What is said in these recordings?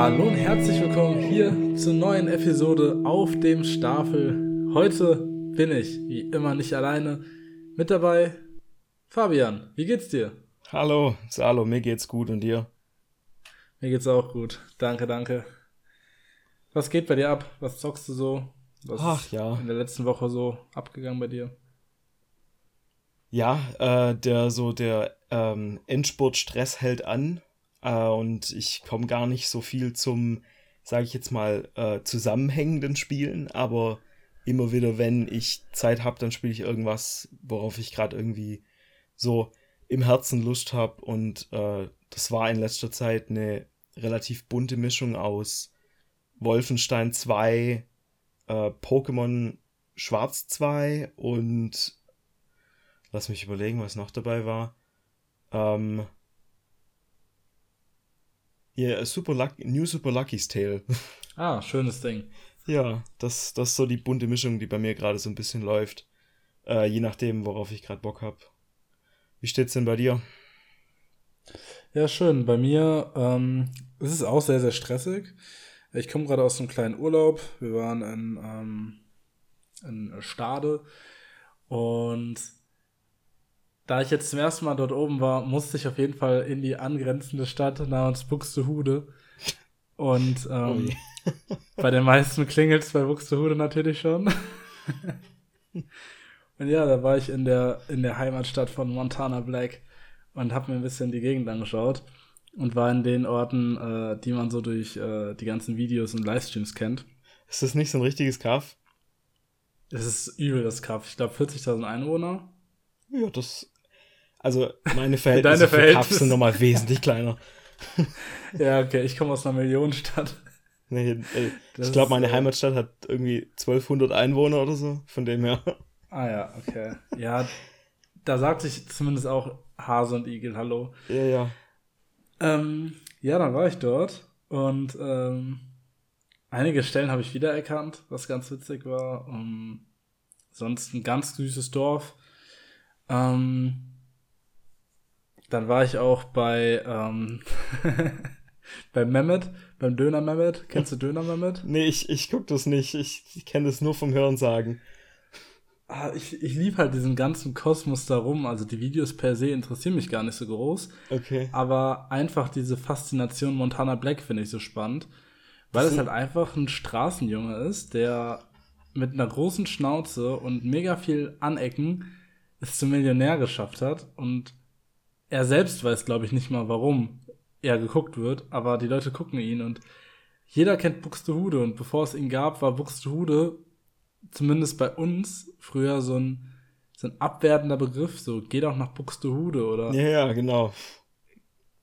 Hallo und herzlich willkommen hier zur neuen Episode auf dem Stapel. Heute bin ich, wie immer, nicht alleine. Mit dabei Fabian. Wie geht's dir? Hallo, Salo, mir geht's gut und dir? Mir geht's auch gut. Danke, danke. Was geht bei dir ab? Was zockst du so? Was Ach ja. In der letzten Woche so abgegangen bei dir? Ja, äh, der so der ähm, Endspurt-Stress hält an äh, und ich komme gar nicht so viel zum, sage ich jetzt mal, äh, zusammenhängenden Spielen, aber immer wieder, wenn ich Zeit habe, dann spiele ich irgendwas, worauf ich gerade irgendwie so im Herzen Lust habe und äh, das war in letzter Zeit eine relativ bunte Mischung aus Wolfenstein 2, äh, Pokémon Schwarz 2 und lass mich überlegen, was noch dabei war. Ähm, yeah, Super Lucky, New Super Lucky's Tale. Ah, schönes Ding. ja, das, das ist so die bunte Mischung, die bei mir gerade so ein bisschen läuft. Äh, je nachdem, worauf ich gerade Bock habe. Wie steht's denn bei dir? Ja, schön. Bei mir ähm, ist es auch sehr, sehr stressig. Ich komme gerade aus einem kleinen Urlaub. Wir waren in, ähm, in Stade und da ich jetzt zum ersten Mal dort oben war, musste ich auf jeden Fall in die angrenzende Stadt namens Buxtehude. Und ähm, bei den meisten klingelt es bei Buxtehude natürlich schon. und ja, da war ich in der, in der Heimatstadt von Montana Black und habe mir ein bisschen die Gegend angeschaut und war in den Orten, äh, die man so durch äh, die ganzen Videos und Livestreams kennt. Ist das nicht so ein richtiges Kaff? Es ist übel, das Kaff. Ich glaube 40.000 Einwohner. Ja, das also meine Verhältnisse für Verhältnis. Cups sind nochmal wesentlich kleiner. ja, okay, ich komme aus einer Millionenstadt. Nee, ey, ich glaube, meine ist, Heimatstadt hat irgendwie 1200 Einwohner oder so, von dem her. Ah ja, okay. Ja, da sagt sich zumindest auch Hase und Igel Hallo. Ja, ja. Ähm, ja, dann war ich dort und ähm, einige Stellen habe ich wiedererkannt, was ganz witzig war. Um, sonst ein ganz süßes Dorf. Ähm, dann war ich auch bei, ähm, bei Mehmet, beim Döner Mehmet. Kennst du Döner Mehmet? Nee, ich, ich guck das nicht. Ich, ich kenne das nur vom Hörensagen. Ah, ich ich liebe halt diesen ganzen Kosmos darum. Also die Videos per se interessieren mich gar nicht so groß. Okay. Aber einfach diese Faszination Montana Black finde ich so spannend. Weil es halt einfach ein Straßenjunge ist, der mit einer großen Schnauze und mega viel Anecken es zum Millionär geschafft hat und er selbst weiß, glaube ich, nicht mal, warum er geguckt wird, aber die Leute gucken ihn und jeder kennt Buxtehude und bevor es ihn gab, war Buxtehude zumindest bei uns früher so ein, so ein abwertender Begriff, so geh doch nach Buxtehude oder. Ja, ja, genau.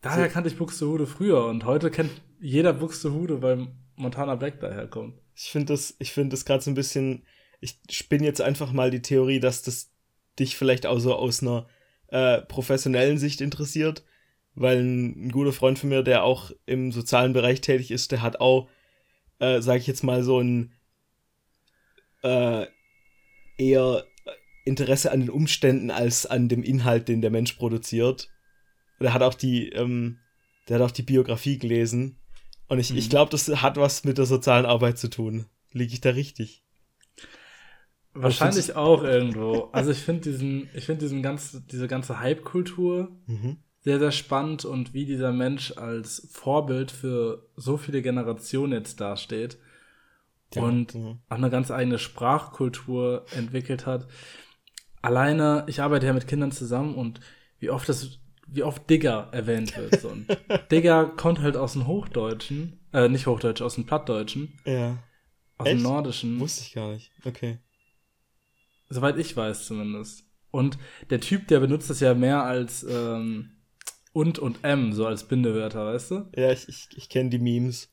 Daher so. kannte ich Buxtehude früher und heute kennt jeder Buxtehude, weil Montana Black daherkommt. Ich finde das, ich finde das gerade so ein bisschen, ich spinne jetzt einfach mal die Theorie, dass das dich vielleicht auch so aus einer äh, professionellen Sicht interessiert, weil ein, ein, guter Freund von mir, der auch im sozialen Bereich tätig ist, der hat auch, äh, sag ich jetzt mal, so ein äh, eher Interesse an den Umständen als an dem Inhalt, den der Mensch produziert. Der hat auch die, ähm, der hat auch die Biografie gelesen. Und ich, mhm. ich glaube, das hat was mit der sozialen Arbeit zu tun. Liege ich da richtig? Wahrscheinlich auch irgendwo. Also ich finde diesen, ich finde diesen ganz, diese ganze Hype-Kultur mhm. sehr, sehr spannend und wie dieser Mensch als Vorbild für so viele Generationen jetzt dasteht ja, und mhm. auch eine ganz eigene Sprachkultur entwickelt hat. Alleine, ich arbeite ja mit Kindern zusammen und wie oft das, wie oft Digger erwähnt wird. So. Und Digger kommt halt aus dem Hochdeutschen, äh, nicht Hochdeutsch, aus dem Plattdeutschen. Ja. Aus Echt? dem Nordischen. Wusste ich gar nicht. Okay. Soweit ich weiß zumindest. Und der Typ, der benutzt das ja mehr als ähm, und und M, so als Bindewörter, weißt du? Ja, ich, ich, ich kenne die Memes.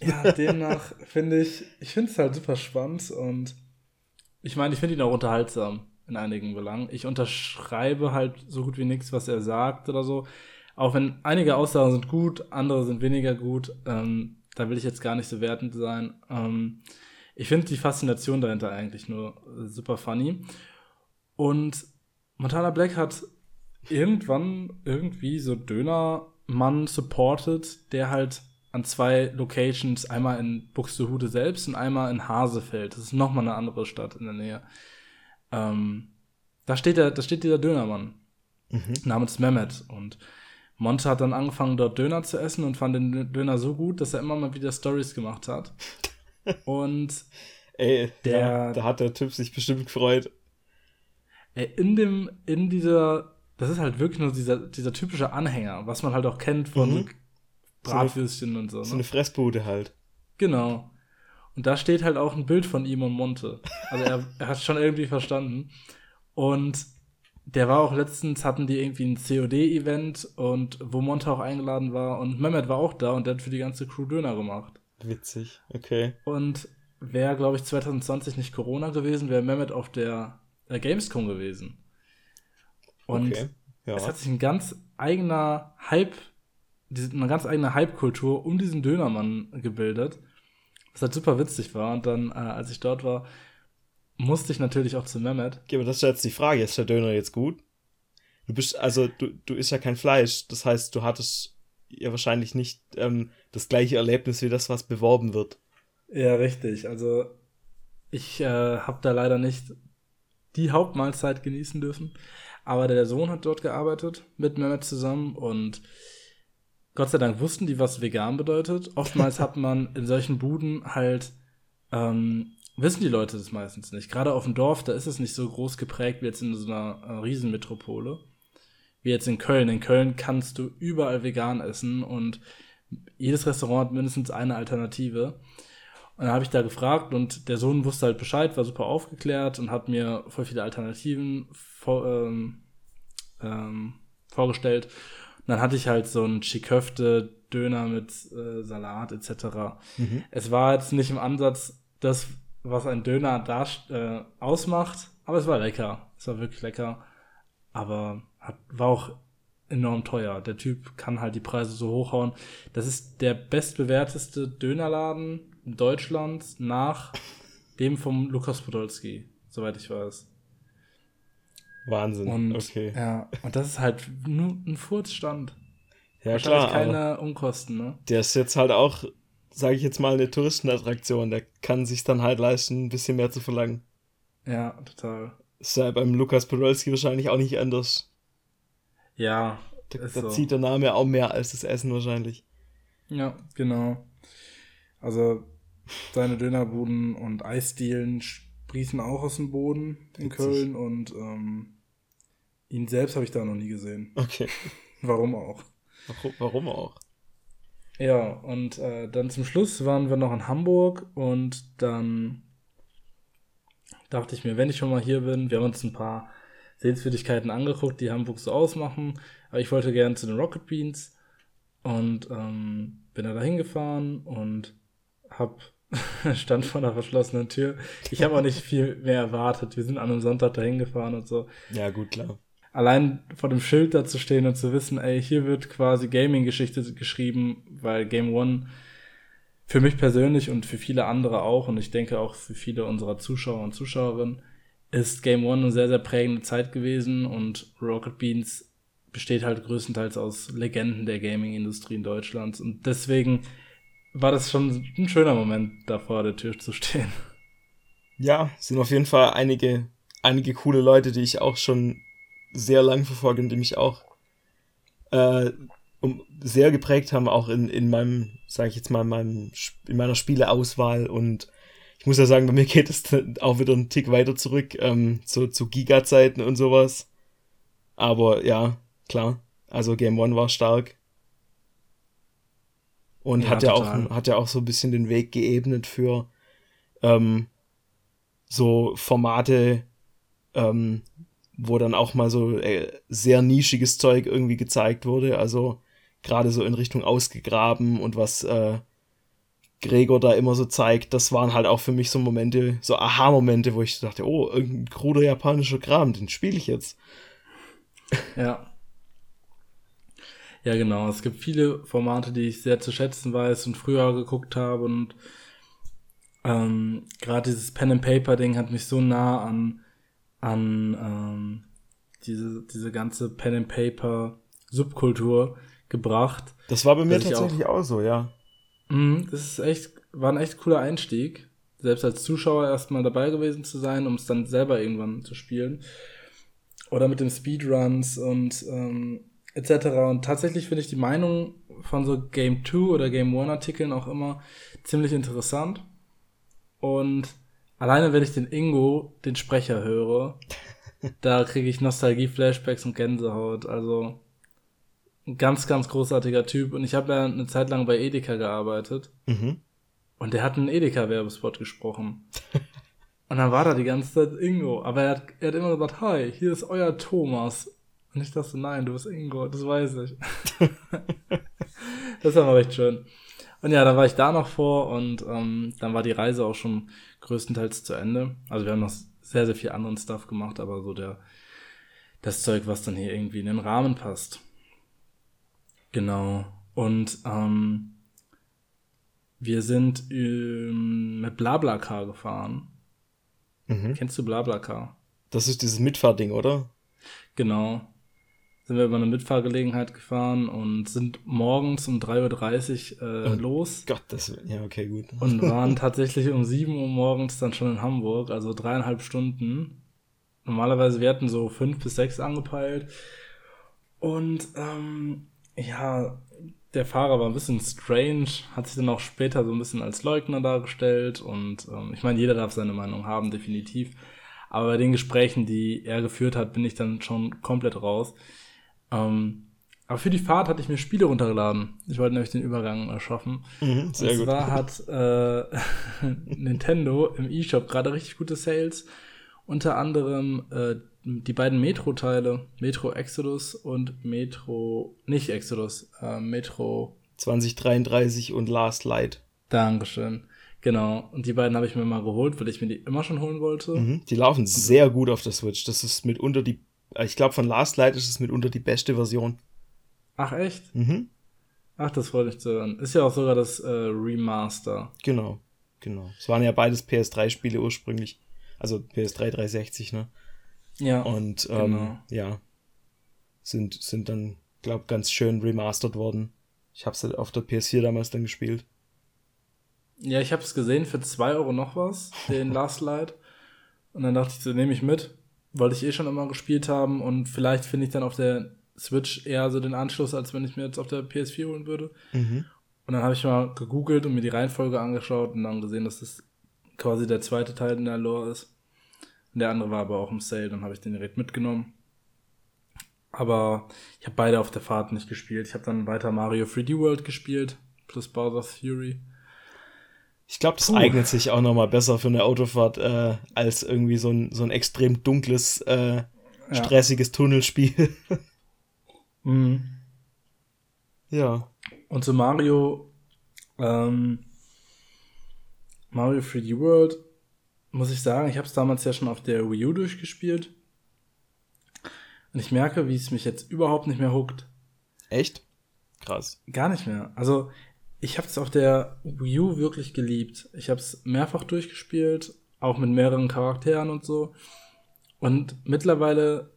Ja, demnach finde ich, ich finde es halt super spannend und ich meine, ich finde ihn auch unterhaltsam in einigen Belangen. Ich unterschreibe halt so gut wie nichts, was er sagt oder so. Auch wenn einige Aussagen sind gut, andere sind weniger gut. Ähm, da will ich jetzt gar nicht so wertend sein. Ähm, ich finde die Faszination dahinter eigentlich nur äh, super funny. Und Montana Black hat irgendwann irgendwie so Dönermann supported, der halt an zwei Locations, einmal in Buxtehude selbst und einmal in Hasefeld. Das ist nochmal eine andere Stadt in der Nähe. Ähm, da steht der, da steht dieser Dönermann mhm. namens Mehmet und Monte hat dann angefangen, dort Döner zu essen und fand den Döner so gut, dass er immer mal wieder Stories gemacht hat. Und Ey, der, ja, da hat der Typ sich bestimmt gefreut. Ey, in dem, in dieser, das ist halt wirklich nur dieser, dieser typische Anhänger, was man halt auch kennt von mhm. Bratwürstchen so und so. So ne? eine Fressbude halt. Genau. Und da steht halt auch ein Bild von ihm und Monte. Also er, er hat schon irgendwie verstanden. Und der war auch letztens, hatten die irgendwie ein COD-Event und wo Monte auch eingeladen war und Mehmet war auch da und der hat für die ganze Crew Döner gemacht. Witzig, okay. Und wäre, glaube ich, 2020 nicht Corona gewesen, wäre Mehmet auf der äh, Gamescom gewesen. Und okay, ja. es hat sich ein ganz eigener Hype, eine ganz eigene Hype-Kultur um diesen Dönermann gebildet, was halt super witzig war. Und dann, äh, als ich dort war, musste ich natürlich auch zu Mehmet. Ja, aber das ist jetzt die Frage, ist der Döner jetzt gut? Du bist, also, du, du isst ja kein Fleisch, das heißt, du hattest ja wahrscheinlich nicht ähm, das gleiche Erlebnis wie das, was beworben wird. Ja, richtig. Also, ich äh, habe da leider nicht die Hauptmahlzeit genießen dürfen. Aber der Sohn hat dort gearbeitet mit Mehmet zusammen und Gott sei Dank wussten die, was vegan bedeutet. Oftmals hat man in solchen Buden halt ähm, wissen die Leute das meistens nicht. Gerade auf dem Dorf, da ist es nicht so groß geprägt wie jetzt in so einer äh, Riesenmetropole. Wie jetzt in Köln. In Köln kannst du überall vegan essen und jedes Restaurant hat mindestens eine Alternative. Und dann habe ich da gefragt und der Sohn wusste halt Bescheid, war super aufgeklärt und hat mir voll viele Alternativen vor, ähm, ähm, vorgestellt. Und dann hatte ich halt so ein Chiköfte, Döner mit äh, Salat etc. Mhm. Es war jetzt nicht im Ansatz das, was ein Döner da, äh, ausmacht. Aber es war lecker. Es war wirklich lecker. Aber hat, war auch enorm teuer. Der Typ kann halt die Preise so hochhauen. Das ist der bestbewerteste Dönerladen in Deutschland nach dem vom Lukas Podolski, soweit ich weiß. Wahnsinn, und, okay. Ja, und das ist halt nur ein Furzstand. Ja, klar. keine Unkosten, ne? Der ist jetzt halt auch sage ich jetzt mal, eine Touristenattraktion. Der kann sich dann halt leisten, ein bisschen mehr zu verlangen. Ja, total. Ist ja beim Lukas Podolski wahrscheinlich auch nicht anders. Ja. Da, da so. zieht der Name auch mehr als das Essen wahrscheinlich. Ja, genau. Also seine Dönerbuden und Eisdielen sprießen auch aus dem Boden in Witzig. Köln und ähm, ihn selbst habe ich da noch nie gesehen. Okay. Warum auch? Warum, auch? Ja, und äh, dann zum Schluss waren wir noch in Hamburg und dann dachte ich mir, wenn ich schon mal hier bin, wir haben uns ein paar Sehenswürdigkeiten angeguckt, die Hamburg so ausmachen, aber ich wollte gerne zu den Rocket Beans und ähm, bin da hingefahren und hab stand vor einer verschlossenen Tür. Ich habe auch nicht viel mehr erwartet. Wir sind an einem Sonntag dahin gefahren und so. Ja, gut, klar allein vor dem Schild da zu stehen und zu wissen, ey, hier wird quasi Gaming-Geschichte geschrieben, weil Game One für mich persönlich und für viele andere auch und ich denke auch für viele unserer Zuschauer und Zuschauerinnen ist Game One eine sehr, sehr prägende Zeit gewesen und Rocket Beans besteht halt größtenteils aus Legenden der Gaming-Industrie in Deutschland und deswegen war das schon ein schöner Moment, da vor der Tür zu stehen. Ja, sind auf jeden Fall einige, einige coole Leute, die ich auch schon sehr lang verfolge und die mich auch äh, um, sehr geprägt haben, auch in, in meinem, sage ich jetzt mal, in, meinem, in meiner Spieleauswahl und ich muss ja sagen, bei mir geht es auch wieder einen Tick weiter zurück, ähm, so zu Giga-Zeiten und sowas. Aber ja, klar. Also Game One war stark. Und ja, hat ja auch hat ja auch so ein bisschen den Weg geebnet für ähm, so Formate, ähm, wo dann auch mal so äh, sehr nischiges Zeug irgendwie gezeigt wurde. Also gerade so in Richtung ausgegraben und was äh, Gregor da immer so zeigt, das waren halt auch für mich so Momente, so Aha-Momente, wo ich dachte, oh, irgendein kruder japanischer Kram, den spiele ich jetzt. Ja. Ja, genau. Es gibt viele Formate, die ich sehr zu schätzen weiß und früher geguckt habe und ähm, gerade dieses Pen and Paper Ding hat mich so nah an an ähm, diese, diese ganze Pen and Paper Subkultur gebracht. Das war bei mir tatsächlich auch, auch, so, ja. Mhm, das ist echt, war ein echt cooler Einstieg. Selbst als Zuschauer erstmal dabei gewesen zu sein, um es dann selber irgendwann zu spielen. Oder mit dem Speedruns und ähm, etc. Und tatsächlich finde ich die Meinung von so Game 2 oder Game 1 Artikeln auch immer ziemlich interessant. Und alleine wenn ich den Ingo, den Sprecher höre, da kriege ich Nostalgie-Flashbacks und Gänsehaut. Also ein ganz, ganz großartiger Typ. Und ich habe ja eine Zeit lang bei Edeka gearbeitet. Mhm. Und der hat einen Edeka-Werbespot gesprochen. und dann war da die ganze Zeit Ingo. Aber er hat, er hat immer gesagt, hi, hier ist euer Thomas. Und ich dachte, nein, du bist Ingo, das weiß ich. das war aber echt schön. Und ja, dann war ich da noch vor und ähm, dann war die Reise auch schon größtenteils zu Ende. Also wir haben noch sehr, sehr viel anderen Stuff gemacht, aber so der, das Zeug, was dann hier irgendwie in den Rahmen passt. Genau. Und ähm, wir sind ähm, mit BlaBlaCar gefahren. Mhm. Kennst du BlaBlaCar? Das ist dieses Mitfahrding, oder? Genau. Sind wir über eine Mitfahrgelegenheit gefahren und sind morgens um 3.30 Uhr äh, Oh los Gott, das ja okay, gut. und waren tatsächlich um 7 Uhr morgens dann schon in Hamburg, also dreieinhalb Stunden. Normalerweise, wir hatten so fünf bis sechs angepeilt. Und ähm, ja, der Fahrer war ein bisschen strange, hat sich dann auch später so ein bisschen als Leugner dargestellt. Und ähm, ich meine, jeder darf seine Meinung haben, definitiv. Aber bei den Gesprächen, die er geführt hat, bin ich dann schon komplett raus. Ähm, aber für die Fahrt hatte ich mir Spiele runtergeladen. Ich wollte nämlich den Übergang äh, schaffen. Mhm, sehr Und gut. zwar hat äh, Nintendo im eShop gerade richtig gute Sales. Unter anderem äh, die beiden Metro-Teile, Metro Exodus und Metro, nicht Exodus, äh, Metro 2033 und Last Light. Dankeschön. Genau. Und die beiden habe ich mir mal geholt, weil ich mir die immer schon holen wollte. Mhm. Die laufen sehr gut auf der Switch. Das ist mitunter die, ich glaube von Last Light ist es mitunter die beste Version. Ach, echt? Mhm. Ach, das wollte ich zu hören. Ist ja auch sogar das äh, Remaster. Genau, genau. Es waren ja beides PS3-Spiele ursprünglich. Also PS3 360, ne? Ja. Und ähm, Genau. ja, sind, sind dann, glaub, ganz schön remastered worden. Ich hab's halt auf der PS4 damals dann gespielt. Ja, ich habe es gesehen für 2 Euro noch was, den Last Light. Und dann dachte ich, so nehme ich mit. Wollte ich eh schon immer gespielt haben und vielleicht finde ich dann auf der Switch eher so den Anschluss, als wenn ich mir jetzt auf der PS4 holen würde. Mhm. Und dann habe ich mal gegoogelt und mir die Reihenfolge angeschaut und dann gesehen, dass das quasi der zweite Teil in der Lore ist. Und der andere war aber auch im Sale, dann habe ich den direkt mitgenommen. Aber ich habe beide auf der Fahrt nicht gespielt. Ich habe dann weiter Mario 3D World gespielt, plus Bowser's Fury. Ich glaube, das Puh. eignet sich auch nochmal besser für eine Autofahrt äh, als irgendwie so ein, so ein extrem dunkles, äh, stressiges Tunnelspiel. Mhm. ja. Und zu Mario, ähm, Mario 3D World, muss ich sagen, ich habe es damals ja schon auf der Wii U durchgespielt. Und ich merke, wie es mich jetzt überhaupt nicht mehr huckt. Echt? Krass. Gar nicht mehr. Also, ich habe es auf der Wii U wirklich geliebt. Ich habe es mehrfach durchgespielt, auch mit mehreren Charakteren und so. Und mittlerweile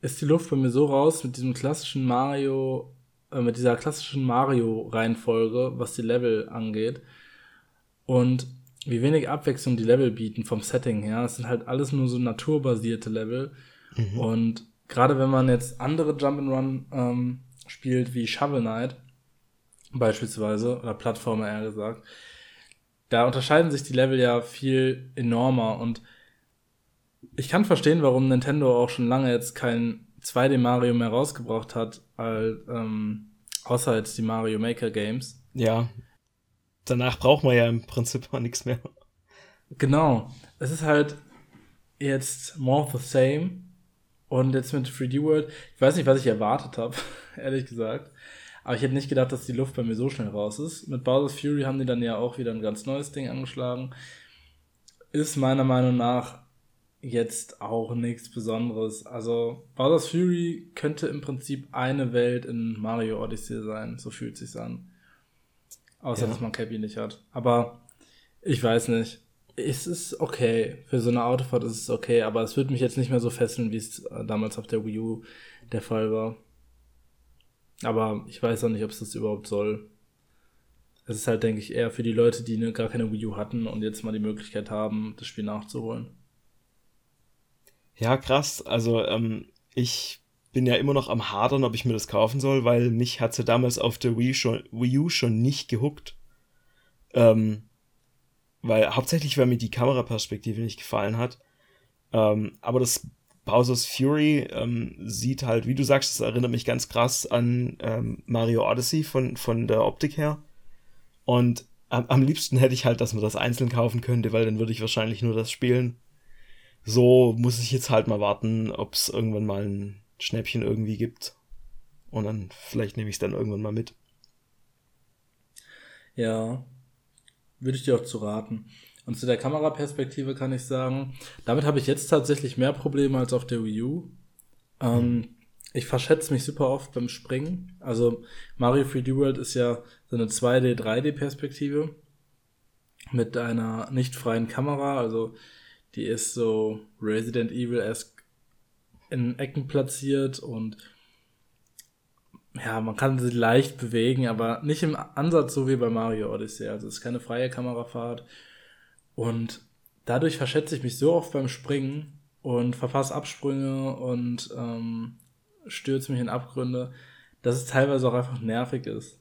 ist die Luft bei mir so raus mit diesem klassischen Mario, äh, mit dieser klassischen Mario-Reihenfolge, was die Level angeht. Und wie wenig Abwechslung die Level bieten vom Setting her. Es sind halt alles nur so naturbasierte Level. Und gerade wenn man jetzt andere Jump'n'Run ähm, spielt, wie Shovel Knight beispielsweise, oder Plattformer eher gesagt, da unterscheiden sich die Level ja viel enormer und ich kann verstehen, warum Nintendo auch schon lange jetzt kein 2D Mario mehr rausgebracht hat, als, ähm, außer jetzt die Mario Maker Games. Ja. Danach braucht man ja im Prinzip auch nichts mehr. Genau. Es ist halt jetzt more of the same. Und jetzt mit 3D World, ich weiß nicht, was ich erwartet habe, ehrlich gesagt. Aber ich hätte nicht gedacht, dass die Luft bei mir so schnell raus ist. Mit Bowser's Fury haben die dann ja auch wieder ein ganz neues Ding angeschlagen. Ist meiner Meinung nach jetzt auch nichts Besonderes. Also Bowser's Fury könnte im Prinzip eine Welt in Mario Odyssey sein. So fühlt sich's an. Außer, Ja. dass man Cappy nicht hat. Aber ich weiß nicht. Es ist okay. Für so eine Autofahrt ist es okay, aber es wird mich jetzt nicht mehr so fesseln, wie es äh, damals auf der Wii U der Fall war. Aber ich weiß auch nicht, ob es das überhaupt soll. es ist halt, denke ich, eher für die Leute, die ne, gar keine Wii U hatten und jetzt mal die Möglichkeit haben, das Spiel nachzuholen. Ja, krass. Also, ähm, ich bin ja immer noch am Hadern, ob ich mir das kaufen soll, weil mich hat sie damals auf der Wii, schon, Wii U schon nicht gehuckt. Ähm, weil hauptsächlich, weil mir die Kameraperspektive nicht gefallen hat. Ähm, aber das Bowser's Fury ähm, sieht halt, wie du sagst, es erinnert mich ganz krass an ähm, Mario Odyssey von, von der Optik her. Und am, am liebsten hätte ich halt, dass man das einzeln kaufen könnte, weil dann würde ich wahrscheinlich nur das spielen. So muss ich jetzt halt mal warten, ob es irgendwann mal ein Schnäppchen irgendwie gibt. Und dann vielleicht nehme ich es dann irgendwann mal mit. Ja, würde ich dir auch zu raten. Und zu der Kameraperspektive kann ich sagen, damit habe ich jetzt tatsächlich mehr Probleme als auf der Wii U. Ähm, ich verschätze mich super oft beim Springen. Also Mario 3D World ist ja so eine 2D, 3D-Perspektive mit einer nicht freien Kamera. Also die ist so Resident Evil-esque in Ecken platziert und ja, man kann sie leicht bewegen, aber nicht im Ansatz so wie bei Mario Odyssey. Also es ist keine freie Kamerafahrt. Und dadurch verschätze ich mich so oft beim Springen und verpasse Absprünge und ähm, stürze mich in Abgründe, dass es teilweise auch einfach nervig ist.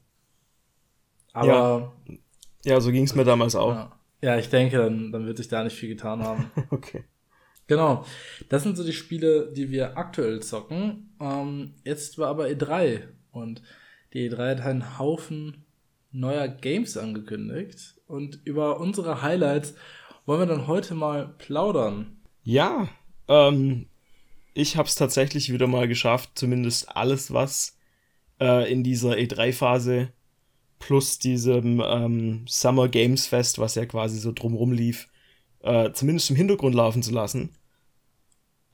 Aber. Ja, ja so ging es mir damals auch. Ja, ja, ich denke, dann, dann wird sich da nicht viel getan haben. okay. Genau. Das sind so die Spiele, die wir aktuell zocken. Ähm, jetzt war aber E3 und die E3 hat einen Haufen neuer Games angekündigt. Und über unsere Highlights wollen wir dann heute mal plaudern. Ja, ähm, ich habe es tatsächlich wieder mal geschafft, zumindest alles, was äh, in dieser E3-Phase plus diesem ähm, Summer Games Fest, was ja quasi so drumrum lief, äh, zumindest im Hintergrund laufen zu lassen.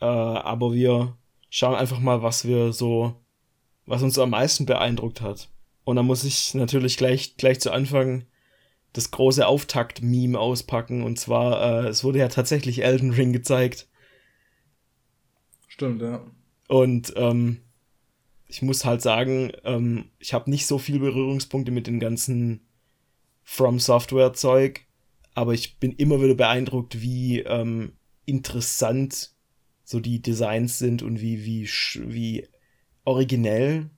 Äh, aber wir schauen einfach mal, was wir so, was uns am meisten beeindruckt hat. Und da muss ich natürlich gleich, gleich zu Anfang das große Auftakt-Meme auspacken. Und zwar, äh, es wurde ja tatsächlich Elden Ring gezeigt. Stimmt, ja. Und ähm, ich muss halt sagen, ähm, ich habe nicht so viele Berührungspunkte mit den ganzen From Software Zeug, aber ich bin immer wieder beeindruckt, wie ähm, interessant so die Designs sind und wie wie wie originell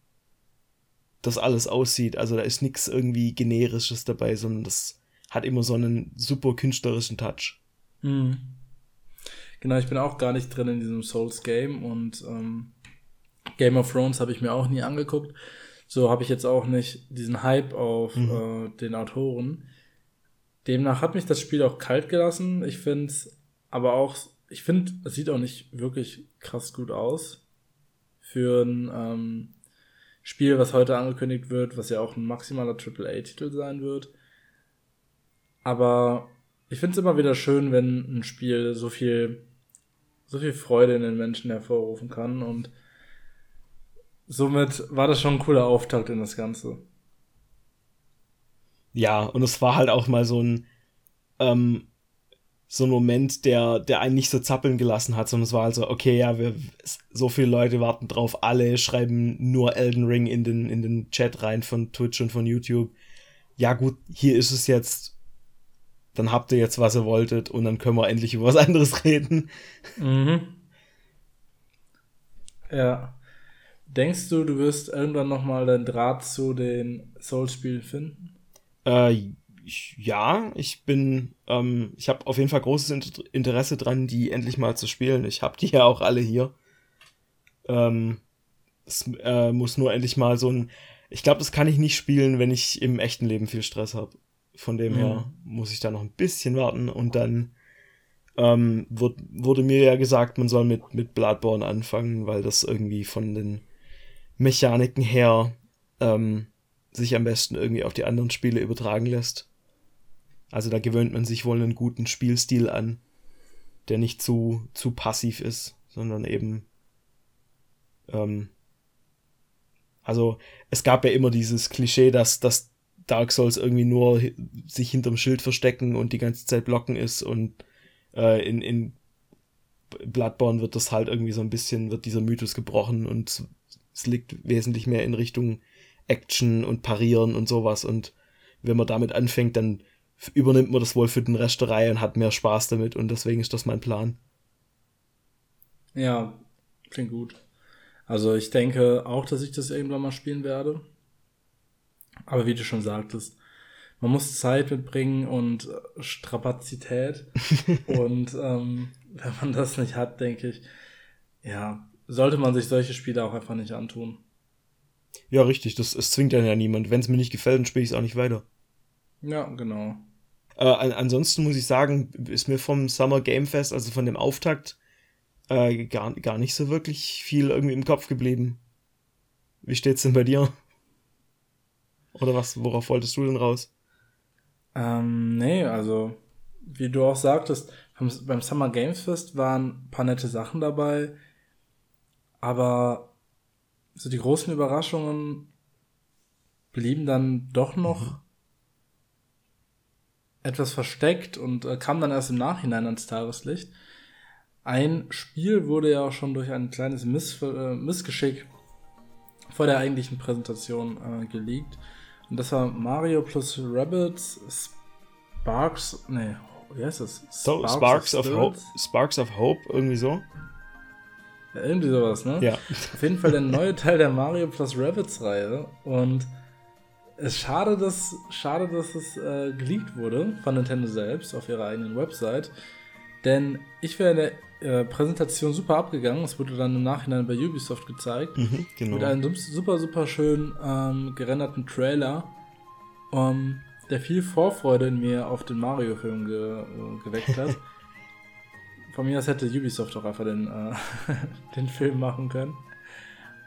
das alles aussieht. Also da ist nichts irgendwie generisches dabei, sondern das hat immer so einen super künstlerischen Touch. Mhm. Genau, ich bin auch gar nicht drin in diesem Souls Game und ähm, Game of Thrones habe ich mir auch nie angeguckt. So habe ich jetzt auch nicht diesen Hype auf mhm. äh, den Autoren. Demnach hat mich das Spiel auch kalt gelassen. Ich finde es aber auch, ich finde, es sieht auch nicht wirklich krass gut aus für ein ähm, Spiel, was heute angekündigt wird, was ja auch ein maximaler AAA-Titel sein wird. Aber ich finde es immer wieder schön, wenn ein Spiel so viel, so viel Freude in den Menschen hervorrufen kann und somit war das schon ein cooler Auftakt in das Ganze. Ja, und es war halt auch mal so ein, ähm, so ein Moment, der, der einen nicht so zappeln gelassen hat, sondern es war also, okay, ja, wir, so viele Leute warten drauf, alle schreiben nur Elden Ring in den, in den Chat rein von Twitch und von YouTube. Ja, gut, hier ist es jetzt. Dann habt ihr jetzt, was ihr wolltet, und dann können wir endlich über was anderes reden. Mhm. Ja. Denkst du, du wirst irgendwann nochmal den Draht zu den Souls-Spielen finden? Äh, ja, ich bin, ähm, ich habe auf jeden Fall großes Interesse dran, die endlich mal zu spielen. Ich habe die ja auch alle hier. Ähm, es äh, muss nur endlich mal so ein. Ich glaube, das kann ich nicht spielen, wenn ich im echten Leben viel Stress habe. Von dem mhm. her muss ich da noch ein bisschen warten und dann ähm, wird, wurde mir ja gesagt, man soll mit, mit Bloodborne anfangen, weil das irgendwie von den Mechaniken her ähm, sich am besten irgendwie auf die anderen Spiele übertragen lässt. Also da gewöhnt man sich wohl einen guten Spielstil an, der nicht zu, zu passiv ist, sondern eben. Ähm, also es gab ja immer dieses Klischee, dass, dass Dark Souls irgendwie nur sich hinterm Schild verstecken und die ganze Zeit blocken ist und äh, in, in Bloodborne wird das halt irgendwie so ein bisschen, wird dieser Mythos gebrochen und es liegt wesentlich mehr in Richtung Action und Parieren und sowas und wenn man damit anfängt, dann übernimmt man das wohl für den Rest der Reihe und hat mehr Spaß damit und deswegen ist das mein Plan. Ja, klingt gut. Also ich denke auch, dass ich das irgendwann mal spielen werde. Aber wie du schon sagtest, man muss Zeit mitbringen und äh, Strapazität. und ähm, wenn man das nicht hat, denke ich, ja, sollte man sich solche Spiele auch einfach nicht antun. Ja, richtig, das, es zwingt ja niemand. Wenn es mir nicht gefällt, dann spiele ich es auch nicht weiter. Ja, genau. Äh, an, ansonsten muss ich sagen, ist mir vom Summer Game Fest, also von dem Auftakt, äh, gar, gar nicht so wirklich viel irgendwie im Kopf geblieben. Wie steht's denn bei dir? Oder was, worauf wolltest du denn raus? Ähm, nee, also, wie du auch sagtest, beim Summer Games Fest waren ein paar nette Sachen dabei, aber so die großen Überraschungen blieben dann doch noch mhm. Etwas versteckt und äh, kamen dann erst im Nachhinein ans Tageslicht. Ein Spiel wurde ja auch schon durch ein kleines Miss äh, Missgeschick vor der eigentlichen Präsentation äh, geleakt. Und das war Mario plus Rabbits Sparks, nee, wie heißt das? Sparks, Sparks of, of Hope. Sparks of Hope, irgendwie so. Ja, irgendwie sowas, ne? Ja. Auf jeden Fall der neue Teil der Mario plus Rabbits Reihe. Und es ist schade, dass, schade, dass es äh, geleakt wurde von Nintendo selbst auf ihrer eigenen Website. Denn ich wäre in der äh, Präsentation super abgegangen. Es wurde dann im Nachhinein bei Ubisoft gezeigt. Mhm, genau. Mit einem super, super schön ähm, gerenderten Trailer. Um, der viel Vorfreude in mir auf den Mario-Film ge äh, geweckt hat. Von mir aus hätte Ubisoft doch einfach den, äh, den Film machen können.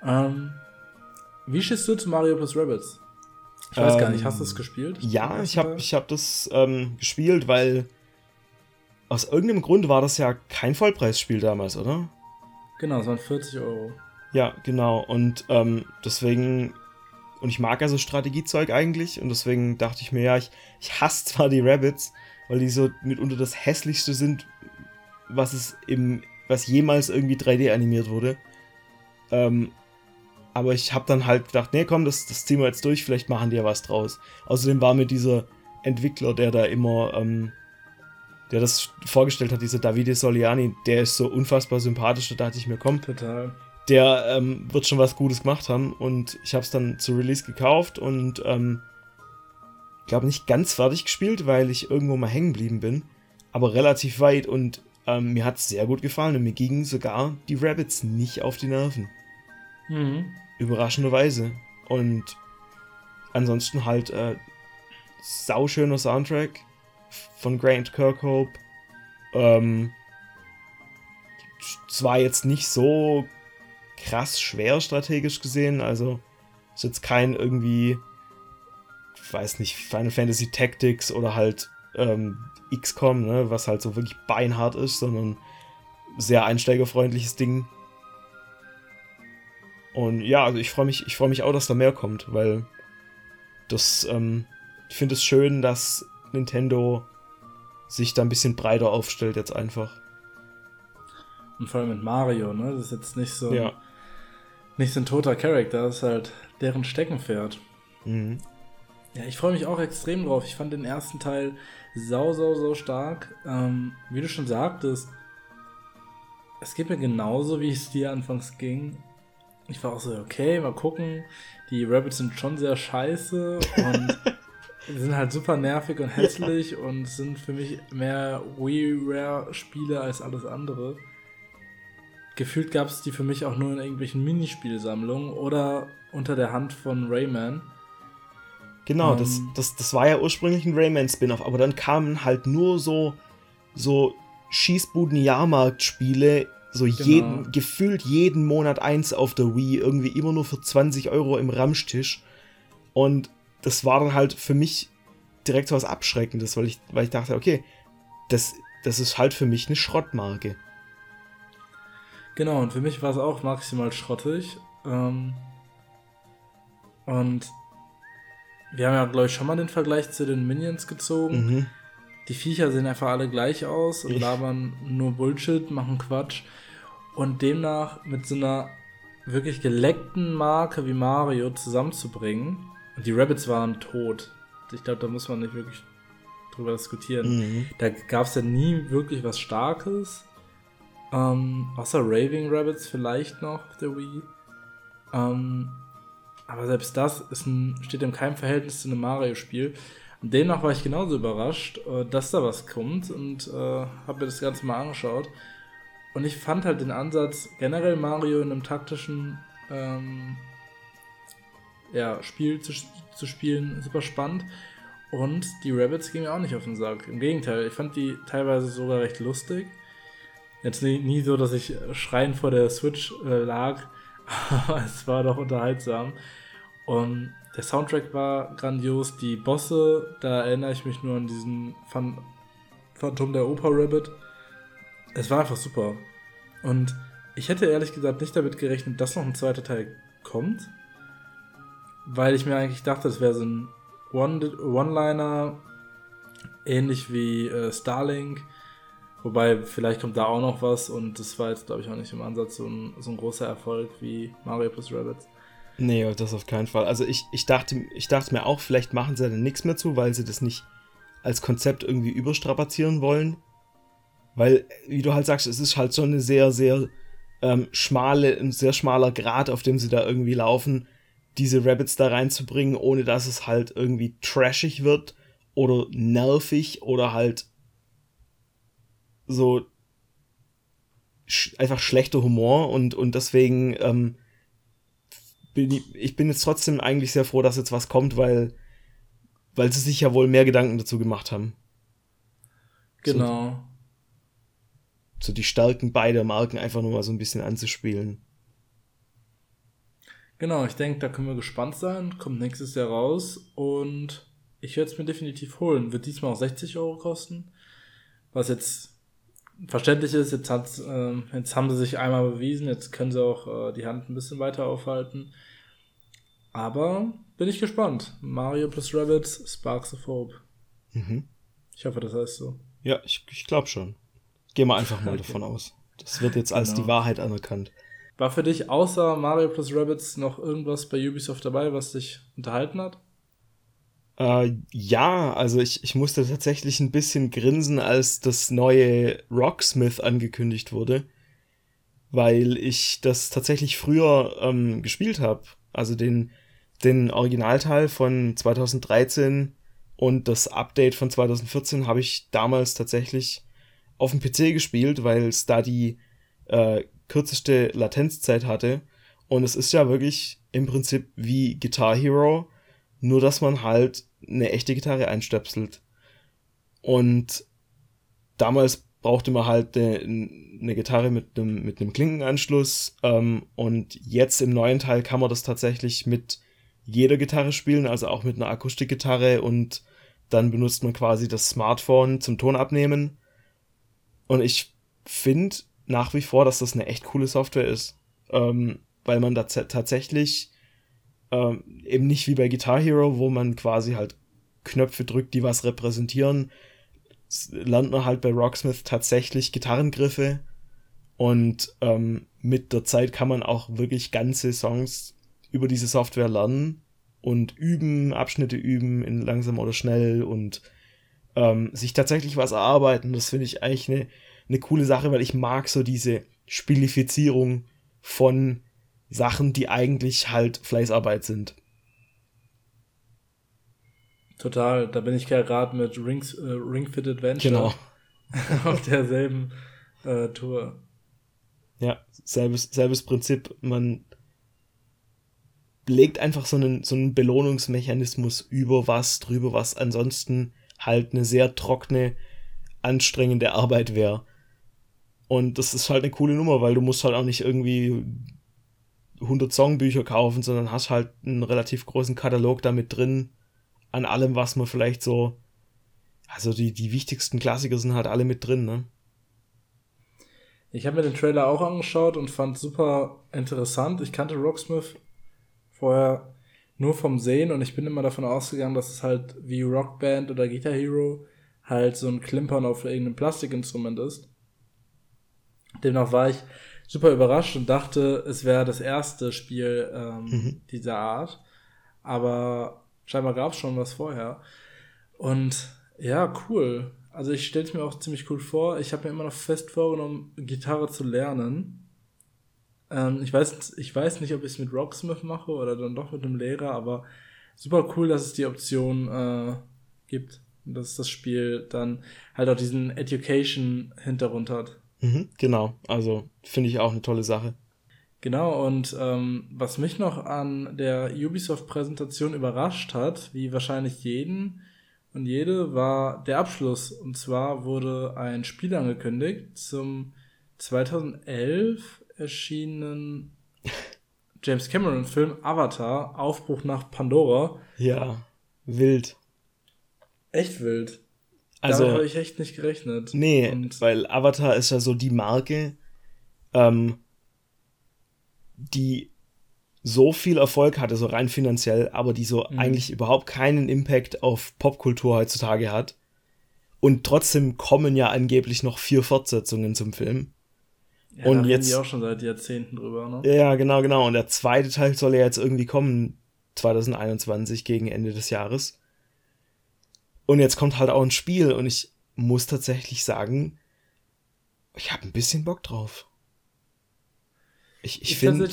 Ähm, wie stehst du zu Mario plus Rabbits? Ich weiß ähm, gar nicht, hast du es ähm, gespielt? Ja, ich habe ich hab das ähm, gespielt, weil aus irgendeinem Grund war das ja kein Vollpreisspiel damals, oder? Genau, es waren 40 Euro. Ja, genau. Und ähm, deswegen und ich mag ja so Strategiezeug eigentlich. Und deswegen dachte ich mir, ja, ich, ich hasse zwar die Rabbits, weil die so mitunter das hässlichste sind, was es im, was jemals irgendwie 3D animiert wurde. Ähm, aber ich habe dann halt gedacht, nee, komm, das, das ziehen wir jetzt durch, vielleicht machen die ja was draus. Außerdem war mir dieser Entwickler, der da immer, ähm, der das vorgestellt hat, dieser Davide Soliani, der ist so unfassbar sympathisch, da dachte ich mir, komm, Total der ähm, wird schon was Gutes gemacht haben. Und ich habe es dann zu Release gekauft und ähm, glaube nicht ganz fertig gespielt, weil ich irgendwo mal hängen geblieben bin, aber relativ weit und ähm, mir hat es sehr gut gefallen und mir gingen sogar die Rabbits nicht auf die Nerven. Mhm. Überraschenderweise. Und ansonsten halt äh, sauschöner Soundtrack von Grant Kirkhope. Ähm, zwar jetzt nicht so krass schwer strategisch gesehen. Also ist jetzt kein irgendwie, weiß nicht, Final Fantasy Tactics oder halt ähm, XCOM, ne, was halt so wirklich beinhart ist, sondern sehr einsteigerfreundliches Ding. Und ja, also ich freue mich, ich freue mich auch, dass da mehr kommt, weil das, ähm, ich finde es schön, dass Nintendo sich da ein bisschen breiter aufstellt jetzt einfach. Und vor allem mit Mario, ne? Das ist jetzt nicht so, ja nicht so ein toter Charakter, das ist halt deren Steckenpferd. Mhm. Ja, ich freue mich auch extrem drauf. Ich fand den ersten Teil sau, sau, sau stark. Ähm, wie du schon sagtest, es geht mir genauso, wie es dir anfangs ging. Ich war auch so, okay, mal gucken. Die Rabbits sind schon sehr scheiße und sind halt super nervig und hässlich und sind für mich mehr WiiWare-Spiele als alles andere gefühlt gab es die für mich auch nur in irgendwelchen Minispielsammlungen oder unter der Hand von Rayman. Genau, ähm, das, das, das war ja ursprünglich ein Rayman-Spin-off, aber dann kamen halt nur so, so Schießbuden-Jahrmarkt-Spiele, so genau. jeden, gefühlt jeden Monat eins auf der Wii, irgendwie immer nur für 20 Euro im Ramstisch. Und das war dann halt für mich direkt so was Abschreckendes, weil ich, weil ich dachte, okay, das, das ist halt für mich eine Schrottmarke. Genau, und für mich war es auch maximal schrottig. Ähm, und wir haben ja, glaube ich, schon mal den Vergleich zu den Minions gezogen. Mhm. Die Viecher sehen einfach alle gleich aus und labern nur Bullshit, machen Quatsch. Und demnach mit so einer wirklich geleckten Marke wie Mario zusammenzubringen. Und die Rabbits waren tot. Ich glaube, da muss man nicht wirklich drüber diskutieren. Mhm. Da gab es ja nie wirklich was Starkes. Ähm, außer Raving Rabbits vielleicht noch auf der Wii. Ähm, aber selbst das ein, steht in keinem Verhältnis zu einem Mario-Spiel. Und demnach war ich genauso überrascht, äh, dass da was kommt und äh, habe mir das Ganze mal angeschaut. Und ich fand halt den Ansatz, generell Mario in einem taktischen ähm, ja, Spiel zu, zu spielen, super spannend. Und die Rabbits gingen mir auch nicht auf den Sack. Im Gegenteil, ich fand die teilweise sogar recht lustig. Jetzt nie, nie so, dass ich schreiend vor der Switch äh, lag, aber es war doch unterhaltsam. Und der Soundtrack war grandios. Die Bosse, da erinnere ich mich nur an diesen Phan Phantom der Oper Rabbit. Es war einfach super. Und ich hätte ehrlich gesagt nicht damit gerechnet, dass noch ein zweiter Teil kommt. Weil ich mir eigentlich dachte, es wäre so ein One-Liner, ähnlich wie äh, Starlink. Wobei, vielleicht kommt da auch noch was und das war jetzt, glaube ich, auch nicht im Ansatz so ein, so ein großer Erfolg wie Mario plus Rabbits. Nee, das auf keinen Fall. Also ich, ich, dachte, ich dachte mir auch, vielleicht machen sie da nichts mehr zu, weil sie das nicht als Konzept irgendwie überstrapazieren wollen. Weil, wie du halt sagst, es ist halt schon eine sehr, sehr ähm, schmale, ein sehr schmaler Grad, auf dem sie da irgendwie laufen, diese Rabbits da reinzubringen, ohne dass es halt irgendwie trashig wird oder nervig oder halt so sch einfach schlechter Humor und, und deswegen ähm, bin ich, bin jetzt trotzdem eigentlich sehr froh, dass jetzt was kommt, weil, weil sie sich ja wohl mehr Gedanken dazu gemacht haben. Genau. So, so die Stärken beider Marken einfach nur mal so ein bisschen anzuspielen. Genau, ich denke, da können wir gespannt sein. Kommt nächstes Jahr raus und ich werde es mir definitiv holen. Wird diesmal auch 60 Euro kosten. Was jetzt verständlich ist, jetzt, hat, äh, jetzt haben sie sich einmal bewiesen, jetzt können sie auch äh, die Hand ein bisschen weiter aufhalten. Aber bin ich gespannt. Mario plus Rabbits, Sparks of Hope. Mhm. Ich hoffe, das heißt so. Ja, ich, ich glaube schon. Geh mal einfach mal okay. davon aus. Das wird jetzt als genau. die Wahrheit anerkannt. War für dich außer Mario plus Rabbits noch irgendwas bei Ubisoft dabei, was dich unterhalten hat? Äh, ja, also ich, ich musste tatsächlich ein bisschen grinsen, als das neue Rocksmith angekündigt wurde, weil ich das tatsächlich früher ähm, gespielt habe. Also den, den Originalteil von 2013 und das Update von 2014 habe ich damals tatsächlich auf dem PC gespielt, weil es da die äh, kürzeste Latenzzeit hatte. Und es ist ja wirklich im Prinzip wie Guitar Hero, nur dass man halt eine echte Gitarre einstöpselt. Und damals brauchte man halt eine, Gitarre mit einem, mit einem Klinkenanschluss. Ähm, und jetzt im neuen Teil kann man das tatsächlich mit jeder Gitarre spielen, also auch mit einer Akustikgitarre und dann benutzt man quasi das Smartphone zum Ton abnehmen. Und ich finde nach wie vor, dass das eine echt coole Software ist, ähm, weil man da tatsächlich ähm, eben nicht wie bei Guitar Hero, wo man quasi halt Knöpfe drückt, die was repräsentieren, lernt man halt bei Rocksmith tatsächlich Gitarrengriffe und ähm, mit der Zeit kann man auch wirklich ganze Songs über diese Software lernen und üben, Abschnitte üben in langsam oder schnell und ähm, sich tatsächlich was erarbeiten. Das finde ich eigentlich eine, eine coole Sache, weil ich mag so diese Spilifizierung von Sachen, die eigentlich halt Fleißarbeit sind. Total, da bin ich gerade mit Rings, äh, Ring Fit Adventure genau. auf derselben äh, Tour. Ja, selbes, selbes Prinzip. Man legt einfach so einen, so einen Belohnungsmechanismus über was drüber, was ansonsten halt eine sehr trockene, anstrengende Arbeit wäre. Und das ist halt eine coole Nummer, weil du musst halt auch nicht irgendwie 100 Songbücher kaufen, sondern hast halt einen relativ großen Katalog damit drin an allem, was man vielleicht so, also die, die wichtigsten Klassiker sind halt alle mit drin, ne? Ich habe mir den Trailer auch angeschaut und fand super interessant. Ich kannte Rocksmith vorher nur vom Sehen und ich bin immer davon ausgegangen, dass es halt wie Rockband oder Guitar Hero halt so ein Klimpern auf irgendeinem Plastikinstrument ist. Demnach war ich super überrascht und dachte, es wäre das erste Spiel ähm, mhm. dieser Art. Aber scheinbar gab es schon was vorher. Und ja, cool. Also ich stelle es mir auch ziemlich cool vor. Ich habe mir immer noch fest vorgenommen, Gitarre zu lernen. Ähm, ich, weiß, ich weiß nicht, ob ich es mit Rocksmith mache oder dann doch mit einem Lehrer, aber super cool, dass es die Option äh, gibt. Dass das Spiel dann halt auch diesen Education-Hintergrund hat. Mhm, genau, also finde ich auch eine tolle Sache. Genau, und ähm, was mich noch an der Ubisoft-Präsentation überrascht hat, wie wahrscheinlich jeden und jede, war der Abschluss. Und zwar wurde ein Spiel angekündigt zum 2011 erschienenen James Cameron-Film Avatar, Aufbruch nach Pandora. Ja, wild. Echt wild. Also habe ich echt nicht gerechnet. Nee, und weil Avatar ist ja so die Marke, ähm, die so viel Erfolg hatte, so rein finanziell, aber die so mhm. eigentlich überhaupt keinen Impact auf Popkultur heutzutage hat. Und trotzdem kommen ja angeblich noch vier Fortsetzungen zum Film. Ja, und jetzt die auch schon seit Jahrzehnten drüber, ne? Ja, genau, genau. Und der zweite Teil soll ja jetzt irgendwie kommen 2021 gegen Ende des Jahres. Und jetzt kommt halt auch ein Spiel und ich muss tatsächlich sagen, ich habe ein bisschen Bock drauf. Ich, ich, ich finde,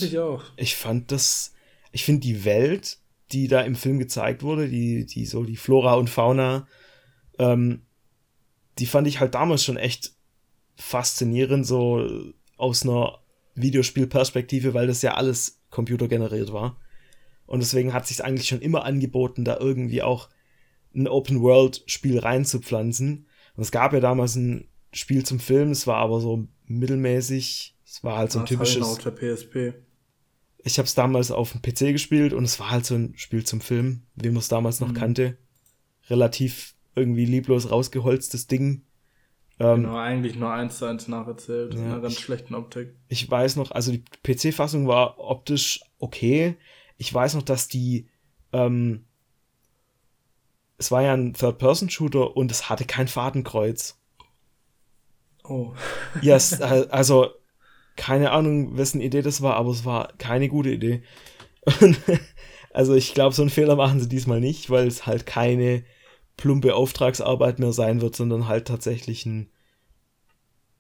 ich fand das, ich finde die Welt, die da im Film gezeigt wurde, die, die so die Flora und Fauna, ähm, die fand ich halt damals schon echt faszinierend, so aus einer Videospielperspektive, weil das ja alles computergeneriert war. Und deswegen hat sich eigentlich schon immer angeboten, da irgendwie auch ein Open-World-Spiel reinzupflanzen. Und es gab ja damals ein Spiel zum Film, es war aber so mittelmäßig es war halt so ein das typisches. Halt auf der PSP. Ich habe es damals auf dem PC gespielt und es war halt so ein Spiel zum Film, wie man es damals noch mhm. kannte. Relativ irgendwie lieblos rausgeholztes Ding. Ähm, genau, eigentlich nur eins zu eins nacherzählt, ja, in einer ganz ich, schlechten Optik. Ich weiß noch, also die PC-Fassung war optisch okay. Ich weiß noch, dass die, ähm, es war ja ein Third-Person-Shooter und es hatte kein Fadenkreuz. Oh. yes, also keine Ahnung, wessen Idee das war, aber es war keine gute Idee. also ich glaube, so einen Fehler machen sie diesmal nicht, weil es halt keine plumpe Auftragsarbeit mehr sein wird, sondern halt tatsächlich ein,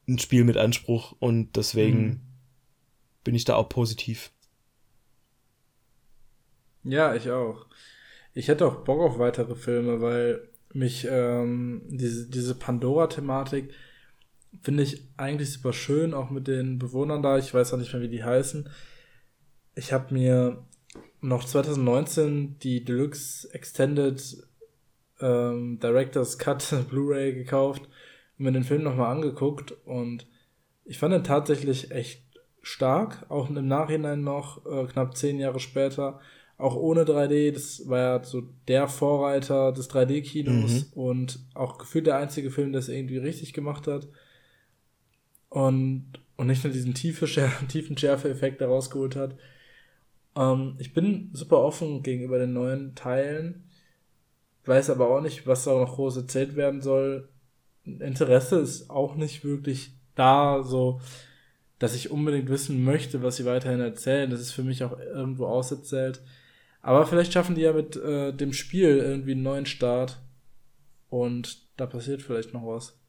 ein Spiel mit Anspruch und deswegen mhm. bin ich da auch positiv. Ja, ich auch. Ich hätte auch Bock auf weitere Filme, weil mich ähm, diese, diese Pandora-Thematik Finde ich eigentlich super schön, auch mit den Bewohnern da. Ich weiß auch nicht mehr, wie die heißen. Ich habe mir noch 2019 die Deluxe Extended ähm, Director's Cut Blu-ray gekauft und mir den Film nochmal angeguckt und ich fand ihn tatsächlich echt stark, auch im Nachhinein noch, äh, knapp zehn Jahre später, auch ohne 3D, das war ja so der Vorreiter des 3D-Kinos mhm. und auch gefühlt der einzige Film, der es irgendwie richtig gemacht hat und, und nicht nur diesen tiefe Schär, tiefen Schärfe-Effekt herausgeholt hat. Ähm, ich bin super offen gegenüber den neuen Teilen, weiß aber auch nicht, was da noch groß erzählt werden soll. Interesse ist auch nicht wirklich da, so dass ich unbedingt wissen möchte, was sie weiterhin erzählen. Das ist für mich auch irgendwo auserzählt. Aber vielleicht schaffen die ja mit äh, dem Spiel irgendwie einen neuen Start und da passiert vielleicht noch was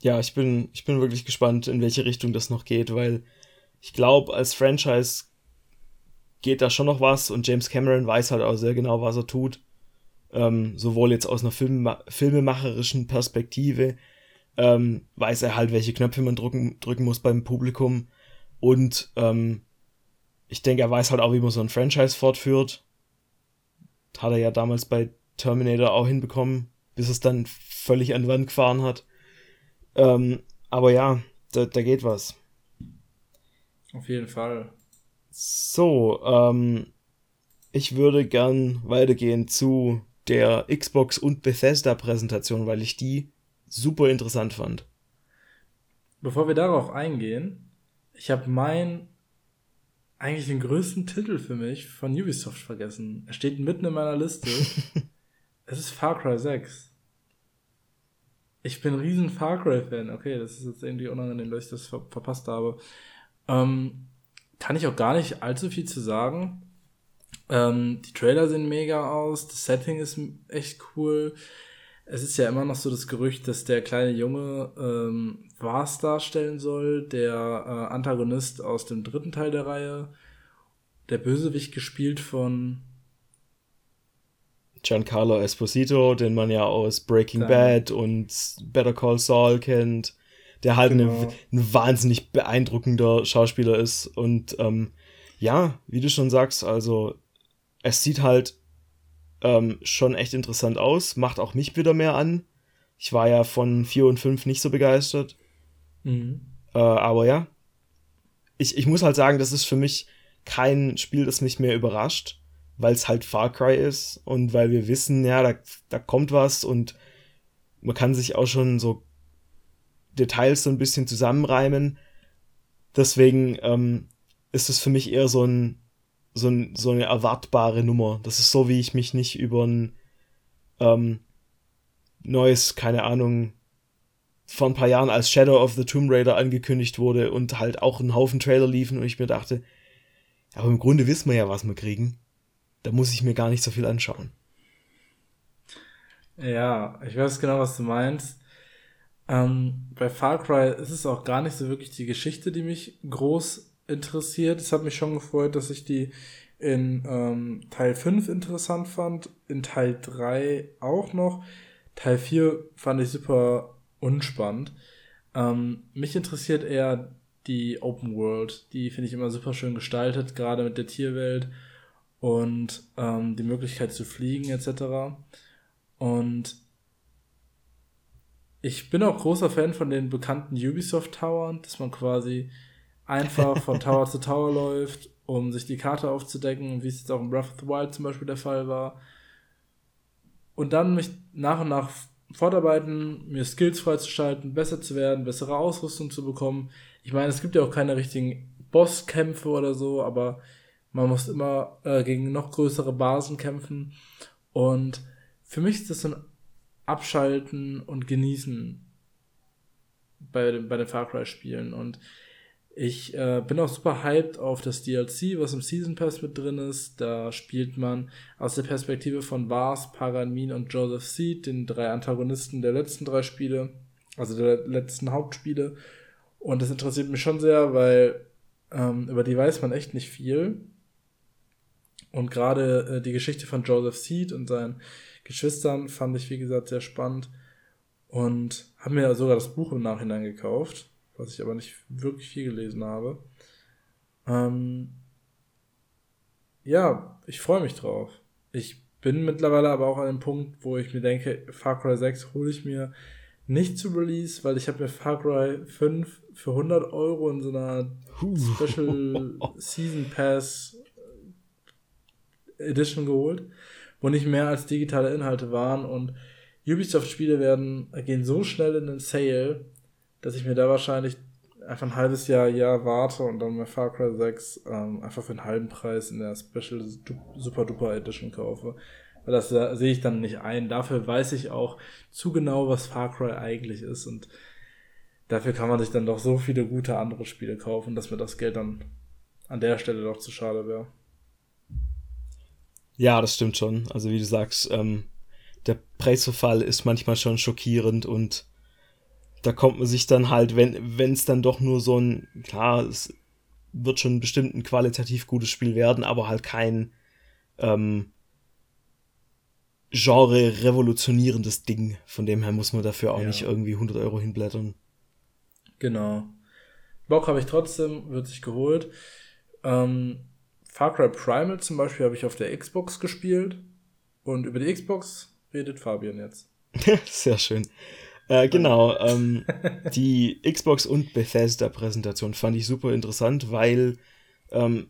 ja, ich bin, ich bin wirklich gespannt, in welche Richtung das noch geht, weil ich glaube, als Franchise geht da schon noch was und James Cameron weiß halt auch sehr genau, was er tut. Ähm, sowohl jetzt aus einer Film filmemacherischen Perspektive ähm, weiß er halt, welche Knöpfe man drücken, drücken muss beim Publikum. Und ähm, ich denke, er weiß halt auch, wie man so ein Franchise fortführt. Hat er ja damals bei Terminator auch hinbekommen, bis es dann völlig an die Wand gefahren hat. Ähm, aber ja, da, da geht was. Auf jeden Fall. So, ähm, ich würde gern weitergehen zu der Xbox und Bethesda Präsentation, weil ich die super interessant fand. Bevor wir darauf eingehen, ich habe meinen eigentlich den größten Titel für mich von Ubisoft vergessen. Er steht mitten in meiner Liste. es ist Far Cry 6. Ich bin ein riesen Far Cry-Fan. Okay, das ist jetzt irgendwie unangenehm, dass ich das ver verpasst habe. Ähm, kann ich auch gar nicht allzu viel zu sagen. Ähm, die Trailer sehen mega aus, das Setting ist echt cool. Es ist ja immer noch so das Gerücht, dass der kleine Junge ähm, Vars darstellen soll, der äh, Antagonist aus dem dritten Teil der Reihe. Der Bösewicht gespielt von Giancarlo Esposito, den man ja aus Breaking Dann. Bad und Better Call Saul kennt, der halt genau. eine, ein wahnsinnig beeindruckender Schauspieler ist. Und ähm, ja, wie du schon sagst, also es sieht halt ähm, schon echt interessant aus, macht auch mich wieder mehr an. Ich war ja von 4 und 5 nicht so begeistert. Mhm. Äh, aber ja, ich, ich muss halt sagen, das ist für mich kein Spiel, das mich mehr überrascht, weil es halt Far Cry ist und weil wir wissen, ja, da, da kommt was und man kann sich auch schon so Details so ein bisschen zusammenreimen. Deswegen ähm, ist es für mich eher so ein so, ein, so eine erwartbare Nummer. Das ist so, wie ich mich nicht über ein ähm, neues, keine Ahnung, vor ein paar Jahren als Shadow of the Tomb Raider angekündigt wurde und halt auch ein Haufen Trailer liefen und ich mir dachte, aber im Grunde wissen wir ja, was wir kriegen. Da muss ich mir gar nicht so viel anschauen. Ja, ich weiß genau, was du meinst. Ähm, bei Far Cry ist es auch gar nicht so wirklich die Geschichte, die mich groß interessiert. Es hat mich schon gefreut, dass ich die in ähm, Teil 5 interessant fand, in Teil 3 auch noch. Teil 4 fand ich super unspannend. Ähm, mich interessiert eher die Open World. Die finde ich immer super schön gestaltet, gerade mit der Tierwelt und ähm, die Möglichkeit zu fliegen etc. Und ich bin auch großer Fan von den bekannten Ubisoft Towern, dass man quasi einfach von Tower zu Tower läuft, um sich die Karte aufzudecken, wie es jetzt auch in Breath of the Wild zum Beispiel der Fall war. Und dann mich nach und nach fortarbeiten, mir Skills freizuschalten, besser zu werden, bessere Ausrüstung zu bekommen. Ich meine, es gibt ja auch keine richtigen Bosskämpfe oder so, aber man muss immer äh, gegen noch größere Basen kämpfen. Und für mich ist das so ein Abschalten und Genießen bei, bei den Far Cry-Spielen. Und ich äh, bin auch super hyped auf das DLC, was im Season Pass mit drin ist. Da spielt man aus der Perspektive von Vars, Paganmin und Joseph Seed, den drei Antagonisten der letzten drei Spiele, also der letzten Hauptspiele. Und das interessiert mich schon sehr, weil ähm, über die weiß man echt nicht viel. Und gerade äh, die Geschichte von Joseph Seed und seinen Geschwistern fand ich, wie gesagt, sehr spannend. Und habe mir sogar das Buch im Nachhinein gekauft was ich aber nicht wirklich viel gelesen habe. Ähm, ja, ich freue mich drauf. Ich bin mittlerweile aber auch an dem Punkt, wo ich mir denke, Far Cry 6 hole ich mir nicht zu Release, weil ich habe mir Far Cry 5 für 100 Euro in so einer Special Season Pass Edition geholt, wo nicht mehr als digitale Inhalte waren und Ubisoft-Spiele werden gehen so schnell in den Sale, dass ich mir da wahrscheinlich einfach ein halbes Jahr, Jahr warte und dann bei Far Cry 6 ähm, einfach für einen halben Preis in der Special Super Duper Edition kaufe. Weil das äh, sehe ich dann nicht ein. Dafür weiß ich auch zu genau, was Far Cry eigentlich ist und dafür kann man sich dann doch so viele gute andere Spiele kaufen, dass mir das Geld dann an der Stelle doch zu schade wäre. Ja, das stimmt schon. Also wie du sagst, ähm, der Preisverfall ist manchmal schon schockierend und da kommt man sich dann halt, wenn es dann doch nur so ein, klar, es wird schon bestimmt ein qualitativ gutes Spiel werden, aber halt kein ähm, Genre revolutionierendes Ding. Von dem her muss man dafür auch ja. nicht irgendwie 100 Euro hinblättern. Genau. Bock habe ich trotzdem, wird sich geholt. Ähm, Far Cry Primal zum Beispiel habe ich auf der Xbox gespielt. Und über die Xbox redet Fabian jetzt. Sehr schön. Äh, genau, ähm, die Xbox und Bethesda-Präsentation fand ich super interessant, weil ähm,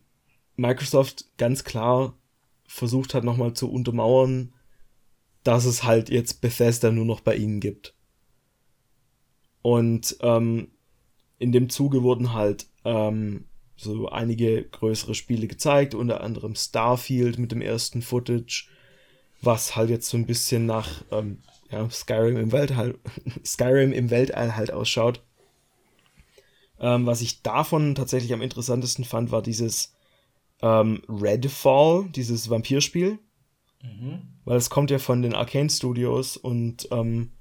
Microsoft ganz klar versucht hat, nochmal zu untermauern, dass es halt jetzt Bethesda nur noch bei ihnen gibt. Und ähm, in dem Zuge wurden halt ähm, so einige größere Spiele gezeigt, unter anderem Starfield mit dem ersten Footage, was halt jetzt so ein bisschen nach ähm, ja, Skyrim im Weltall, Skyrim im Weltall halt ausschaut. Ähm, was ich davon tatsächlich am interessantesten fand, war dieses ähm, Redfall, dieses Vampirspiel. Mhm. Weil es kommt ja von den Arcane Studios und ähm,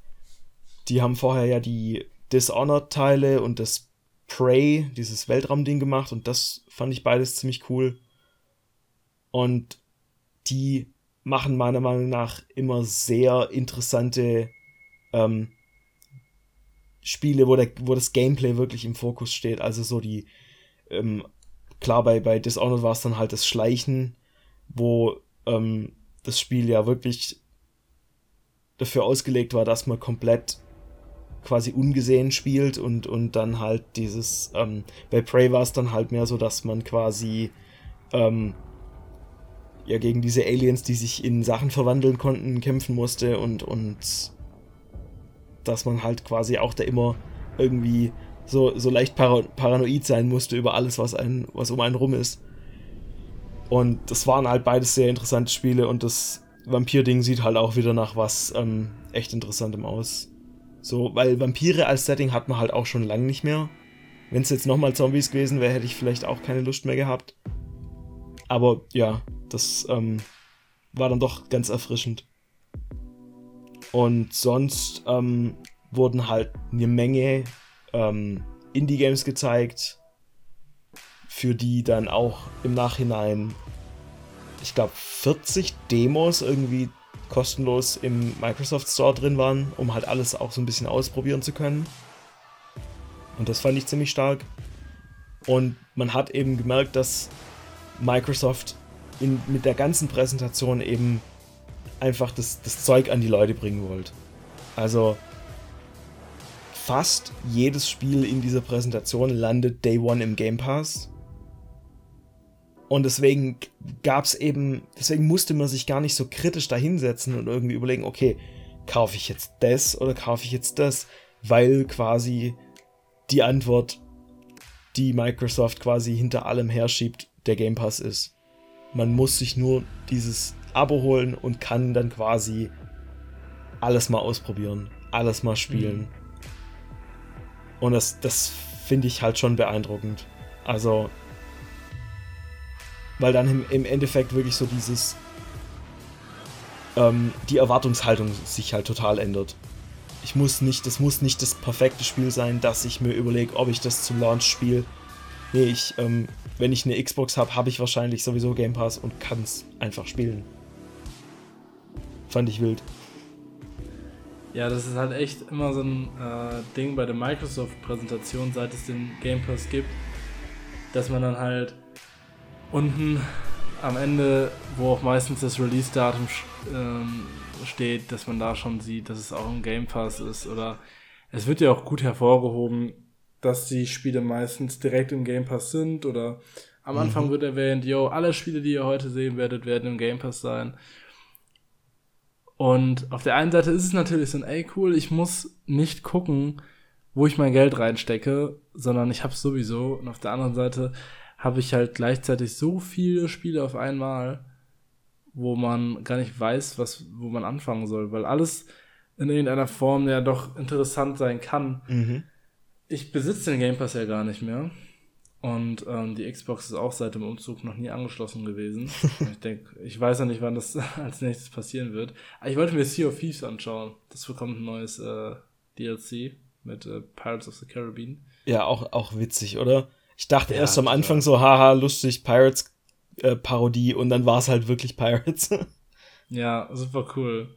die haben vorher ja die Dishonored-Teile und das Prey, dieses Weltraumding gemacht und das fand ich beides ziemlich cool. Und die machen meiner Meinung nach immer sehr interessante ähm, Spiele, wo, der, wo das Gameplay wirklich im Fokus steht. Also so die, ähm, klar, bei, bei Dishonored war es dann halt das Schleichen, wo ähm, das Spiel ja wirklich dafür ausgelegt war, dass man komplett quasi ungesehen spielt und, und dann halt dieses, ähm, bei Prey war es dann halt mehr so, dass man quasi ähm, ja gegen diese Aliens, die sich in Sachen verwandeln konnten, kämpfen musste und, und dass man halt quasi auch da immer irgendwie so, so leicht para paranoid sein musste über alles, was, ein, was um einen rum ist. Und das waren halt beides sehr interessante Spiele und das Vampir-Ding sieht halt auch wieder nach was ähm, echt Interessantem aus. So, weil Vampire als Setting hat man halt auch schon lange nicht mehr. Wenn es jetzt nochmal Zombies gewesen wäre, hätte ich vielleicht auch keine Lust mehr gehabt. Aber ja, das ähm, war dann doch ganz erfrischend. Und sonst ähm, wurden halt eine Menge ähm, Indie-Games gezeigt, für die dann auch im Nachhinein, ich glaube, 40 Demos irgendwie kostenlos im Microsoft Store drin waren, um halt alles auch so ein bisschen ausprobieren zu können. Und das fand ich ziemlich stark. Und man hat eben gemerkt, dass Microsoft in, mit der ganzen Präsentation eben einfach das, das Zeug an die Leute bringen wollt. Also fast jedes Spiel in dieser Präsentation landet Day One im Game Pass. Und deswegen gab es eben, deswegen musste man sich gar nicht so kritisch dahinsetzen und irgendwie überlegen, okay, kaufe ich jetzt das oder kaufe ich jetzt das? Weil quasi die Antwort, die Microsoft quasi hinter allem herschiebt, der Game Pass ist. Man muss sich nur dieses Abo holen und kann dann quasi alles mal ausprobieren, alles mal spielen. Mhm. Und das, das finde ich halt schon beeindruckend. Also, weil dann im, im Endeffekt wirklich so dieses, ähm, die Erwartungshaltung sich halt total ändert. Ich muss nicht, das muss nicht das perfekte Spiel sein, dass ich mir überlege, ob ich das zum Launch spiele. Nee, ich, ähm, wenn ich eine Xbox habe, habe ich wahrscheinlich sowieso Game Pass und kann es einfach spielen. Fand ich wild. Ja, das ist halt echt immer so ein äh, Ding bei der Microsoft-Präsentation, seit es den Game Pass gibt, dass man dann halt unten am Ende, wo auch meistens das Release-Datum ähm, steht, dass man da schon sieht, dass es auch ein Game Pass ist. Oder es wird ja auch gut hervorgehoben, dass die Spiele meistens direkt im Game Pass sind. Oder am Anfang mhm. wird erwähnt, yo, alle Spiele, die ihr heute sehen werdet, werden im Game Pass sein. Und auf der einen Seite ist es natürlich so ein, ey cool, ich muss nicht gucken, wo ich mein Geld reinstecke, sondern ich hab's sowieso. Und auf der anderen Seite habe ich halt gleichzeitig so viele Spiele auf einmal, wo man gar nicht weiß, was, wo man anfangen soll, weil alles in irgendeiner Form ja doch interessant sein kann. Mhm. Ich besitze den Game Pass ja gar nicht mehr. Und ähm, die Xbox ist auch seit dem Umzug noch nie angeschlossen gewesen. ich denke, ich weiß ja nicht, wann das als nächstes passieren wird. Aber ich wollte mir Sea of Thieves anschauen. Das bekommt ein neues äh, DLC mit äh, Pirates of the Caribbean. Ja, auch, auch witzig, oder? Ich dachte ja, erst am Anfang so, haha, lustig, Pirates äh, Parodie und dann war es halt wirklich Pirates. ja, super cool.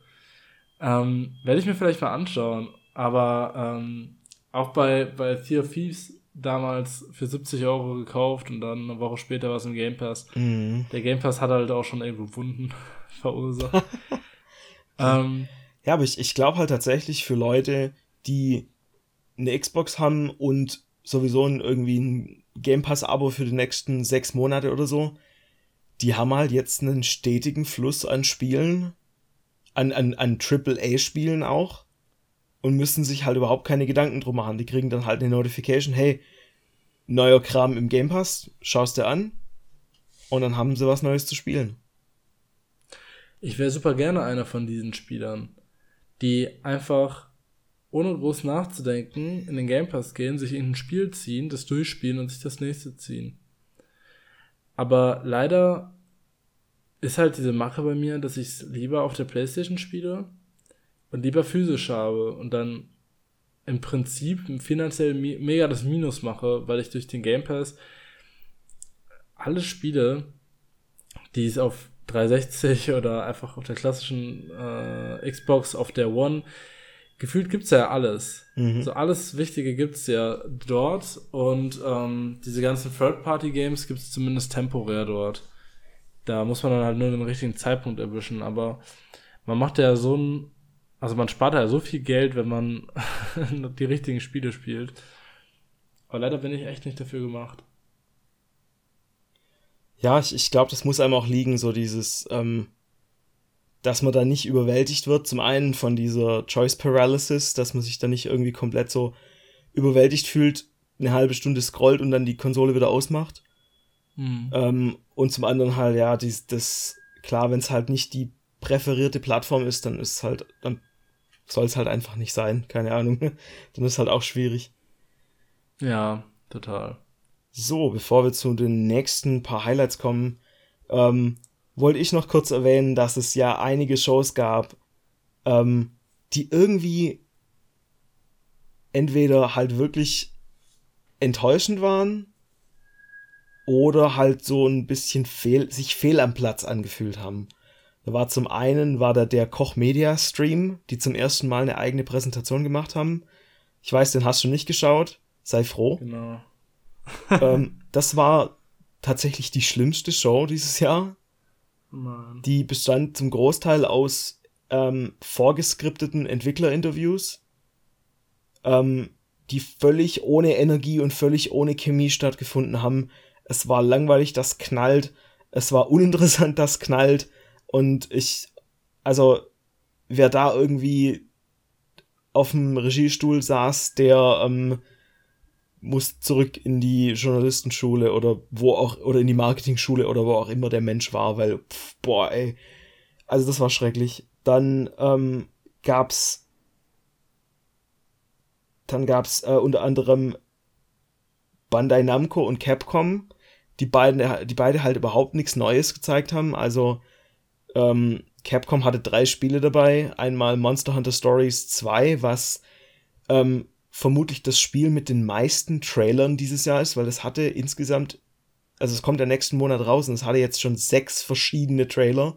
Ähm, Werde ich mir vielleicht mal anschauen. Aber ähm, auch bei, bei of Thieves damals für 70 Euro gekauft und dann eine Woche später war es im Game Pass. Mhm. Der Game Pass hat halt auch schon irgendwo Wunden verursacht. ähm, ja, aber ich, ich glaube halt tatsächlich für Leute, die eine Xbox haben und sowieso irgendwie ein Game Pass-Abo für die nächsten sechs Monate oder so, die haben halt jetzt einen stetigen Fluss an Spielen, an, an, an AAA-Spielen auch und müssen sich halt überhaupt keine Gedanken drum machen. Die kriegen dann halt eine Notification, hey, neuer Kram im Game Pass, schaust dir an und dann haben sie was Neues zu spielen. Ich wäre super gerne einer von diesen Spielern, die einfach ohne groß nachzudenken in den Game Pass gehen, sich in ein Spiel ziehen, das durchspielen und sich das nächste ziehen. Aber leider ist halt diese Mache bei mir, dass ich es lieber auf der Playstation spiele und lieber physisch habe und dann im Prinzip finanziell mega das Minus mache, weil ich durch den Game Pass alle Spiele, die es auf 360 oder einfach auf der klassischen äh, Xbox, auf der One, gefühlt gibt es ja alles. Mhm. Also alles Wichtige gibt es ja dort und ähm, diese ganzen Third-Party-Games gibt es zumindest temporär dort. Da muss man dann halt nur den richtigen Zeitpunkt erwischen, aber man macht ja so ein, also man spart ja so viel Geld, wenn man die richtigen Spiele spielt. Aber leider bin ich echt nicht dafür gemacht. Ja, ich, ich glaube, das muss einem auch liegen, so dieses, ähm, dass man da nicht überwältigt wird. Zum einen von dieser Choice Paralysis, dass man sich da nicht irgendwie komplett so überwältigt fühlt, eine halbe Stunde scrollt und dann die Konsole wieder ausmacht. Mhm. Ähm, und zum anderen halt, ja, dies, das, klar, wenn es halt nicht die präferierte Plattform ist, dann ist es halt, dann soll es halt einfach nicht sein, keine Ahnung. dann ist halt auch schwierig. Ja, total. So, bevor wir zu den nächsten paar Highlights kommen, ähm, wollte ich noch kurz erwähnen, dass es ja einige Shows gab, ähm, die irgendwie entweder halt wirklich enttäuschend waren oder halt so ein bisschen fehl, sich fehl am Platz angefühlt haben. Da war zum einen war da der Koch Media Stream, die zum ersten Mal eine eigene Präsentation gemacht haben. Ich weiß, den hast du nicht geschaut. Sei froh. Genau. ähm, das war tatsächlich die schlimmste Show dieses Jahr. Mann. Die bestand zum Großteil aus ähm, vorgeskripteten Entwicklerinterviews, ähm, die völlig ohne Energie und völlig ohne Chemie stattgefunden haben es war langweilig, das knallt, es war uninteressant, das knallt und ich, also wer da irgendwie auf dem Regiestuhl saß, der ähm, muss zurück in die Journalistenschule oder wo auch, oder in die Marketingschule oder wo auch immer der Mensch war, weil, pff, boah, ey. Also das war schrecklich. Dann ähm, gab's dann gab's äh, unter anderem Bandai Namco und Capcom, die beiden, die beide halt überhaupt nichts Neues gezeigt haben. Also ähm, Capcom hatte drei Spiele dabei. Einmal Monster Hunter Stories 2, was ähm, vermutlich das Spiel mit den meisten Trailern dieses Jahr ist, weil es hatte insgesamt, also es kommt der nächsten Monat raus und es hatte jetzt schon sechs verschiedene Trailer.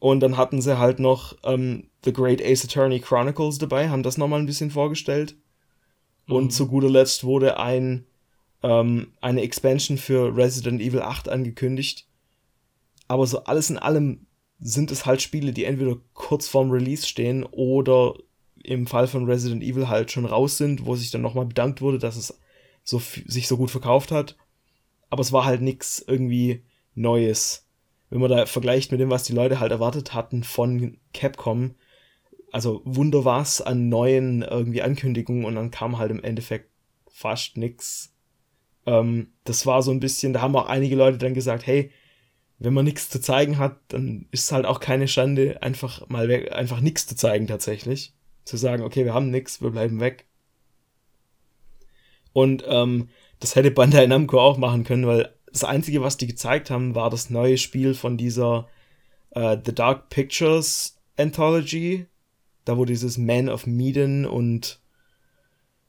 Und dann hatten sie halt noch ähm, The Great Ace Attorney Chronicles dabei, haben das nochmal ein bisschen vorgestellt. Und mhm. zu guter Letzt wurde ein ähm, eine Expansion für Resident Evil 8 angekündigt. Aber so alles in allem sind es halt Spiele, die entweder kurz vorm Release stehen oder im Fall von Resident Evil halt schon raus sind, wo sich dann nochmal bedankt wurde, dass es so sich so gut verkauft hat. Aber es war halt nichts irgendwie Neues. Wenn man da vergleicht mit dem, was die Leute halt erwartet hatten von Capcom, also Wunder was an neuen irgendwie Ankündigungen und dann kam halt im Endeffekt fast nichts ähm, das war so ein bisschen, da haben auch einige Leute dann gesagt, hey, wenn man nichts zu zeigen hat, dann ist es halt auch keine Schande, einfach mal weg, einfach nichts zu zeigen tatsächlich. Zu sagen, okay, wir haben nichts, wir bleiben weg. Und ähm, das hätte Bandai Namco auch machen können, weil das Einzige, was die gezeigt haben, war das neue Spiel von dieser äh, The Dark Pictures Anthology. Da wo dieses Man of Medan und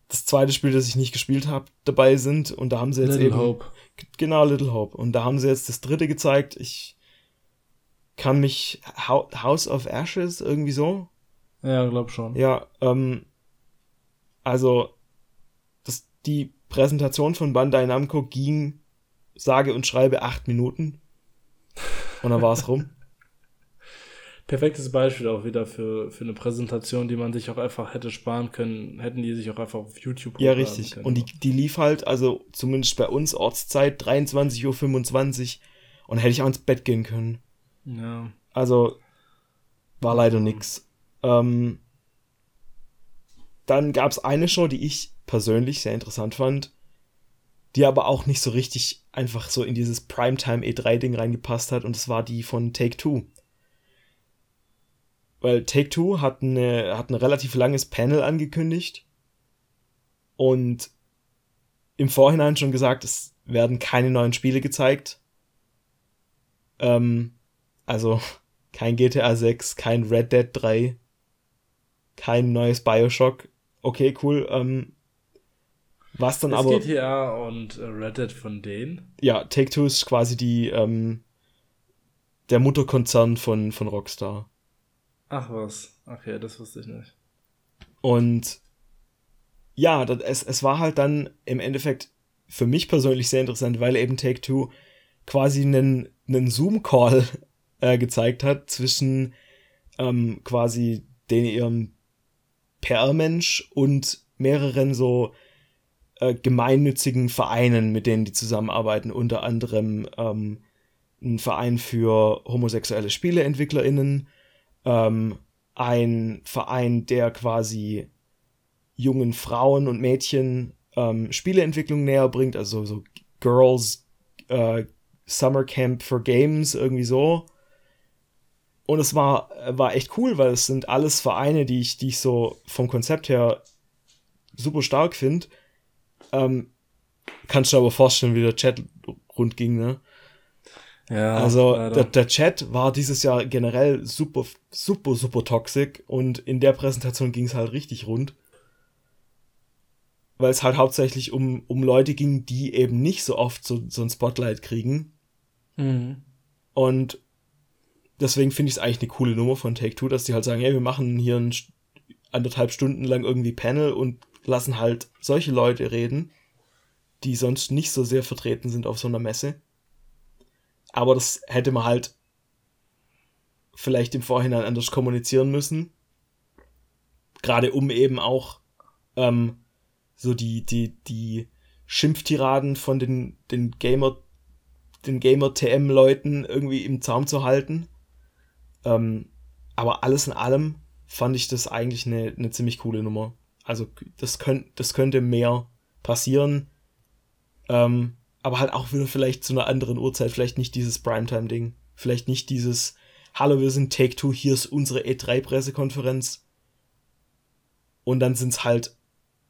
das zweite Spiel, das ich nicht gespielt habe, dabei sind. Und da haben sie jetzt Little eben. Hope. Genau, Little Hope. Und da haben sie jetzt das dritte gezeigt. Ich kann mich. House of Ashes, irgendwie so? Ja, glaub schon. Ja, ähm. Also, das, die Präsentation von Bandai Namco ging, sage und schreibe, acht Minuten. Und dann war es rum. Perfektes Beispiel auch wieder für, für eine Präsentation, die man sich auch einfach hätte sparen können, hätten die sich auch einfach auf YouTube Ja, richtig. Können. Und die, die lief halt, also zumindest bei uns Ortszeit 23.25 Uhr und hätte ich auch ins Bett gehen können. Ja. Also war leider nix. Ähm, dann gab es eine Show, die ich persönlich sehr interessant fand, die aber auch nicht so richtig einfach so in dieses Primetime E3-Ding reingepasst hat und das war die von Take Two weil Take Two hat, eine, hat ein relativ langes Panel angekündigt und im Vorhinein schon gesagt, es werden keine neuen Spiele gezeigt. Ähm, also kein GTA 6, kein Red Dead 3, kein neues Bioshock. Okay, cool. Ähm, was dann ist aber. GTA und äh, Red Dead von denen? Ja, Take-Two ist quasi die, ähm, der Mutterkonzern von, von Rockstar. Ach was, okay, das wusste ich nicht. Und ja, das, es, es war halt dann im Endeffekt für mich persönlich sehr interessant, weil eben Take-Two quasi einen, einen Zoom-Call äh, gezeigt hat zwischen ähm, quasi den ihrem PR-Mensch und mehreren so äh, gemeinnützigen Vereinen, mit denen die zusammenarbeiten, unter anderem ähm, ein Verein für homosexuelle SpieleentwicklerInnen, ähm, ein Verein, der quasi jungen Frauen und Mädchen ähm, Spieleentwicklung näher bringt, also so Girls äh, Summer Camp for Games, irgendwie so. Und es war, war echt cool, weil es sind alles Vereine, die ich, die ich so vom Konzept her super stark finde. Ähm, kannst du aber vorstellen, wie der Chat rund ging, ne? Ja, also der, der, Chat war dieses Jahr generell super, super, super toxisch und in der Präsentation ging es halt richtig rund. Weil es halt hauptsächlich um, um Leute ging, die eben nicht so oft so, so ein Spotlight kriegen. Mhm. Und deswegen finde ich es eigentlich eine coole Nummer von Take-Two, dass die halt sagen, hey, wir machen hier ein anderthalb Stunden lang irgendwie Panel und lassen halt solche Leute reden, die sonst nicht so sehr vertreten sind auf so einer Messe. Aber das hätte man halt vielleicht im Vorhinein anders kommunizieren müssen. Gerade um eben auch ähm, so die, die, die Schimpftiraden von den, den Gamer, den Gamer-TM-Leuten irgendwie im Zaum zu halten. Ähm, aber alles in allem fand ich das eigentlich eine, eine ziemlich coole Nummer. Also das, könnt, das könnte mehr passieren. Ähm, aber halt auch wieder vielleicht zu einer anderen Uhrzeit, vielleicht nicht dieses Primetime-Ding. Vielleicht nicht dieses, hallo, wir sind Take-Two, hier ist unsere E3-Pressekonferenz. Und dann sind es halt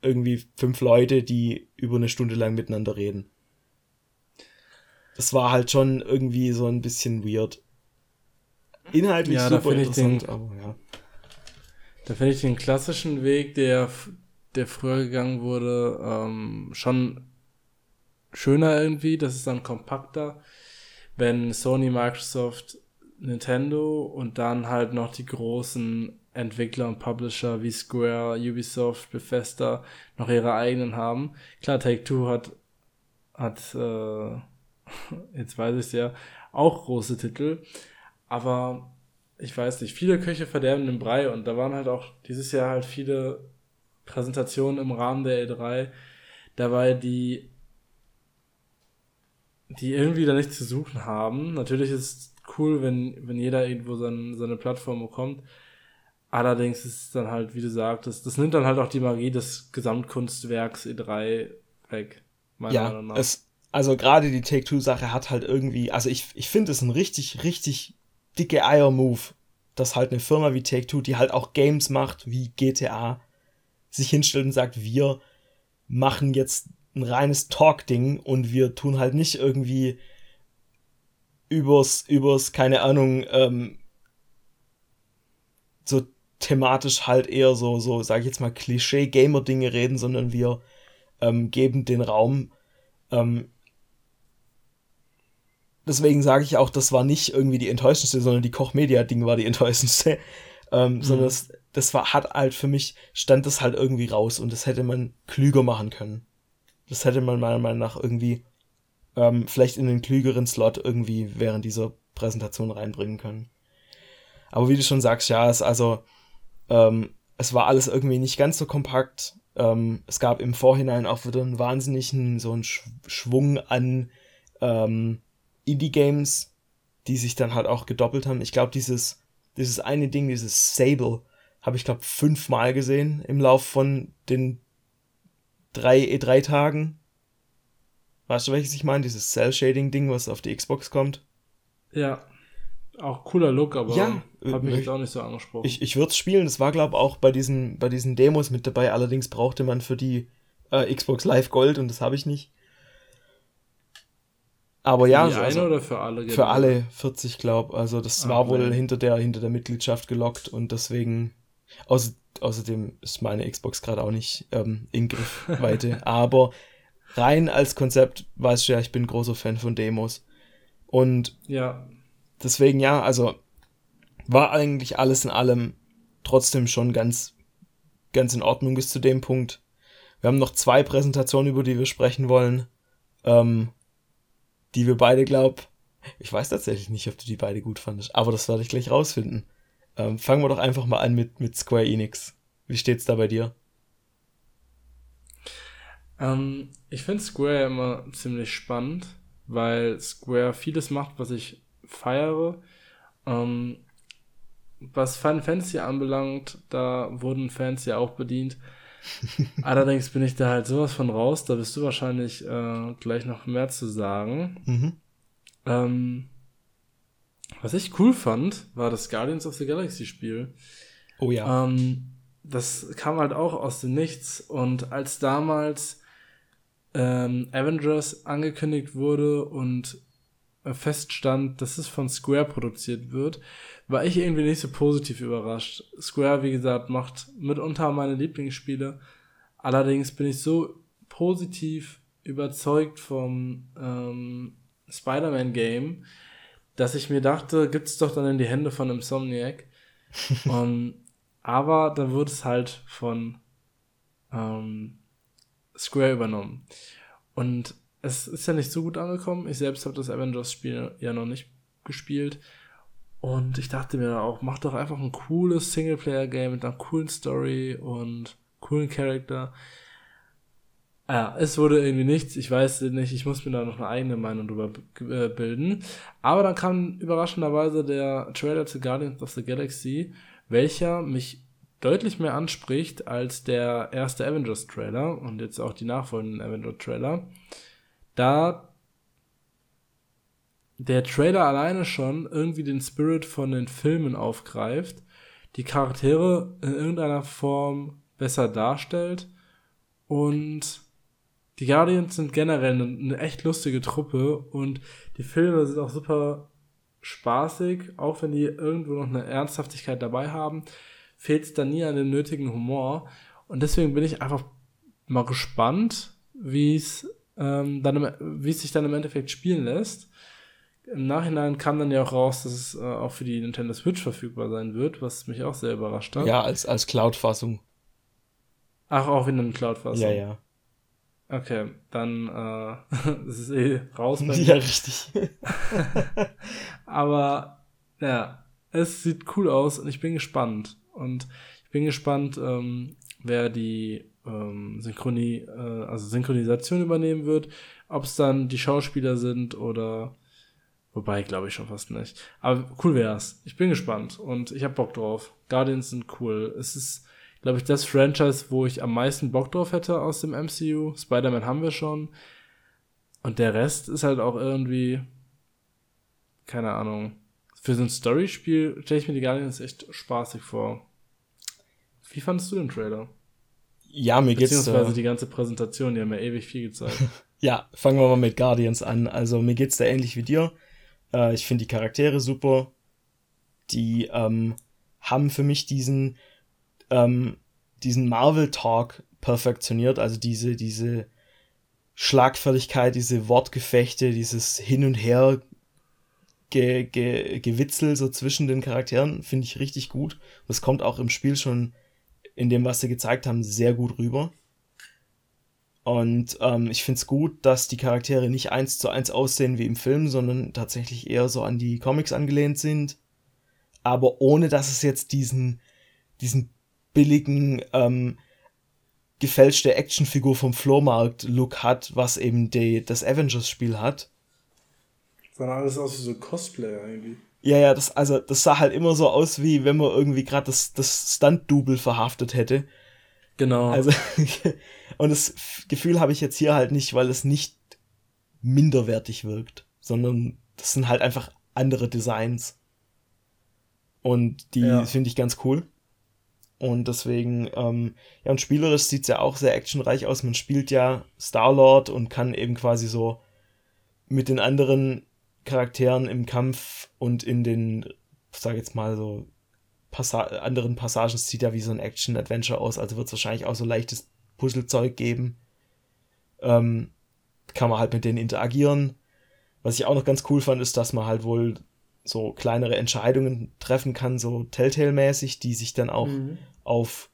irgendwie fünf Leute, die über eine Stunde lang miteinander reden. Das war halt schon irgendwie so ein bisschen weird. Inhaltlich ja, super interessant, den, aber ja. Da finde ich den klassischen Weg, der, der früher gegangen wurde, ähm, schon schöner irgendwie. Das ist dann kompakter. Wenn Sony, Microsoft, Nintendo und dann halt noch die großen Entwickler und Publisher wie Square, Ubisoft, Bethesda noch ihre eigenen haben. Klar, Take-Two hat, hat äh, jetzt weiß ich es ja, auch große Titel, aber ich weiß nicht, viele Köche verderben den Brei und da waren halt auch dieses Jahr halt viele Präsentationen im Rahmen der E3 dabei, die die irgendwie da nichts zu suchen haben. Natürlich ist es cool, wenn, wenn jeder irgendwo sein, seine Plattform bekommt. Allerdings ist es dann halt, wie du sagtest, das nimmt dann halt auch die Magie des Gesamtkunstwerks E3 weg. ja, es, also gerade die Take-Two-Sache hat halt irgendwie, also ich, ich finde es ein richtig, richtig dicke Eier-Move, dass halt eine Firma wie Take-Two, die halt auch Games macht, wie GTA, sich hinstellt und sagt, wir machen jetzt ein reines Talk-Ding und wir tun halt nicht irgendwie übers, übers, keine Ahnung, ähm, so thematisch halt eher so, so, sag ich jetzt mal, Klischee-Gamer-Dinge reden, sondern wir ähm, geben den Raum. Ähm, deswegen sage ich auch, das war nicht irgendwie die enttäuschendste, sondern die Koch-Media-Ding war die enttäuschendste. Ähm, mhm. Sondern das, das war, hat halt für mich, stand das halt irgendwie raus und das hätte man klüger machen können. Das hätte man meiner Meinung nach irgendwie ähm, vielleicht in den klügeren Slot irgendwie während dieser Präsentation reinbringen können. Aber wie du schon sagst, ja, es also ähm, es war alles irgendwie nicht ganz so kompakt. Ähm, es gab im Vorhinein auch wieder einen wahnsinnigen so einen Sch Schwung an ähm, Indie-Games, die sich dann halt auch gedoppelt haben. Ich glaube, dieses, dieses eine Ding, dieses Sable, habe ich glaube fünfmal gesehen im Lauf von den drei E3-Tagen. Weißt du, welches ich meine? Dieses Cell-Shading-Ding, was auf die Xbox kommt? Ja. Auch cooler Look, aber ja, hat mich jetzt auch nicht so angesprochen. Ich, ich würde es spielen. Das war, glaube ich, auch bei diesen, bei diesen Demos mit dabei. Allerdings brauchte man für die äh, Xbox Live Gold und das habe ich nicht. Aber für ja, die also, eine oder für alle? Genau? Für alle 40, glaube Also das ah, war wohl nein. hinter der, hinter der Mitgliedschaft gelockt und deswegen. Außer, außerdem ist meine Xbox gerade auch nicht ähm, in Griffweite. aber rein als Konzept weißt du ja, ich bin großer Fan von Demos. Und ja. deswegen ja, also war eigentlich alles in allem trotzdem schon ganz, ganz in Ordnung bis zu dem Punkt. Wir haben noch zwei Präsentationen, über die wir sprechen wollen, ähm, die wir beide glauben. Ich weiß tatsächlich nicht, ob du die beide gut fandest, aber das werde ich gleich rausfinden. Ähm, fangen wir doch einfach mal an mit, mit Square Enix. Wie steht's da bei dir? Ähm, ich finde Square immer ziemlich spannend, weil Square vieles macht, was ich feiere. Ähm, was Final Fantasy anbelangt, da wurden Fans ja auch bedient. Allerdings bin ich da halt sowas von raus, da wirst du wahrscheinlich äh, gleich noch mehr zu sagen. Mhm. Ähm, was ich cool fand, war das Guardians of the Galaxy Spiel. Oh ja. Ähm, das kam halt auch aus dem Nichts und als damals ähm, Avengers angekündigt wurde und feststand, dass es von Square produziert wird, war ich irgendwie nicht so positiv überrascht. Square, wie gesagt, macht mitunter meine Lieblingsspiele. Allerdings bin ich so positiv überzeugt vom ähm, Spider-Man-Game, dass ich mir dachte, gibt's doch dann in die Hände von Insomniac. um, aber dann wurde es halt von ähm, Square übernommen. Und es ist ja nicht so gut angekommen. Ich selbst habe das Avengers-Spiel ja noch nicht gespielt. Und ich dachte mir auch, mach doch einfach ein cooles Singleplayer-Game mit einer coolen Story und coolen Charakter. Ja, es wurde irgendwie nichts. Ich weiß nicht, ich muss mir da noch eine eigene Meinung drüber äh, bilden. Aber dann kam überraschenderweise der Trailer zu Guardians of the Galaxy, welcher mich deutlich mehr anspricht als der erste Avengers-Trailer und jetzt auch die nachfolgenden Avengers-Trailer da der Trailer alleine schon irgendwie den Spirit von den Filmen aufgreift, die Charaktere in irgendeiner Form besser darstellt und die Guardians sind generell eine, eine echt lustige Truppe und die Filme sind auch super spaßig, auch wenn die irgendwo noch eine Ernsthaftigkeit dabei haben, fehlt es da nie an dem nötigen Humor und deswegen bin ich einfach mal gespannt, wie es ähm, dann wie es sich dann im Endeffekt spielen lässt. Im Nachhinein kam dann ja auch raus, dass es äh, auch für die Nintendo Switch verfügbar sein wird, was mich auch sehr überrascht hat. Ja, als, als Cloud-Fassung. Ach, auch in einer Cloud-Fassung. Ja, ja. Okay, dann äh, ist eh raus. Bei ja, richtig. Aber ja, es sieht cool aus und ich bin gespannt. Und ich bin gespannt, ähm, wer die ähm, Synchronie, äh, also Synchronisation übernehmen wird. Ob es dann die Schauspieler sind oder wobei glaube ich schon fast nicht. Aber cool wär's. Ich bin gespannt und ich habe Bock drauf. Guardians sind cool. Es ist, glaube ich, das Franchise, wo ich am meisten Bock drauf hätte aus dem MCU. Spider-Man haben wir schon. Und der Rest ist halt auch irgendwie, keine Ahnung. Für so ein Story-Spiel stelle ich mir die Guardians echt spaßig vor. Wie fandest du den Trailer? Ja, mir geht's. Beziehungsweise die ganze Präsentation, die haben ja ewig viel gezeigt. ja, fangen wir mal mit Guardians an. Also mir geht's da ähnlich wie dir. Äh, ich finde die Charaktere super. Die ähm, haben für mich diesen, ähm, diesen Marvel-Talk perfektioniert. Also diese, diese Schlagfertigkeit, diese Wortgefechte, dieses Hin und Her Ge Ge Gewitzel so zwischen den Charakteren finde ich richtig gut. Das kommt auch im Spiel schon in dem, was sie gezeigt haben, sehr gut rüber. Und ähm, ich finde es gut, dass die Charaktere nicht eins zu eins aussehen wie im Film, sondern tatsächlich eher so an die Comics angelehnt sind. Aber ohne dass es jetzt diesen, diesen billigen, ähm, gefälschte Actionfigur vom Flohmarkt-Look hat, was eben die, das Avengers-Spiel hat. Sondern alles aus wie so Cosplayer irgendwie. Ja, ja, das, also, das sah halt immer so aus, wie wenn man irgendwie gerade das, das Stunt-Double verhaftet hätte. Genau. Also, und das Gefühl habe ich jetzt hier halt nicht, weil es nicht minderwertig wirkt, sondern das sind halt einfach andere Designs. Und die ja. finde ich ganz cool. Und deswegen, ähm, ja, und spielerisch sieht's ja auch sehr actionreich aus. Man spielt ja Star-Lord und kann eben quasi so mit den anderen Charakteren im Kampf und in den, sag jetzt mal so, Passa anderen Passagen sieht ja wie so ein Action-Adventure aus, also wird es wahrscheinlich auch so leichtes Puzzlezeug geben. Ähm, kann man halt mit denen interagieren. Was ich auch noch ganz cool fand, ist, dass man halt wohl so kleinere Entscheidungen treffen kann, so Telltale-mäßig, die sich dann auch mhm. auf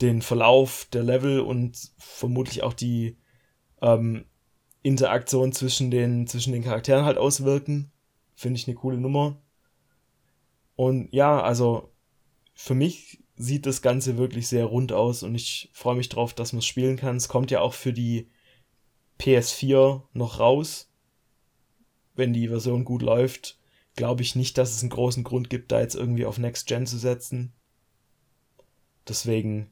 den Verlauf der Level und vermutlich auch die ähm, Interaktion zwischen den, zwischen den Charakteren halt auswirken. Finde ich eine coole Nummer. Und ja, also für mich sieht das Ganze wirklich sehr rund aus und ich freue mich drauf, dass man es spielen kann. Es kommt ja auch für die PS4 noch raus. Wenn die Version gut läuft, glaube ich nicht, dass es einen großen Grund gibt, da jetzt irgendwie auf Next Gen zu setzen. Deswegen,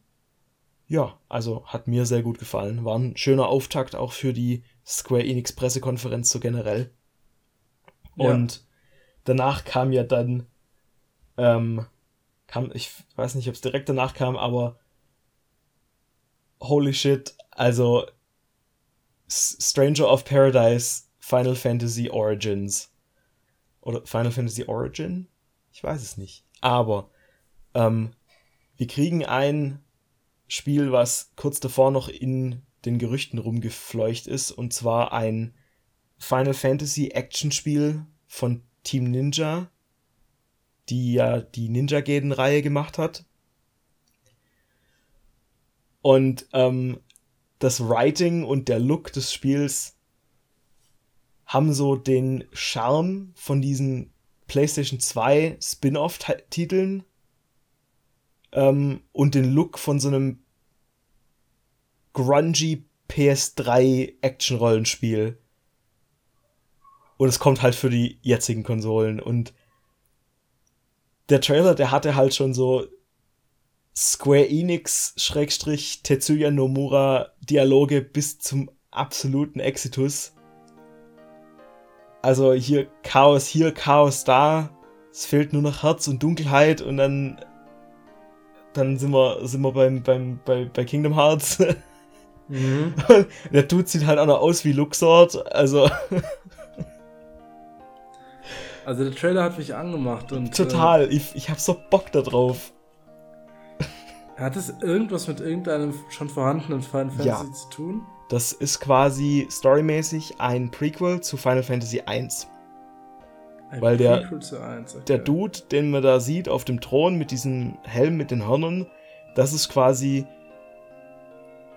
ja, also hat mir sehr gut gefallen. War ein schöner Auftakt auch für die Square Enix Pressekonferenz so generell. Und ja. danach kam ja dann ähm, kam, ich weiß nicht, ob es direkt danach kam, aber holy shit, also Stranger of Paradise Final Fantasy Origins. Oder Final Fantasy Origin? Ich weiß es nicht. Aber ähm, wir kriegen ein Spiel, was kurz davor noch in den Gerüchten rumgefleucht ist, und zwar ein Final Fantasy Action Spiel von Team Ninja, die ja die Ninja Gaiden-Reihe gemacht hat. Und ähm, das Writing und der Look des Spiels haben so den Charme von diesen PlayStation 2 Spin-off-Titeln ähm, und den Look von so einem grungy PS3 Action-Rollenspiel. Und es kommt halt für die jetzigen Konsolen. Und der Trailer, der hatte halt schon so Square Enix Schrägstrich Tetsuya Nomura Dialoge bis zum absoluten Exitus. Also hier Chaos hier, Chaos da. Es fehlt nur noch Herz und Dunkelheit und dann dann sind wir sind wir beim beim bei, bei Kingdom Hearts. Mhm. Der Dude sieht halt auch noch aus wie Luxord, also Also der Trailer hat mich angemacht und. Total, äh, ich, ich hab so Bock da drauf. Hat es irgendwas mit irgendeinem schon vorhandenen Final Fantasy ja. zu tun? Das ist quasi storymäßig ein Prequel zu Final Fantasy I. Ein Weil der, 1, okay. der Dude, den man da sieht auf dem Thron mit diesem Helm mit den Hörnern, das ist quasi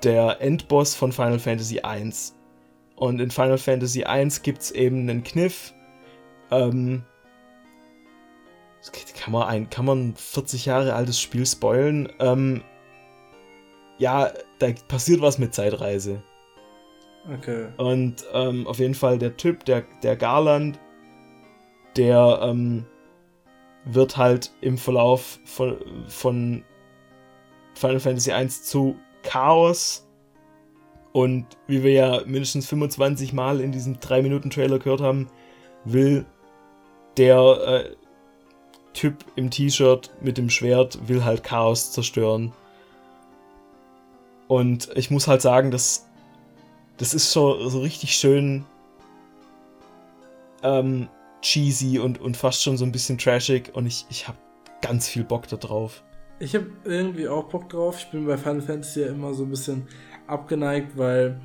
der Endboss von Final Fantasy I. Und in Final Fantasy I gibt es eben einen Kniff, ähm, kann man ein, kann man 40 Jahre altes Spiel spoilen? Ähm, ja, da passiert was mit Zeitreise. Okay. Und ähm, auf jeden Fall der Typ, der, der Garland, der ähm, wird halt im Verlauf von, von Final Fantasy 1 zu Chaos. Und wie wir ja mindestens 25 Mal in diesem 3-Minuten-Trailer gehört haben, will der äh, Typ im T-Shirt mit dem Schwert will halt Chaos zerstören. Und ich muss halt sagen, das, das ist so, so richtig schön ähm, cheesy und, und fast schon so ein bisschen trashig und ich, ich habe ganz viel Bock da drauf. Ich habe irgendwie auch Bock drauf. Ich bin bei Final Fantasy ja immer so ein bisschen abgeneigt, weil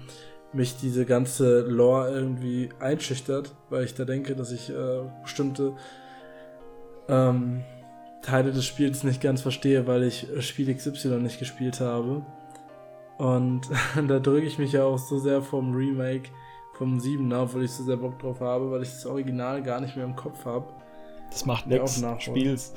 mich diese ganze Lore irgendwie einschüchtert, weil ich da denke, dass ich äh, bestimmte ähm, Teile des Spiels nicht ganz verstehe, weil ich Spiel XY nicht gespielt habe. Und da drücke ich mich ja auch so sehr vom Remake vom 7er, obwohl ich so sehr Bock drauf habe, weil ich das Original gar nicht mehr im Kopf habe. Das macht nichts. Spiels.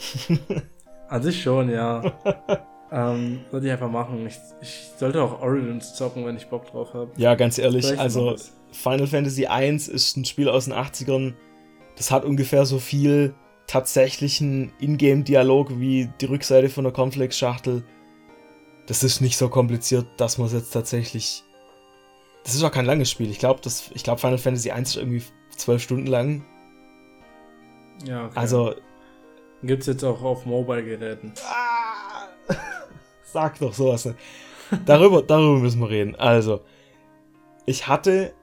An sich schon, ja. Ähm, sollte ich einfach machen. Ich, ich, sollte auch Origins zocken, wenn ich Bock drauf habe. Ja, ganz ehrlich, Vielleicht also Final Fantasy I ist ein Spiel aus den 80ern. Das hat ungefähr so viel tatsächlichen Ingame-Dialog wie die Rückseite von der Cornflakes-Schachtel. Das ist nicht so kompliziert, dass man es jetzt tatsächlich. Das ist auch kein langes Spiel. Ich glaube, glaub, Final Fantasy I ist irgendwie zwölf Stunden lang. Ja, okay. Also. Gibt es jetzt auch auf Mobile-Geräten. Ah! Sag doch sowas. Darüber, darüber müssen wir reden. Also, ich hatte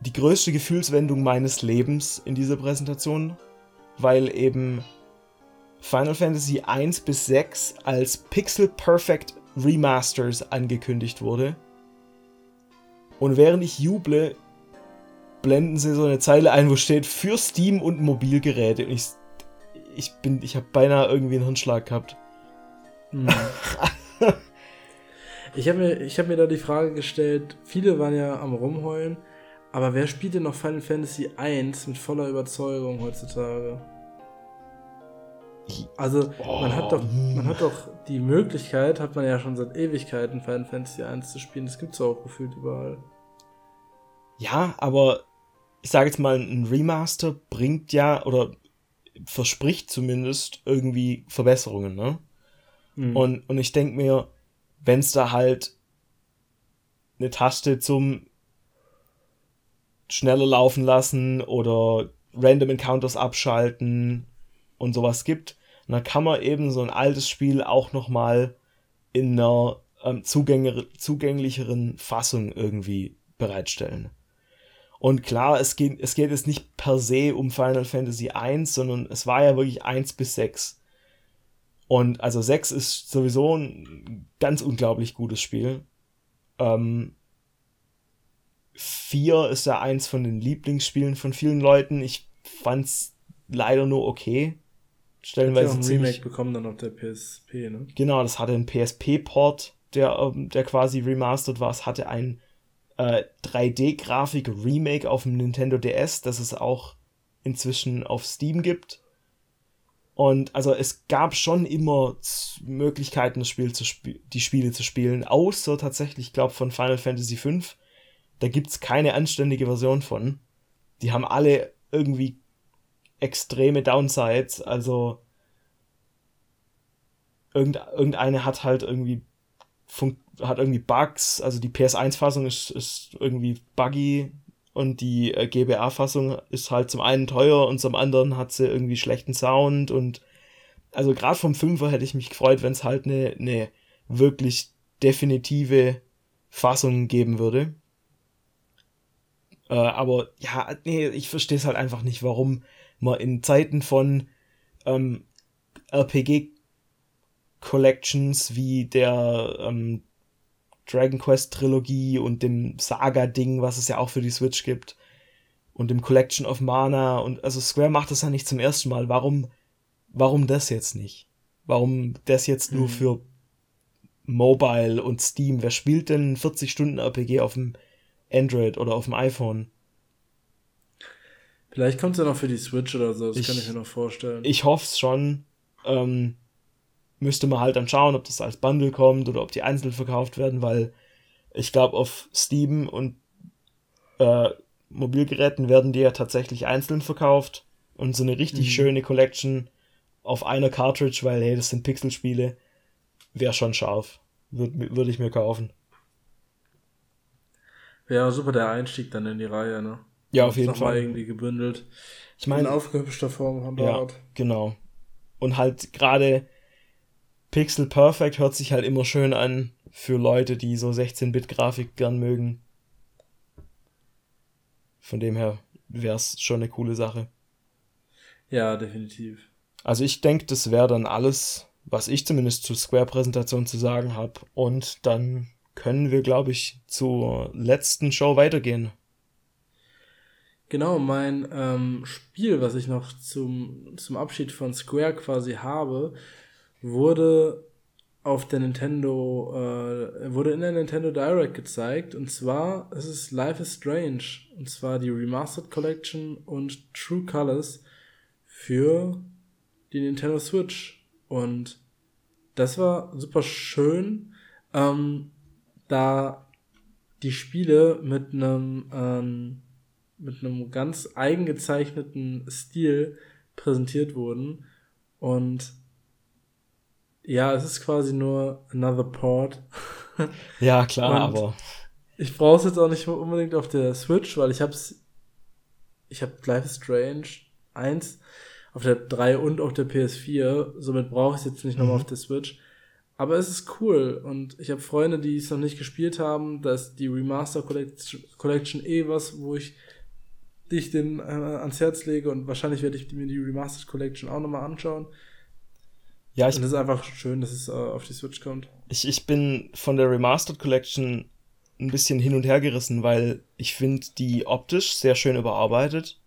die größte Gefühlswendung meines Lebens in dieser Präsentation, weil eben Final Fantasy 1 bis 6 als Pixel Perfect Remasters angekündigt wurde. Und während ich juble, blenden sie so eine Zeile ein, wo steht für Steam und Mobilgeräte. Und ich, ich bin, ich habe beinahe irgendwie einen Hirnschlag gehabt. Hm. ich habe mir, hab mir da die Frage gestellt, viele waren ja am Rumheulen, aber wer spielt denn noch Final Fantasy 1 mit voller Überzeugung heutzutage? Also, oh. man, hat doch, man hat doch die Möglichkeit, hat man ja schon seit Ewigkeiten Final Fantasy 1 zu spielen. Das gibt es auch gefühlt überall. Ja, aber ich sage jetzt mal, ein Remaster bringt ja oder verspricht zumindest irgendwie Verbesserungen, ne? Mhm. Und, und ich denke mir, wenn es da halt eine Taste zum schneller laufen lassen oder Random Encounters abschalten und sowas gibt, dann kann man eben so ein altes Spiel auch nochmal in einer ähm, zugänglicheren Fassung irgendwie bereitstellen. Und klar, es geht, es geht jetzt nicht per se um Final Fantasy 1, sondern es war ja wirklich 1 bis 6. Und also 6 ist sowieso ein ganz unglaublich gutes Spiel. Ähm, 4 ist ja eins von den Lieblingsspielen von vielen Leuten. Ich fand's leider nur okay. Stellenweise Hat ja ein Remake bekommen dann auf der PSP, ne? Genau, das hatte einen PSP-Port, der, ähm, der quasi remastered war. Es hatte ein äh, 3D-Grafik-Remake auf dem Nintendo DS, das es auch inzwischen auf Steam gibt. Und also es gab schon immer Möglichkeiten, das Spiel zu sp die Spiele zu spielen, außer tatsächlich, ich glaube, von Final Fantasy V. Da gibt es keine anständige Version von. Die haben alle irgendwie extreme Downsides. Also irgendeine hat halt irgendwie hat irgendwie Bugs, also die PS1-Fassung ist, ist irgendwie buggy und die äh, GBA-Fassung ist halt zum einen teuer und zum anderen hat sie irgendwie schlechten Sound und also gerade vom Fünfer hätte ich mich gefreut, wenn es halt eine, eine wirklich definitive Fassung geben würde. Äh, aber ja, nee, ich verstehe es halt einfach nicht, warum man in Zeiten von ähm, RPG Collections wie der ähm, Dragon Quest Trilogie und dem Saga-Ding, was es ja auch für die Switch gibt. Und dem Collection of Mana. Und also Square macht das ja nicht zum ersten Mal. Warum, warum das jetzt nicht? Warum das jetzt nur mhm. für Mobile und Steam? Wer spielt denn 40 Stunden RPG auf dem Android oder auf dem iPhone? Vielleicht kommt es ja noch für die Switch oder so, das ich, kann ich mir noch vorstellen. Ich hoffe es schon. Ähm, müsste man halt dann schauen, ob das als Bundle kommt oder ob die einzeln verkauft werden, weil ich glaube, auf Steam und äh, Mobilgeräten werden die ja tatsächlich einzeln verkauft und so eine richtig mhm. schöne Collection auf einer Cartridge, weil hey, das sind Pixelspiele, wäre schon scharf. Würde würd ich mir kaufen. Ja, super der Einstieg dann in die Reihe, ne? Ja, auf jeden Fall. irgendwie gebündelt. Ich meine, in aufgehübschter Form von dort. Ja, genau. Und halt gerade Pixel Perfect hört sich halt immer schön an für Leute, die so 16-Bit-Grafik gern mögen. Von dem her wäre es schon eine coole Sache. Ja, definitiv. Also ich denke, das wäre dann alles, was ich zumindest zur Square-Präsentation zu sagen habe. Und dann können wir, glaube ich, zur letzten Show weitergehen. Genau, mein ähm, Spiel, was ich noch zum, zum Abschied von Square quasi habe, wurde auf der Nintendo, äh, wurde in der Nintendo Direct gezeigt. Und zwar ist es Life is Strange. Und zwar die Remastered Collection und True Colors für die Nintendo Switch. Und das war super schön, ähm, da die Spiele mit einem ähm, mit einem ganz eigengezeichneten Stil präsentiert wurden und ja, es ist quasi nur another port. ja, klar, aber. Ich brauche es jetzt auch nicht unbedingt auf der Switch, weil ich hab's. Ich hab Life is Strange 1 auf der 3 und auf der PS4. Somit brauche ich es jetzt nicht mhm. nochmal auf der Switch. Aber es ist cool und ich habe Freunde, die es noch nicht gespielt haben. Da ist die Remaster Collection, Collection eh was, wo ich dich den äh, ans Herz lege und wahrscheinlich werde ich mir die Remastered Collection auch nochmal anschauen. Ja, ich. Und es ist einfach schön, dass es äh, auf die Switch kommt. Ich, ich bin von der Remastered Collection ein bisschen hin und her gerissen, weil ich finde die optisch sehr schön überarbeitet.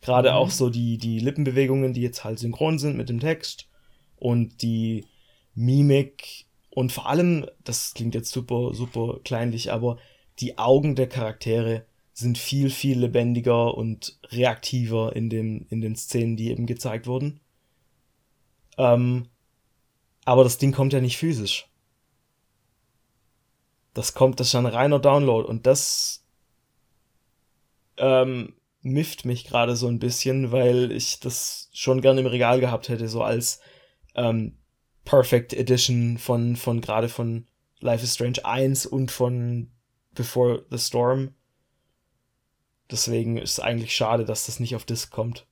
Gerade mhm. auch so die, die Lippenbewegungen, die jetzt halt synchron sind mit dem Text und die Mimik und vor allem, das klingt jetzt super, super kleinlich, aber die Augen der Charaktere sind viel, viel lebendiger und reaktiver in, dem, in den Szenen, die eben gezeigt wurden. Ähm, aber das Ding kommt ja nicht physisch. Das kommt, das ist ein reiner Download und das ähm, mifft mich gerade so ein bisschen, weil ich das schon gerne im Regal gehabt hätte, so als ähm, Perfect Edition von, von gerade von Life is Strange 1 und von Before the Storm. Deswegen ist es eigentlich schade, dass das nicht auf Disc kommt.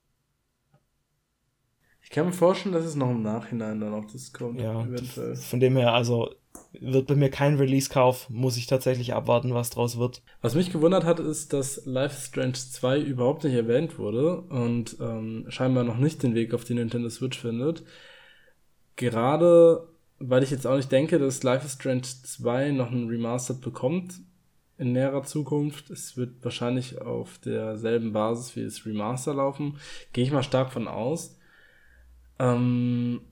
Ich kann mir vorstellen, dass es noch im Nachhinein dann auf Disc kommt. Ja, eventuell. Von dem her, also wird bei mir kein Release-Kauf, muss ich tatsächlich abwarten, was draus wird. Was mich gewundert hat, ist, dass Life Strange 2 überhaupt nicht erwähnt wurde und ähm, scheinbar noch nicht den Weg auf die Nintendo Switch findet. Gerade, weil ich jetzt auch nicht denke, dass Life is Strange 2 noch ein Remastered bekommt in näherer Zukunft. Es wird wahrscheinlich auf derselben Basis wie das Remaster laufen. Gehe ich mal stark von aus. Ähm,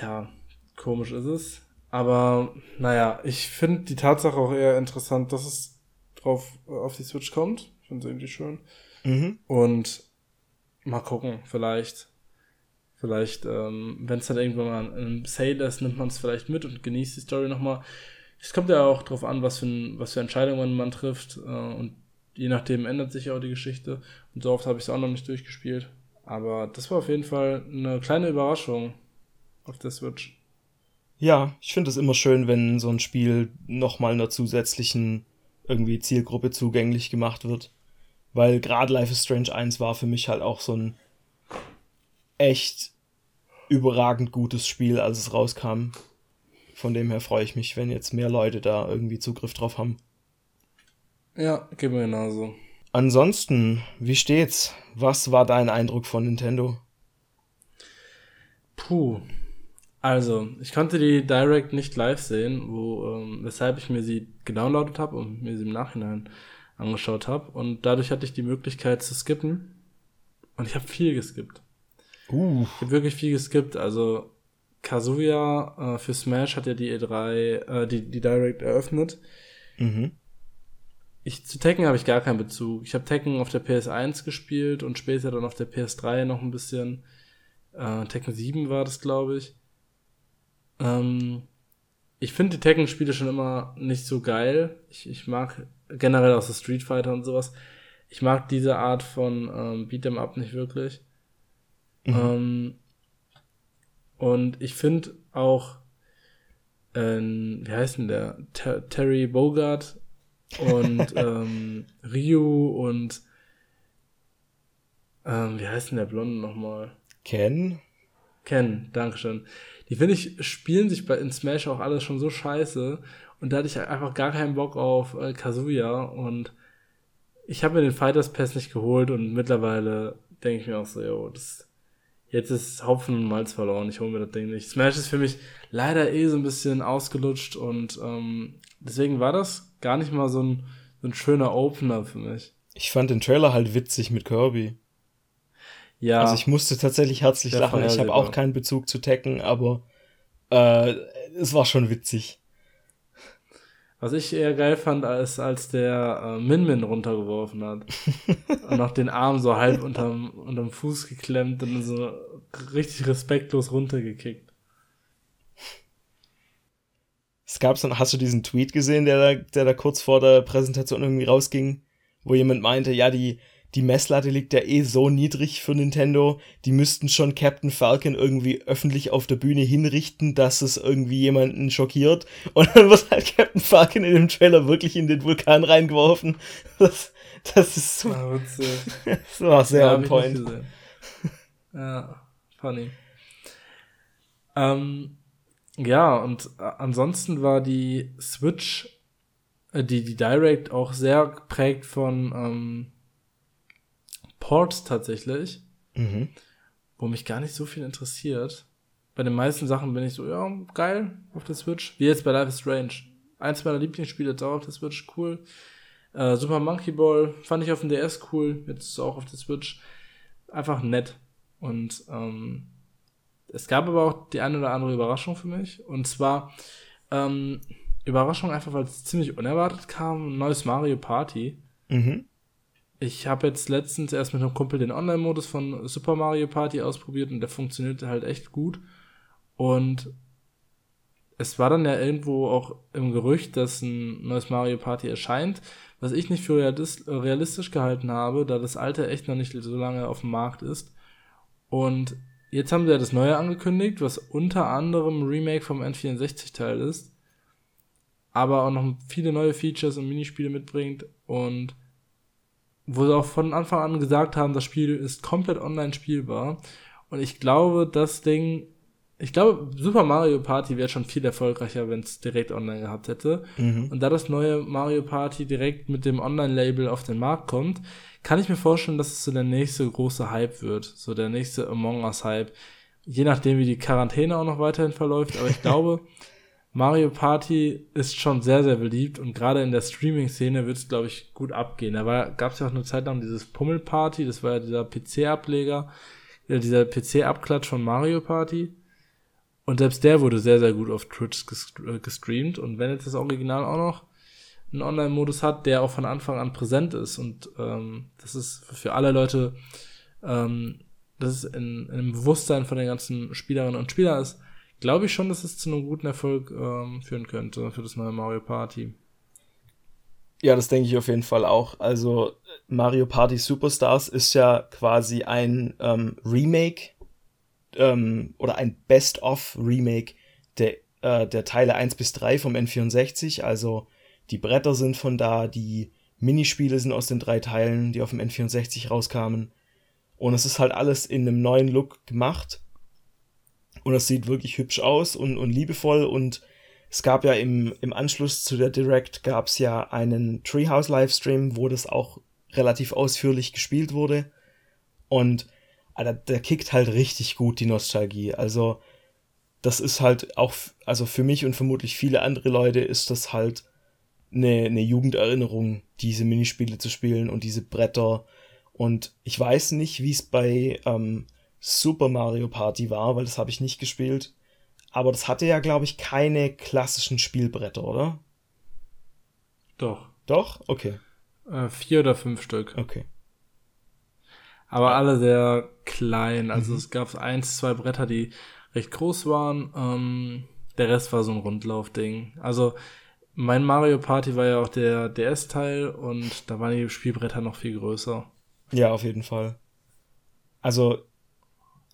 ja, komisch ist es. Aber naja, ich finde die Tatsache auch eher interessant, dass es drauf auf die Switch kommt. Ich finde es irgendwie schön. Mhm. Und mal gucken, vielleicht Vielleicht, ähm, wenn es dann irgendwann mal ein Sale ist, nimmt man es vielleicht mit und genießt die Story nochmal. Es kommt ja auch drauf an, was für, ein, was für Entscheidungen man trifft. Äh, und je nachdem ändert sich auch die Geschichte. Und so oft habe ich es auch noch nicht durchgespielt. Aber das war auf jeden Fall eine kleine Überraschung auf der Switch. Ja, ich finde es immer schön, wenn so ein Spiel nochmal einer zusätzlichen irgendwie Zielgruppe zugänglich gemacht wird. Weil gerade Life is Strange 1 war für mich halt auch so ein echt überragend gutes Spiel, als es rauskam. Von dem her freue ich mich, wenn jetzt mehr Leute da irgendwie Zugriff drauf haben. Ja, geht mir genauso. Ansonsten, wie steht's? Was war dein Eindruck von Nintendo? Puh. Also, ich konnte die Direct nicht live sehen, wo, ähm, weshalb ich mir sie gedownloadet habe und mir sie im Nachhinein angeschaut habe. Und dadurch hatte ich die Möglichkeit zu skippen. Und ich habe viel geskippt. Uh. Ich habe wirklich viel geskippt. Also Kazuya äh, für Smash hat ja die E3, äh, die, die Direct eröffnet. Mhm. Ich, zu Tekken habe ich gar keinen Bezug. Ich habe Tekken auf der PS1 gespielt und später dann auf der PS3 noch ein bisschen. Äh, Tekken 7 war das, glaube ich. Ähm, ich finde die Tekken-Spiele schon immer nicht so geil. Ich, ich mag generell auch so Street Fighter und sowas. Ich mag diese Art von ähm, Beat'em Up nicht wirklich. Mhm. Ähm, und ich finde auch, äh, wie heißt denn der? Ter Terry Bogart und ähm, Ryu und ähm, wie heißt denn der Blonde nochmal? Ken? Ken, Dankeschön. Die finde ich, spielen sich bei in Smash auch alles schon so scheiße. Und da hatte ich einfach gar keinen Bock auf äh, Kazuya. Und ich habe mir den Fighters Pass nicht geholt und mittlerweile denke ich mir auch so, yo, das jetzt ist Hopfen und Malz verloren, ich hole mir das Ding nicht. Smash ist für mich leider eh so ein bisschen ausgelutscht und ähm, deswegen war das gar nicht mal so ein, so ein schöner Opener für mich. Ich fand den Trailer halt witzig mit Kirby. Ja. Also ich musste tatsächlich herzlich lachen. Ich habe auch keinen Bezug zu Tekken, aber äh, es war schon witzig. Was ich eher geil fand, als, als der äh, Min Min runtergeworfen hat. und noch den Arm so halb unterm, unterm Fuß geklemmt und so richtig respektlos runtergekickt. Es gab so, hast du diesen Tweet gesehen, der da, der da kurz vor der Präsentation irgendwie rausging, wo jemand meinte, ja, die, die Messlatte liegt ja eh so niedrig für Nintendo, die müssten schon Captain Falcon irgendwie öffentlich auf der Bühne hinrichten, dass es irgendwie jemanden schockiert. Und dann wird halt Captain Falcon in dem Trailer wirklich in den Vulkan reingeworfen. Das, das ist so. Ah, das war sehr ja, on point. Ja, funny. Ähm, Ja, und äh, ansonsten war die Switch, äh, die, die Direct auch sehr geprägt von ähm, Ports tatsächlich, mhm. wo mich gar nicht so viel interessiert. Bei den meisten Sachen bin ich so, ja, geil auf der Switch. Wie jetzt bei Life is Strange. Eins meiner Lieblingsspiele jetzt auch auf der Switch, cool. Äh, Super Monkey Ball fand ich auf dem DS cool, jetzt auch auf der Switch. Einfach nett. Und ähm, es gab aber auch die eine oder andere Überraschung für mich. Und zwar ähm, Überraschung einfach, weil es ziemlich unerwartet kam, ein neues Mario Party. Mhm. Ich habe jetzt letztens erst mit einem Kumpel den Online-Modus von Super Mario Party ausprobiert und der funktioniert halt echt gut. Und es war dann ja irgendwo auch im Gerücht, dass ein neues Mario Party erscheint, was ich nicht für realistisch gehalten habe, da das alte echt noch nicht so lange auf dem Markt ist. Und jetzt haben sie ja das neue angekündigt, was unter anderem Remake vom N64-Teil ist, aber auch noch viele neue Features und Minispiele mitbringt und wo sie auch von Anfang an gesagt haben, das Spiel ist komplett online spielbar. Und ich glaube, das Ding ich glaube, Super Mario Party wäre schon viel erfolgreicher, wenn es direkt online gehabt hätte. Mhm. Und da das neue Mario Party direkt mit dem Online-Label auf den Markt kommt, kann ich mir vorstellen, dass es so der nächste große Hype wird. So der nächste Among Us-Hype. Je nachdem, wie die Quarantäne auch noch weiterhin verläuft. Aber ich glaube, Mario Party ist schon sehr, sehr beliebt und gerade in der Streaming-Szene wird es, glaube ich, gut abgehen. Da gab es ja auch eine Zeit lang dieses Pummel-Party, das war ja dieser PC-Ableger, ja, dieser PC-Abklatsch von Mario Party. Und selbst der wurde sehr, sehr gut auf Twitch äh, gestreamt. Und wenn jetzt das Original auch noch einen Online-Modus hat, der auch von Anfang an präsent ist und ähm, das ist für alle Leute, ähm, das ist in, in einem Bewusstsein von den ganzen Spielerinnen und Spielern ist, glaube ich schon, dass es zu einem guten Erfolg ähm, führen könnte für das neue Mario Party. Ja, das denke ich auf jeden Fall auch. Also Mario Party Superstars ist ja quasi ein ähm, Remake ähm, oder ein Best-of-Remake der, äh, der Teile 1 bis 3 vom N64. Also die Bretter sind von da, die Minispiele sind aus den drei Teilen, die auf dem N64 rauskamen. Und es ist halt alles in einem neuen Look gemacht. Und es sieht wirklich hübsch aus und, und liebevoll. Und es gab ja im, im Anschluss zu der Direct gab es ja einen Treehouse Livestream, wo das auch relativ ausführlich gespielt wurde. Und Alter, der kickt halt richtig gut die Nostalgie. Also, das ist halt auch, also für mich und vermutlich viele andere Leute ist das halt eine, eine Jugenderinnerung, diese Minispiele zu spielen und diese Bretter. Und ich weiß nicht, wie es bei ähm, Super Mario Party war, weil das habe ich nicht gespielt. Aber das hatte ja, glaube ich, keine klassischen Spielbretter, oder? Doch. Doch? Okay. Äh, vier oder fünf Stück. Okay aber alle sehr klein. Also mhm. es gab eins, zwei Bretter, die recht groß waren. Ähm, der Rest war so ein Rundlaufding. Also mein Mario Party war ja auch der DS-Teil und da waren die Spielbretter noch viel größer. Ja, auf jeden Fall. Also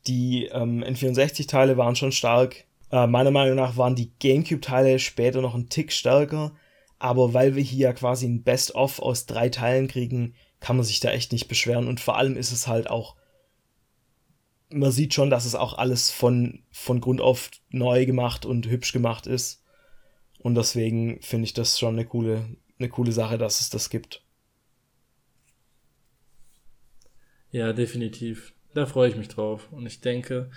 die ähm, N64-Teile waren schon stark. Äh, meiner Meinung nach waren die GameCube-Teile später noch ein Tick stärker. Aber weil wir hier quasi ein Best-of aus drei Teilen kriegen, kann man sich da echt nicht beschweren. Und vor allem ist es halt auch, man sieht schon, dass es auch alles von, von Grund auf neu gemacht und hübsch gemacht ist. Und deswegen finde ich das schon eine coole, eine coole Sache, dass es das gibt. Ja, definitiv. Da freue ich mich drauf. Und ich denke,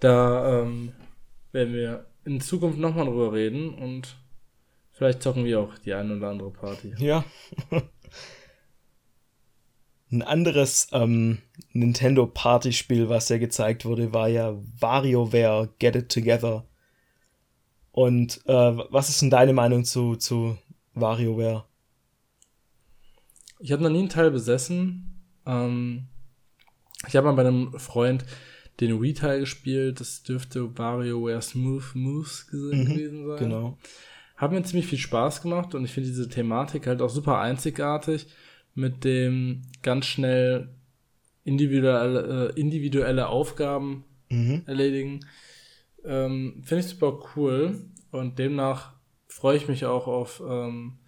da ähm, werden wir in Zukunft nochmal drüber reden und vielleicht zocken wir auch die eine oder andere Party. Ja. Ein anderes ähm, Nintendo Party-Spiel, was ja gezeigt wurde, war ja WarioWare Get It Together. Und äh, was ist denn deine Meinung zu, zu WarioWare? Ich habe noch nie einen Teil besessen. Ähm, ich habe mal bei einem Freund den Wii-Teil gespielt. Das dürfte WarioWare Smooth Moves mhm, gewesen sein. Genau. Hat mir ziemlich viel Spaß gemacht und ich finde diese Thematik halt auch super einzigartig mit dem ganz schnell individuelle, äh, individuelle Aufgaben mhm. erledigen. Ähm, Finde ich super cool und demnach freue ich mich auch auf ähm,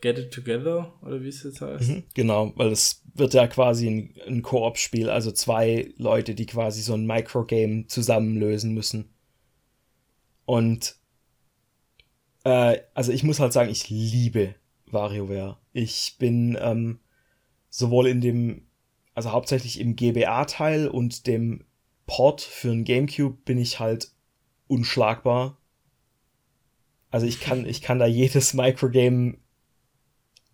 Get It Together oder wie es jetzt heißt. Mhm, genau, weil es wird ja quasi ein, ein Koop-Spiel, also zwei Leute, die quasi so ein Microgame zusammen lösen müssen. Und äh, also ich muss halt sagen, ich liebe WarioWare. Ich bin ähm, sowohl in dem, also hauptsächlich im GBA-Teil und dem Port für ein GameCube bin ich halt unschlagbar. Also ich kann, ich kann da jedes Microgame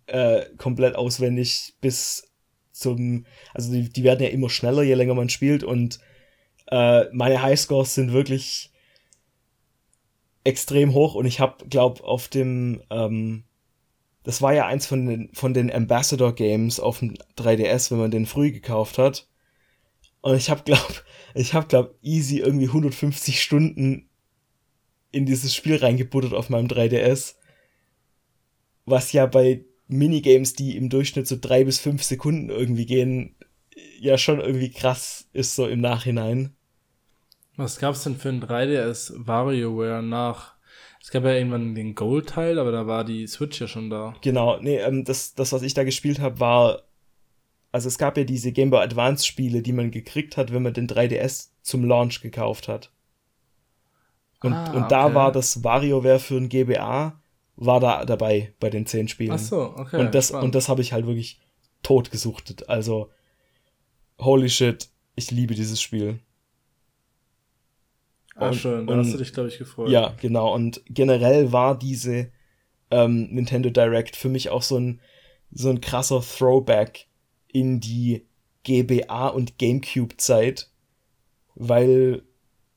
äh, komplett auswendig bis zum, also die, die werden ja immer schneller, je länger man spielt und äh, meine Highscores sind wirklich extrem hoch und ich habe, glaube auf dem, ähm, das war ja eins von den, von den Ambassador Games auf dem 3DS, wenn man den früh gekauft hat. Und ich habe, glaube ich habe, glaube easy irgendwie 150 Stunden in dieses Spiel reingebuttert auf meinem 3DS. Was ja bei Minigames, die im Durchschnitt so drei bis fünf Sekunden irgendwie gehen, ja schon irgendwie krass ist so im Nachhinein. Was gab's denn für ein 3DS WarioWare nach? Es gab ja irgendwann den Gold-Teil, aber da war die Switch ja schon da. Genau, nee, ähm, das, das, was ich da gespielt habe, war. Also es gab ja diese Game Boy Advance-Spiele, die man gekriegt hat, wenn man den 3DS zum Launch gekauft hat. Und, ah, und da okay. war das WarioWare für ein GBA, war da dabei bei den zehn Spielen. Ach so, okay. Und das, und das habe ich halt wirklich tot gesuchtet. Also, holy shit, ich liebe dieses Spiel. Ah, schön, da und, hast du dich, glaube ich, gefreut. Ja, genau. Und generell war diese ähm, Nintendo Direct für mich auch so ein, so ein krasser Throwback in die GBA und GameCube-Zeit, weil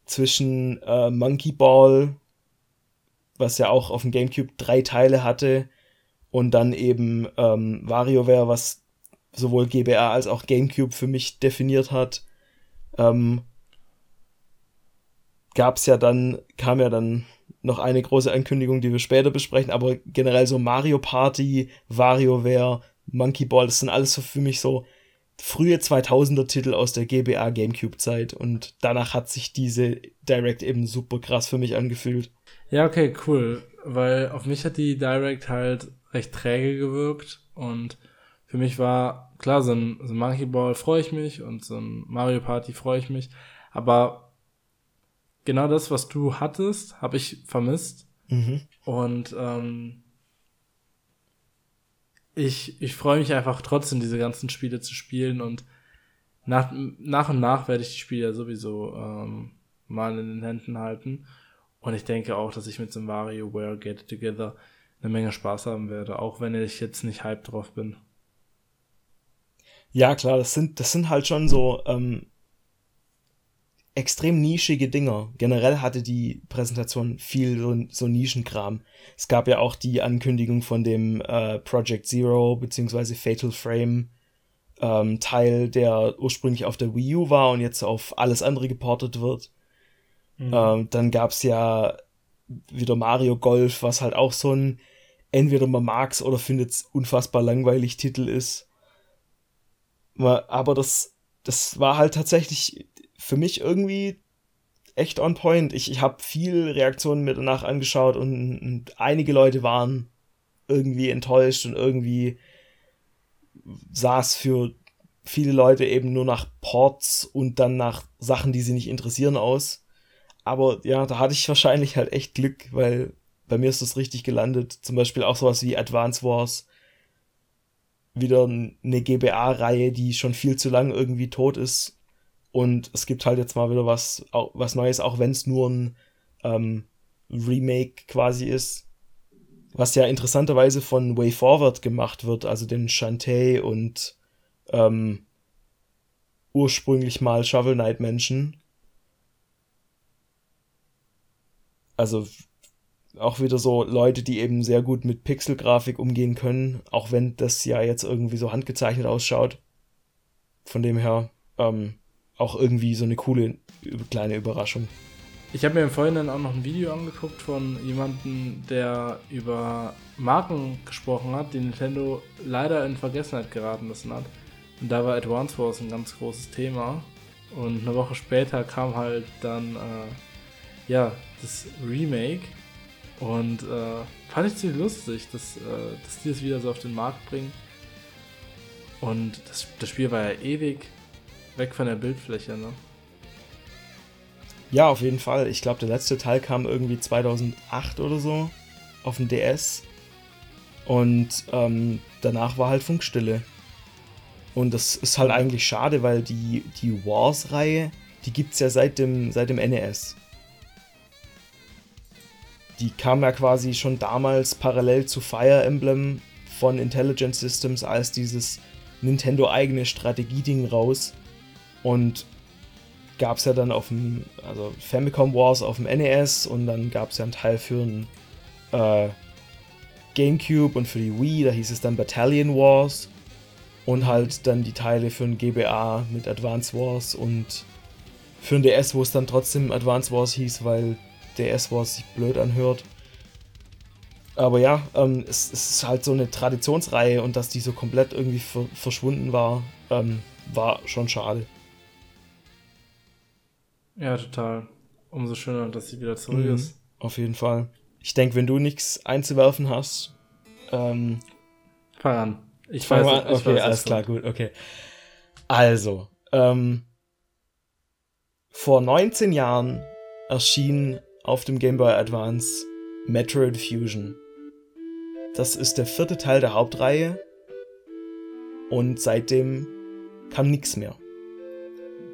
zwischen äh, Monkey Ball, was ja auch auf dem GameCube drei Teile hatte, und dann eben ähm, WarioWare, was sowohl GBA als auch GameCube für mich definiert hat, ähm, gab es ja dann, kam ja dann noch eine große Ankündigung, die wir später besprechen, aber generell so Mario Party, WarioWare, Monkey Ball, das sind alles so für mich so frühe 2000er Titel aus der GBA GameCube Zeit und danach hat sich diese Direct eben super krass für mich angefühlt. Ja, okay, cool, weil auf mich hat die Direct halt recht träge gewirkt und für mich war klar, so ein, so ein Monkey Ball freue ich mich und so ein Mario Party freue ich mich, aber genau das, was du hattest, habe ich vermisst. Mhm. Und ähm, ich, ich freue mich einfach trotzdem, diese ganzen Spiele zu spielen und nach, nach und nach werde ich die Spiele sowieso ähm, mal in den Händen halten. Und ich denke auch, dass ich mit dem WarioWare Get Together eine Menge Spaß haben werde, auch wenn ich jetzt nicht hype drauf bin. Ja, klar, das sind, das sind halt schon so ähm, extrem nischige Dinger. Generell hatte die Präsentation viel so, so Nischenkram. Es gab ja auch die Ankündigung von dem äh, Project Zero bzw. Fatal Frame ähm, Teil, der ursprünglich auf der Wii U war und jetzt auf alles andere geportet wird. Mhm. Ähm, dann gab's ja wieder Mario Golf, was halt auch so ein entweder man mag's oder findet's unfassbar langweilig Titel ist. Aber das, das war halt tatsächlich für mich irgendwie echt on point. Ich, ich habe viel Reaktionen mir danach angeschaut und, und, einige Leute waren irgendwie enttäuscht und irgendwie es für viele Leute eben nur nach Ports und dann nach Sachen, die sie nicht interessieren aus. Aber ja, da hatte ich wahrscheinlich halt echt Glück, weil bei mir ist das richtig gelandet. Zum Beispiel auch sowas wie Advance Wars. Wieder eine GBA-Reihe, die schon viel zu lang irgendwie tot ist und es gibt halt jetzt mal wieder was, was Neues, auch wenn es nur ein ähm, Remake quasi ist. Was ja interessanterweise von Way Forward gemacht wird, also den Shantae und ähm, ursprünglich mal Shovel Knight Menschen. Also auch wieder so Leute, die eben sehr gut mit Pixelgrafik umgehen können, auch wenn das ja jetzt irgendwie so handgezeichnet ausschaut. Von dem her, ähm, auch irgendwie so eine coole kleine Überraschung. Ich habe mir im Vorhinein auch noch ein Video angeguckt von jemandem, der über Marken gesprochen hat, die Nintendo leider in Vergessenheit geraten lassen hat. Und da war Advance Wars ein ganz großes Thema. Und eine Woche später kam halt dann äh, ja das Remake. Und äh, fand ich ziemlich lustig, dass, äh, dass die das wieder so auf den Markt bringen. Und das, das Spiel war ja ewig weg von der Bildfläche, ne? Ja, auf jeden Fall. Ich glaube, der letzte Teil kam irgendwie 2008 oder so auf dem DS. Und ähm, danach war halt Funkstille. Und das ist halt eigentlich schade, weil die, die Wars-Reihe, die gibt es ja seit dem, seit dem NES. Die kam ja quasi schon damals parallel zu Fire Emblem von Intelligent Systems als dieses Nintendo-eigene Strategieding raus. Und gab es ja dann auf dem, also Famicom Wars auf dem NES und dann gab es ja einen Teil für den äh, GameCube und für die Wii, da hieß es dann Battalion Wars und halt dann die Teile für den GBA mit Advance Wars und für den DS, wo es dann trotzdem Advance Wars hieß, weil DS Wars sich blöd anhört. Aber ja, ähm, es, es, ist halt so eine Traditionsreihe und dass die so komplett irgendwie ver verschwunden war, ähm, war schon schade. Ja, total. Umso schöner, dass sie wieder zurück mhm, ist. Auf jeden Fall. Ich denke, wenn du nichts einzuwerfen hast, ähm, fang an. Ich fang weiß, an. Okay, weiß, alles klar, gut, okay. Also, ähm, vor 19 Jahren erschien auf dem Game Boy Advance Metroid Fusion. Das ist der vierte Teil der Hauptreihe und seitdem kam nichts mehr.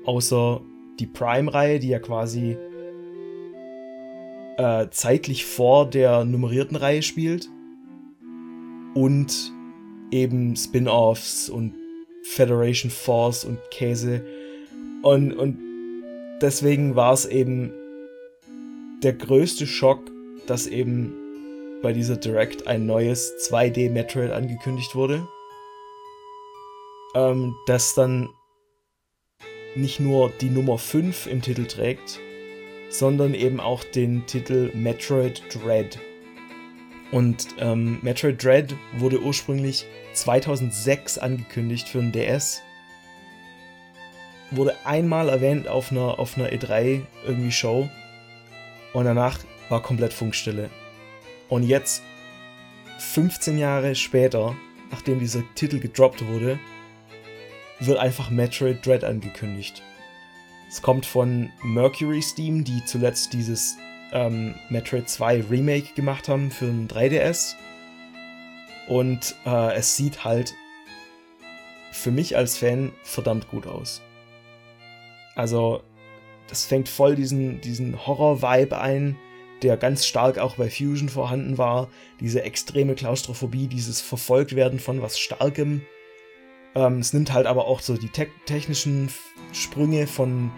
Außer die Prime-Reihe, die ja quasi äh, zeitlich vor der nummerierten Reihe spielt. Und eben Spin-offs und Federation Force und Käse. Und, und deswegen war es eben der größte Schock, dass eben bei dieser Direct ein neues 2D Metroid angekündigt wurde. Ähm, das dann nicht nur die Nummer 5 im Titel trägt, sondern eben auch den Titel Metroid Dread. Und ähm, Metroid Dread wurde ursprünglich 2006 angekündigt für den DS. Wurde einmal erwähnt auf einer, auf einer E3 irgendwie Show. Und danach war komplett Funkstille. Und jetzt, 15 Jahre später, nachdem dieser Titel gedroppt wurde, wird einfach Metroid Dread angekündigt. Es kommt von Mercury Steam, die zuletzt dieses ähm, Metroid 2 Remake gemacht haben für ein 3DS. Und äh, es sieht halt für mich als Fan verdammt gut aus. Also, das fängt voll diesen, diesen Horror-Vibe ein, der ganz stark auch bei Fusion vorhanden war. Diese extreme Klaustrophobie, dieses Verfolgtwerden von was Starkem ähm, es nimmt halt aber auch so die te technischen Sprünge von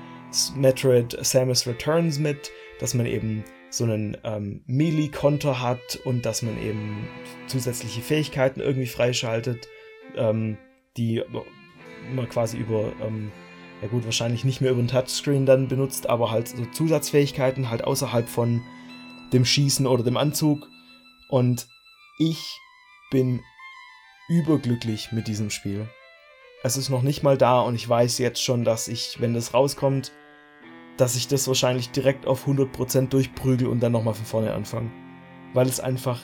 Metroid Samus Returns mit, dass man eben so einen ähm, Melee-Konter hat und dass man eben zusätzliche Fähigkeiten irgendwie freischaltet, ähm, die man quasi über, ähm, ja gut, wahrscheinlich nicht mehr über den Touchscreen dann benutzt, aber halt so Zusatzfähigkeiten halt außerhalb von dem Schießen oder dem Anzug. Und ich bin überglücklich mit diesem Spiel. Es ist noch nicht mal da und ich weiß jetzt schon, dass ich, wenn das rauskommt, dass ich das wahrscheinlich direkt auf 100% durchprügel und dann nochmal von vorne anfange. Weil es einfach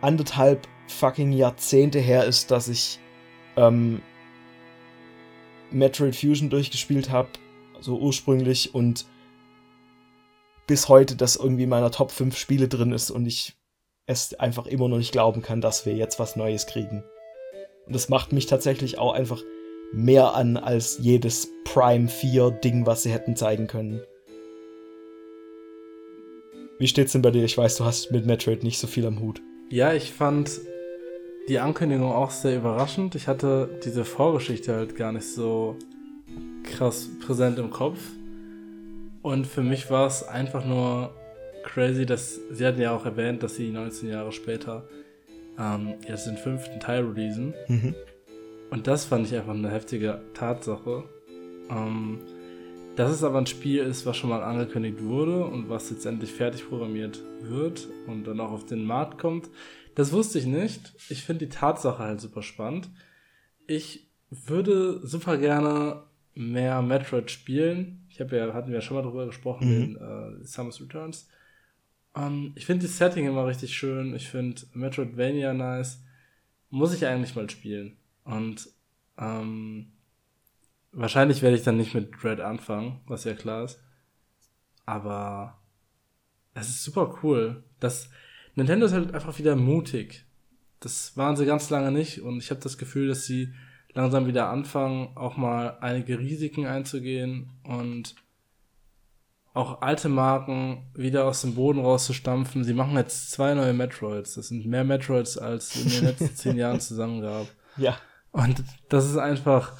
anderthalb fucking Jahrzehnte her ist, dass ich ähm, Metroid Fusion durchgespielt habe, so ursprünglich und bis heute das irgendwie in meiner Top 5 Spiele drin ist und ich es einfach immer noch nicht glauben kann, dass wir jetzt was Neues kriegen. Und das macht mich tatsächlich auch einfach mehr an als jedes Prime 4 Ding, was sie hätten zeigen können. Wie steht's denn bei dir? Ich weiß, du hast mit Metroid nicht so viel am Hut. Ja, ich fand die Ankündigung auch sehr überraschend. Ich hatte diese Vorgeschichte halt gar nicht so krass präsent im Kopf. Und für mich war es einfach nur crazy, dass sie hatten ja auch erwähnt, dass sie 19 Jahre später ähm, jetzt den fünften Teil releasen. Mhm. Und das fand ich einfach eine heftige Tatsache. Ähm, dass es aber ein Spiel ist, was schon mal angekündigt wurde und was jetzt endlich fertig programmiert wird und dann auch auf den Markt kommt, das wusste ich nicht. Ich finde die Tatsache halt super spannend. Ich würde super gerne mehr Metroid spielen. Ich habe ja, hatten wir ja schon mal drüber gesprochen, mhm. in äh, Samus Returns. Um, ähm, ich finde das Setting immer richtig schön. Ich finde Metroidvania nice. Muss ich eigentlich mal spielen. Und ähm, wahrscheinlich werde ich dann nicht mit Dread anfangen, was ja klar ist. aber es ist super cool. Das, Nintendo ist halt einfach wieder mutig. Das waren sie ganz lange nicht und ich habe das Gefühl, dass sie langsam wieder anfangen, auch mal einige Risiken einzugehen und auch alte Marken wieder aus dem Boden rauszustampfen. Sie machen jetzt zwei neue Metroids. Das sind mehr Metroids, als in den letzten zehn Jahren zusammen gab. Ja. Und das ist einfach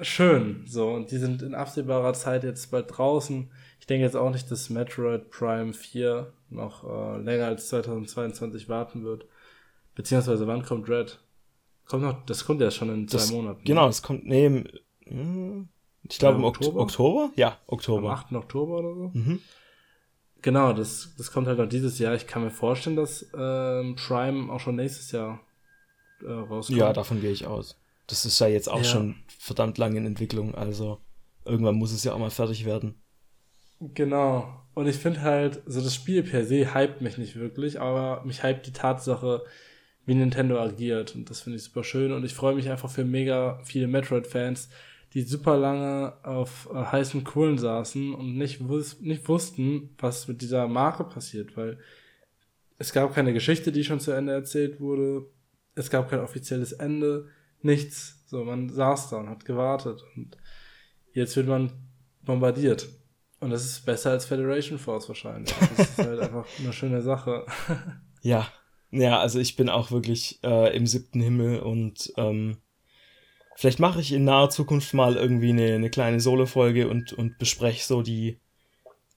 schön. So, und die sind in absehbarer Zeit jetzt bald draußen. Ich denke jetzt auch nicht, dass Metroid Prime 4 noch äh, länger als 2022 warten wird. Beziehungsweise wann kommt Red? Kommt noch, das kommt ja schon in zwei Das, Monaten. genau, es kommt, im, hm, ich glaube im Oktober? Oktober? Ja, Am Oktober. 8. Oktober oder so. Mhm. Genau, das, das kommt halt noch dieses Jahr. Ich kann mir vorstellen, dass ähm, Prime auch schon nächstes Jahr äh, rauskommt. Ja, davon gehe ich aus. Das ist ja jetzt auch Ja. schon verdammt lange in Entwicklung, also irgendwann muss es ja auch mal fertig werden. Genau. Und ich finde halt, so das Spiel per se hypt mich nicht wirklich, aber mich hypt die Tatsache, wie Nintendo agiert. Und das finde ich super schön. Und ich freue mich einfach für mega viele Metroid-Fans, die super lange auf äh, heißen Kohlen saßen und nicht, wus nicht wussten, was mit dieser Marke passiert, weil es gab keine Geschichte, die schon zu Ende erzählt wurde. Es gab kein offizielles Ende. Nichts. So, man saß da und hat gewartet. Und jetzt wird man bombardiert. Und das ist besser als Federation Force wahrscheinlich. Das ist halt einfach eine schöne Sache. Ja, ja, also ich bin auch wirklich äh, im siebten Himmel und ähm, vielleicht mache ich in naher Zukunft mal irgendwie eine, eine kleine Solo-Folge und, und bespreche so die,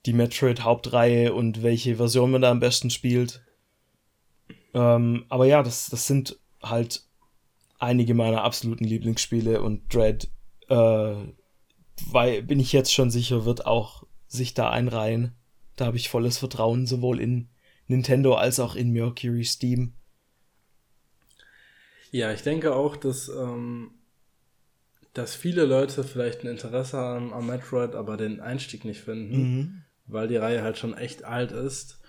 die Metroid-Hauptreihe und welche Version man da am besten spielt. Ähm, aber ja, das, das sind halt einige meiner absoluten Lieblingsspiele und Dread, äh, weil, bin ich jetzt schon sicher, wird auch sich da einreihen. Da habe ich volles Vertrauen sowohl in Nintendo als auch in Mercury Steam. Ja, ich denke auch, dass, ähm, dass viele Leute vielleicht ein Interesse haben am Metroid, aber den Einstieg nicht finden, Mhm. weil die Reihe halt schon echt alt ist.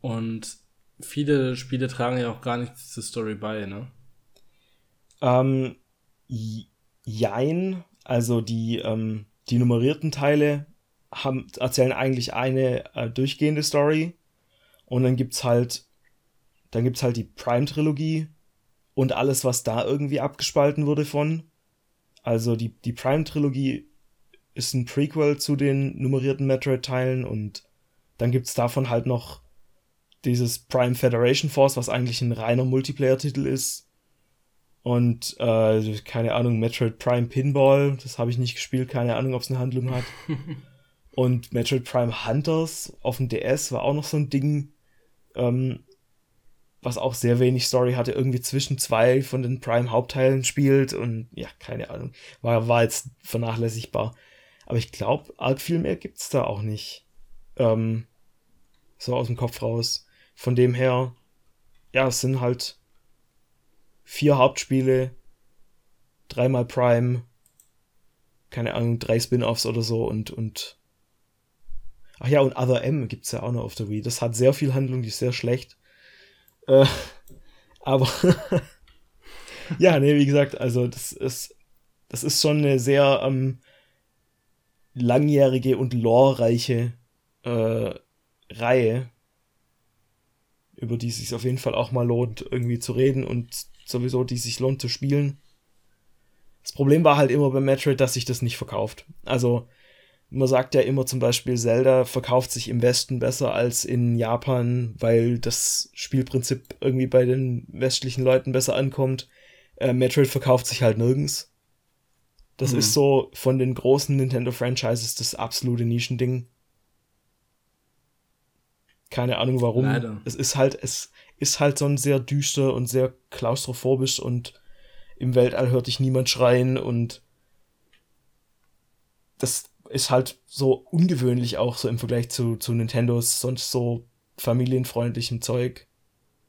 Und viele Spiele tragen ja auch gar nichts zur Story bei, ne? Ähm, jein, also die, ähm, die nummerierten Teile haben, erzählen eigentlich eine äh, durchgehende Story und dann gibt's halt, dann gibt's halt die Prime-Trilogie und alles, was da irgendwie abgespalten wurde von. Also die, die Prime-Trilogie ist ein Prequel zu den nummerierten Metroid-Teilen und dann gibt's davon halt noch dieses Prime Federation Force, was eigentlich ein reiner Multiplayer-Titel ist. Und äh, keine Ahnung, Metroid Prime Pinball, das habe ich nicht gespielt, keine Ahnung, ob es eine Handlung hat. Und Metroid Prime Hunters auf dem DS war auch noch so ein Ding, ähm, was auch sehr wenig Story hatte, irgendwie zwischen zwei von den Prime Hauptteilen spielt und ja, keine Ahnung, war, war jetzt vernachlässigbar. Aber ich glaube, arg viel mehr gibt's da auch nicht. Ähm, so aus dem Kopf raus. Von dem her, ja, es sind halt vier Hauptspiele, dreimal Prime, keine Ahnung, drei Spin-offs oder so und, und ach ja, und Other M gibt's ja auch noch auf der Wii. Das hat sehr viel Handlung, die ist sehr schlecht. Äh, aber ja, nee, wie gesagt, also das ist, das ist schon eine sehr ähm, langjährige und lorereiche äh, Reihe, über die es sich auf jeden Fall auch mal lohnt, irgendwie zu reden und sowieso die sich lohnt zu spielen. Das Problem war halt immer bei Metroid, dass sich das nicht verkauft. Also, man sagt ja immer zum Beispiel, Zelda verkauft sich im Westen besser als in Japan, weil das Spielprinzip irgendwie bei den westlichen Leuten besser ankommt. Äh, Metroid verkauft sich halt nirgends. Das Mhm. ist so von den großen Nintendo-Franchises das absolute Nischending. Keine Ahnung warum. Leider. Es ist halt, es ist halt so ein sehr düster und sehr klaustrophobisch und im Weltall hört dich niemand schreien und das ist halt so ungewöhnlich auch so im Vergleich zu, zu Nintendos sonst so familienfreundlichem Zeug.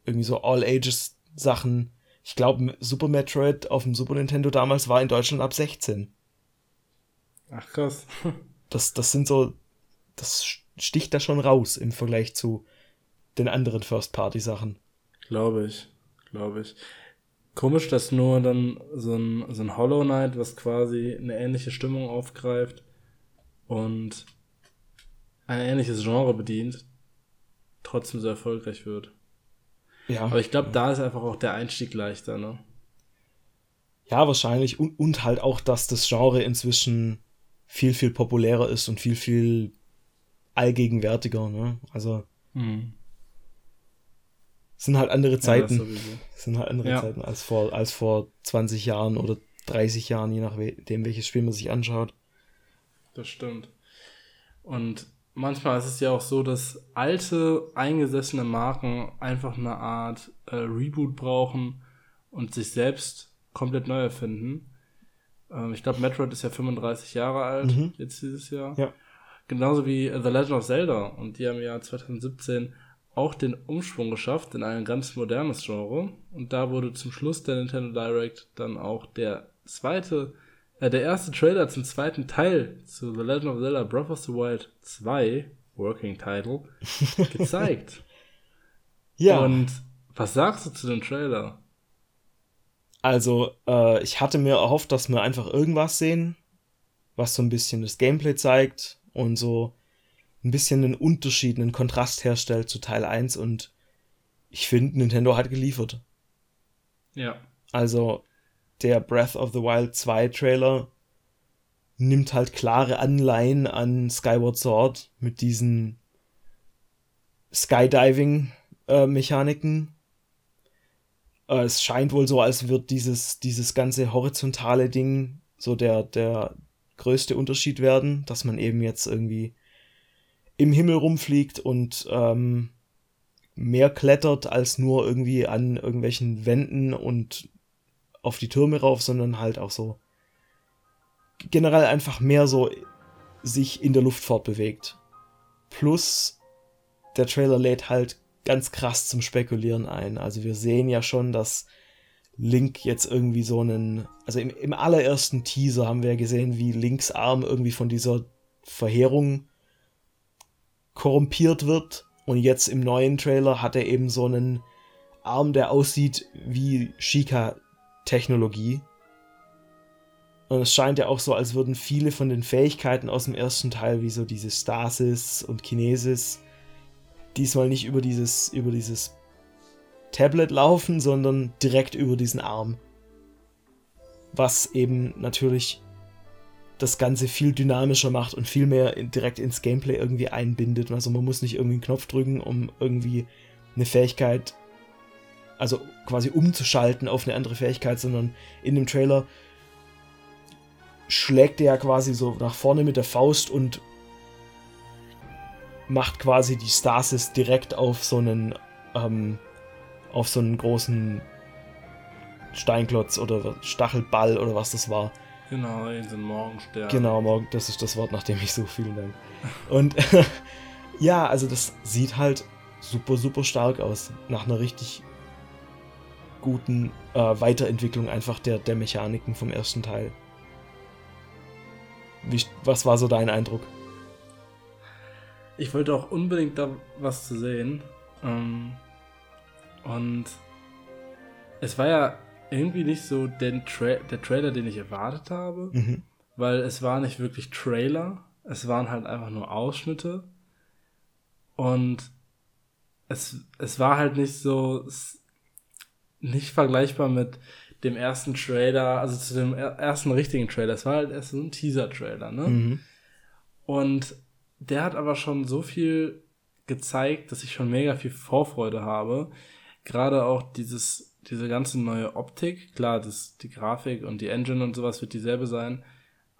Irgendwie so All-Ages-Sachen. Ich glaube, Super Metroid auf dem Super Nintendo damals war in Deutschland ab 16. Ach krass. Das, das sind so, das sticht da schon raus im Vergleich zu den anderen First-Party-Sachen. Glaube ich. Glaube ich. Komisch, dass nur dann so ein, so ein Hollow Knight, was quasi eine ähnliche Stimmung aufgreift und ein ähnliches Genre bedient, trotzdem so erfolgreich wird. Ja. Aber ich glaube, da ist einfach auch der Einstieg leichter, ne? Ja, wahrscheinlich. Und, und halt auch, dass das Genre inzwischen viel, viel populärer ist und viel, viel allgegenwärtiger, ne? Also. Mhm. Sind halt andere Zeiten. Ja, sind halt andere ja. Zeiten als vor, als vor 20 Jahren oder 30 Jahren, je nachdem, welches Spiel man sich anschaut. Das stimmt. Und manchmal ist es ja auch so, dass alte, eingesessene Marken einfach eine Art äh, Reboot brauchen und sich selbst komplett neu erfinden. Ähm, ich glaube, Metroid ist ja 35 Jahre alt, mhm. jetzt dieses Jahr. Ja. Genauso wie The Legend of Zelda. Und die haben im Jahr 2017 auch den Umschwung geschafft in ein ganz modernes Genre. Und da wurde zum Schluss der Nintendo Direct dann auch der zweite, äh, der erste Trailer zum zweiten Teil zu The Legend of Zelda Breath of the Wild 2, Working Title, gezeigt. ja. Und was sagst du zu dem Trailer? Also, äh, ich hatte mir erhofft, dass wir einfach irgendwas sehen, was so ein bisschen das Gameplay zeigt und so ein bisschen einen Unterschied, einen Kontrast herstellt zu Teil 1 und ich finde, Nintendo hat geliefert. Ja. Also, der Breath of the Wild 2 Trailer nimmt halt klare Anleihen an Skyward Sword mit diesen Skydiving-Mechaniken. Äh, es scheint wohl so, als wird dieses, dieses ganze horizontale Ding so der, der größte Unterschied werden, dass man eben jetzt irgendwie im Himmel rumfliegt und ähm, mehr klettert als nur irgendwie an irgendwelchen Wänden und auf die Türme rauf, sondern halt auch so generell einfach mehr so sich in der Luft fortbewegt. Plus der Trailer lädt halt ganz krass zum Spekulieren ein. Also wir sehen ja schon, dass Link jetzt irgendwie so einen, also im, im allerersten Teaser haben wir ja gesehen, wie Links Arm irgendwie von dieser Verheerung korrumpiert wird. Und jetzt im neuen Trailer hat er eben so einen Arm, der aussieht wie Shika-Technologie. Und es scheint ja auch so, als würden viele von den Fähigkeiten aus dem ersten Teil, wie so diese Stasis und Kinesis, diesmal nicht über dieses, über dieses Tablet laufen, sondern direkt über diesen Arm. Was eben natürlich das Ganze viel dynamischer macht und viel mehr direkt ins Gameplay irgendwie einbindet. Also man muss nicht irgendwie einen Knopf drücken, um irgendwie eine Fähigkeit, also quasi umzuschalten auf eine andere Fähigkeit, sondern in dem Trailer schlägt er ja quasi so nach vorne mit der Faust und macht quasi die Stasis direkt auf so einen ähm, auf so einen großen Steinklotz oder Stachelball oder was das war. Genau, in so Morgenstern. Genau, morgen, das ist das Wort, nach dem ich so vielen Dank. Und ja, also das sieht halt super, super stark aus. Nach einer richtig guten äh, Weiterentwicklung einfach der, der Mechaniken vom ersten Teil. Wie, was war so dein Eindruck? Ich wollte auch unbedingt da was zu sehen. Ähm, und es war ja irgendwie nicht so den Tra der Trailer, den ich erwartet habe, mhm. weil es war nicht wirklich Trailer, es waren halt einfach nur Ausschnitte und es, es war halt nicht so, nicht vergleichbar mit dem ersten Trailer, also zu dem ersten richtigen Trailer. Es war halt erst so ein Teaser-Trailer, ne? Mhm. Und der hat aber schon so viel gezeigt, dass ich schon mega viel Vorfreude habe. Gerade auch dieses diese ganze neue Optik, klar, das, die Grafik und die Engine und sowas wird dieselbe sein,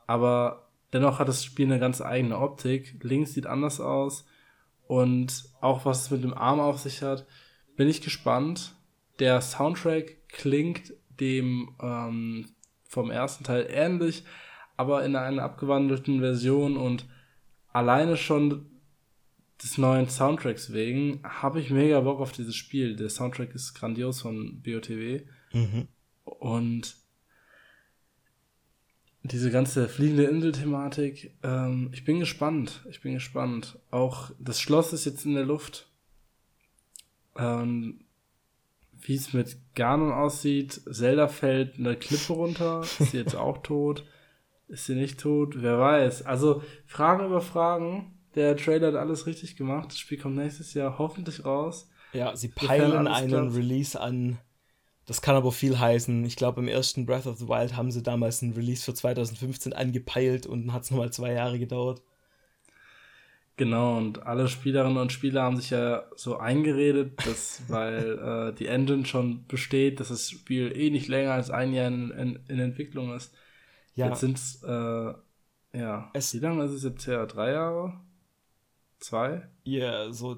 aber dennoch hat das Spiel eine ganz eigene Optik. Links sieht anders aus und auch was es mit dem Arm auf sich hat, bin ich gespannt. Der Soundtrack klingt dem ähm, vom ersten Teil ähnlich, aber in einer abgewandelten Version und alleine schon des neuen Soundtracks wegen habe ich mega Bock auf dieses Spiel. Der Soundtrack ist grandios von BOTW. Mhm. Und diese ganze fliegende Insel-Thematik, ähm, ich bin gespannt. Ich bin gespannt. Auch das Schloss ist jetzt in der Luft. Ähm, Wie es mit Ganon aussieht. Zelda fällt eine Klippe runter. Ist sie jetzt auch tot? Ist sie nicht tot? Wer weiß. Also Fragen über Fragen der Trailer hat alles richtig gemacht. Das Spiel kommt nächstes Jahr hoffentlich raus. Ja, sie peilen einen klappt. Release an. Das kann aber viel heißen. Ich glaube, im ersten Breath of the Wild haben sie damals einen Release für 2015 angepeilt und dann hat es nochmal zwei Jahre gedauert. Genau, und alle Spielerinnen und Spieler haben sich ja so eingeredet, dass, weil äh, die Engine schon besteht, dass das Spiel eh nicht länger als ein Jahr in, in, in Entwicklung ist. Ja. Jetzt sind es, äh, ja, es, wie lange ist es jetzt her? Drei Jahre? Zwei? Ja, so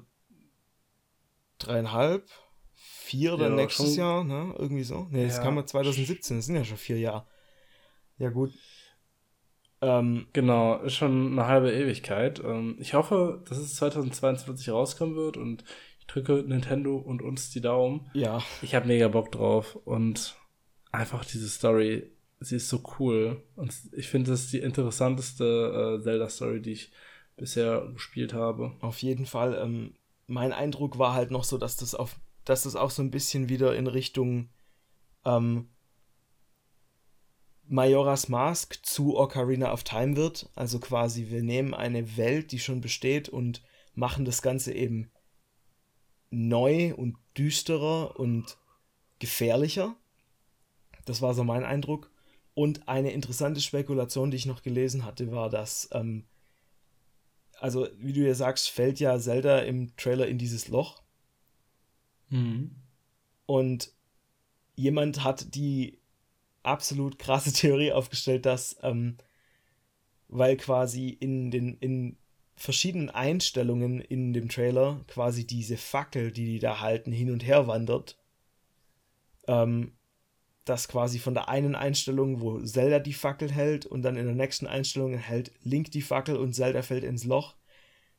dreieinhalb, vier dann ja, nächstes schon, Jahr, ne? Irgendwie so. Ne, das ja. kam ja 2017, das sind ja schon vier Jahre. Ja, gut. Ähm, genau, ist schon eine halbe Ewigkeit. Ähm, ich hoffe, dass es 2022 rauskommen wird und ich drücke Nintendo und uns die Daumen. Ja. Ich habe mega Bock drauf und einfach diese Story, sie ist so cool und ich finde, das ist die interessanteste äh, Zelda-Story, die ich bisher gespielt habe. Auf jeden Fall. Ähm, mein Eindruck war halt noch so, dass das auf, dass das auch so ein bisschen wieder in Richtung ähm, Majora's Mask zu Ocarina of Time wird. Also quasi, wir nehmen eine Welt, die schon besteht und machen das Ganze eben neu und düsterer und gefährlicher. Das war so mein Eindruck. Und eine interessante Spekulation, die ich noch gelesen hatte, war, dass ähm, also wie du ja sagst, fällt ja Zelda im Trailer in dieses Loch. Mhm. Und jemand hat die absolut krasse Theorie aufgestellt, dass, ähm, weil quasi in den in verschiedenen Einstellungen in dem Trailer quasi diese Fackel, die die da halten, hin und her wandert, ähm, dass quasi von der einen Einstellung, wo Zelda die Fackel hält und dann in der nächsten Einstellung hält Link die Fackel und Zelda fällt ins Loch,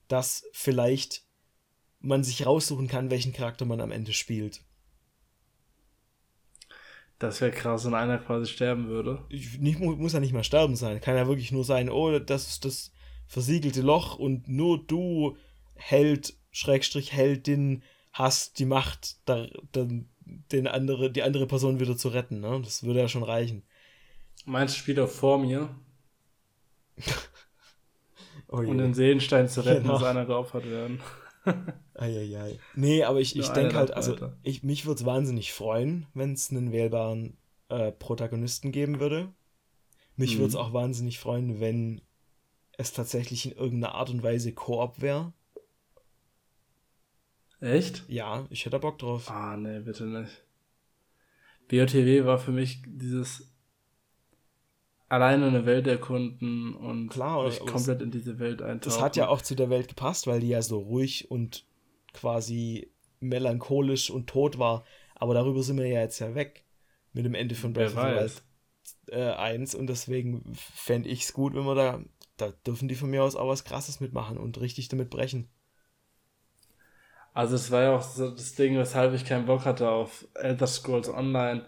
dass vielleicht man sich raussuchen kann, welchen Charakter man am Ende spielt. Das wäre krass, wenn einer quasi sterben würde. Ich, nicht, muss ja nicht mal sterben sein. Kann ja wirklich nur sein, oh, das ist das versiegelte Loch und nur du Held, Schrägstrich Heldin, hast die Macht, da, dann den andere, die andere Person wieder zu retten. Ne? Das würde ja schon reichen. Meinst du Spieler vor mir? oh und den Seelenstein zu retten, genau. muss einer geopfert werden. Eieiei. Nee, aber ich, ich denke halt, also ich, mich würde es wahnsinnig freuen, wenn es einen wählbaren äh, Protagonisten geben würde. Mich mhm. würde es auch wahnsinnig freuen, wenn es tatsächlich in irgendeiner Art und Weise Koop wäre. Echt? Ja, ich hätte Bock drauf. Ah, nee, bitte nicht. BOTW war für mich dieses alleine eine Welt erkunden und Klar, mich komplett in diese Welt eintauchen. Das hat ja auch zu der Welt gepasst, weil die ja so ruhig und quasi melancholisch und tot war. Aber darüber sind wir ja jetzt ja weg mit dem Ende von Breath of the Wild äh, 1 und deswegen fände ich es gut, wenn wir da, da dürfen die von mir aus auch was Krasses mitmachen und richtig damit brechen. Also es war ja auch so das Ding, weshalb ich keinen Bock hatte auf Elder Scrolls Online.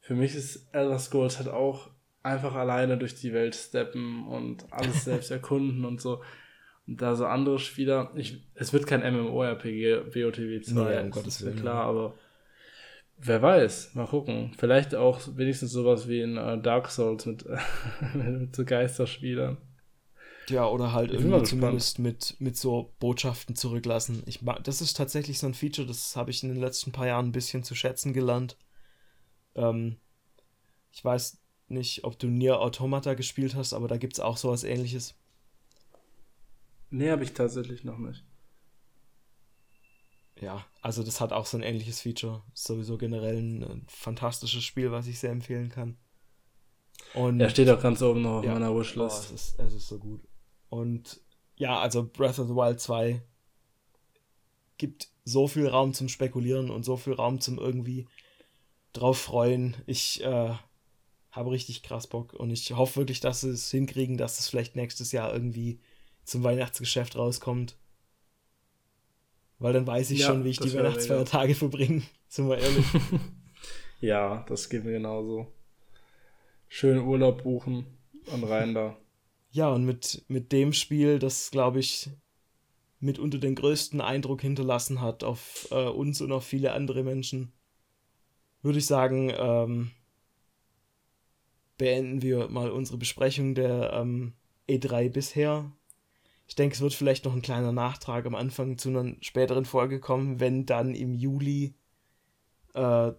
Für mich ist Elder Scrolls halt auch einfach alleine durch die Welt steppen und alles selbst erkunden und so. Und da so andere Spieler, ich, es wird kein MMORPG WOTW 2, nee, um ist ja klar, aber wer weiß, mal gucken. Vielleicht auch wenigstens sowas wie in uh, Dark Souls mit, mit so Geisterspielern. Ja, oder halt ich irgendwie zumindest mit, mit so Botschaften zurücklassen. Ich mag, das ist tatsächlich so ein Feature, das habe ich in den letzten paar Jahren ein bisschen zu schätzen gelernt. Ähm, ich weiß nicht, ob du Nier Automata gespielt hast, aber da gibt es auch sowas ähnliches. Nee, habe ich tatsächlich noch nicht. Ja, also das hat auch so ein ähnliches Feature. Ist sowieso generell ein, ein fantastisches Spiel, was ich sehr empfehlen kann. Und, er steht auch ganz oben noch auf ja, meiner Wishlist. Oh, es, ist, es ist so gut. Und ja, also Breath of the Wild 2 gibt so viel Raum zum Spekulieren und so viel Raum zum irgendwie drauf freuen. Ich äh, habe richtig krass Bock und ich hoffe wirklich, dass sie es hinkriegen, dass es vielleicht nächstes Jahr irgendwie zum Weihnachtsgeschäft rauskommt. Weil dann weiß ich ja, schon, wie ich die Weihnachtsfeiertage verbringe, sind wir ehrlich. ja, das geht mir genauso. Schön Urlaub buchen und rein da. Ja, und mit, mit dem Spiel, das, glaube ich, mitunter den größten Eindruck hinterlassen hat auf äh, uns und auf viele andere Menschen, würde ich sagen, ähm, beenden wir mal unsere Besprechung der ähm, E3 bisher. Ich denke, es wird vielleicht noch ein kleiner Nachtrag am Anfang zu einer späteren Folge kommen, wenn dann im Juli äh,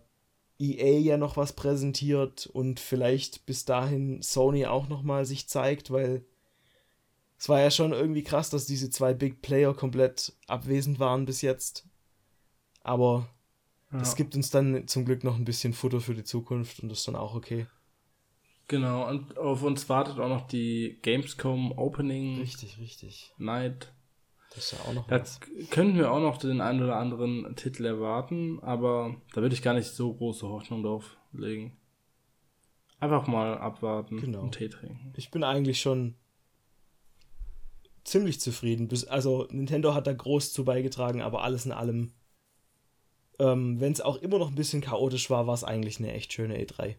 EA ja noch was präsentiert und vielleicht bis dahin Sony auch noch mal sich zeigt, weil es war ja schon irgendwie krass, dass diese zwei Big Player komplett abwesend waren bis jetzt. Aber es ja. gibt uns dann zum Glück noch ein bisschen Futter für die Zukunft und das ist dann auch okay. Genau, und auf uns wartet auch noch die Gamescom Opening. Richtig, richtig. Night. Das ist ja auch noch da was. könnten wir auch noch den einen oder anderen Titel erwarten, aber da würde ich gar nicht so große Hoffnung drauf legen. Einfach mal abwarten genau. und Tee trinken. Ich bin eigentlich schon ziemlich zufrieden. Also Nintendo hat da groß zu beigetragen, aber alles in allem, ähm, wenn es auch immer noch ein bisschen chaotisch war, war es eigentlich eine echt schöne E3.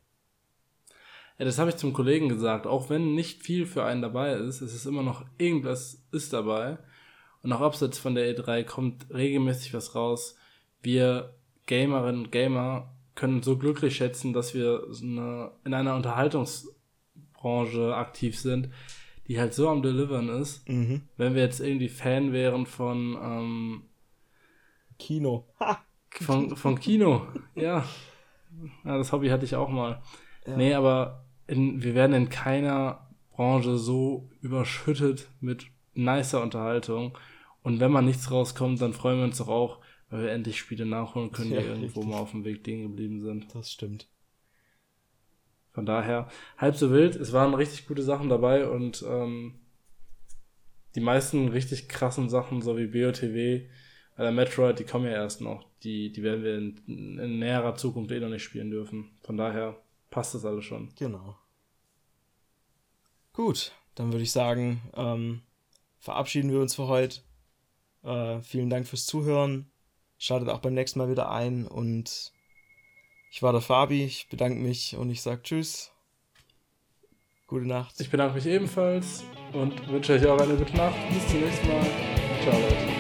Ja, das habe ich zum Kollegen gesagt. Auch wenn nicht viel für einen dabei ist, ist es immer noch irgendwas ist dabei. Und auch abseits von der E3 kommt regelmäßig was raus. Wir Gamerinnen und Gamer können so glücklich schätzen, dass wir eine, in einer Unterhaltungsbranche aktiv sind, die halt so am Delivern ist. Mhm. Wenn wir jetzt irgendwie Fan wären von ähm, Kino. Ha. Von, von Kino, ja. ja. Das Hobby hatte ich auch mal. Ja. Nee, aber in, wir werden in keiner Branche so überschüttet mit nicer Unterhaltung. Und wenn mal nichts rauskommt, dann freuen wir uns doch auch, weil wir endlich Spiele nachholen können, ja, die irgendwo richtig. mal auf dem Weg stehen geblieben sind. Das stimmt. Von daher, halb so wild. Es waren richtig gute Sachen dabei und ähm, die meisten richtig krassen Sachen, so wie BOTW, äh, Metroid, die kommen ja erst noch. Die, die werden wir in, in näherer Zukunft eh noch nicht spielen dürfen. Von daher passt das alles schon. Genau. Gut, dann würde ich sagen, ähm, verabschieden wir uns für heute. Äh, vielen Dank fürs Zuhören. Schaltet auch beim nächsten Mal wieder ein und ich war der Fabi, ich bedanke mich und ich sage Tschüss. Gute Nacht. Ich bedanke mich ebenfalls und wünsche euch auch eine gute Nacht. Bis zum nächsten Mal. Ciao, Leute.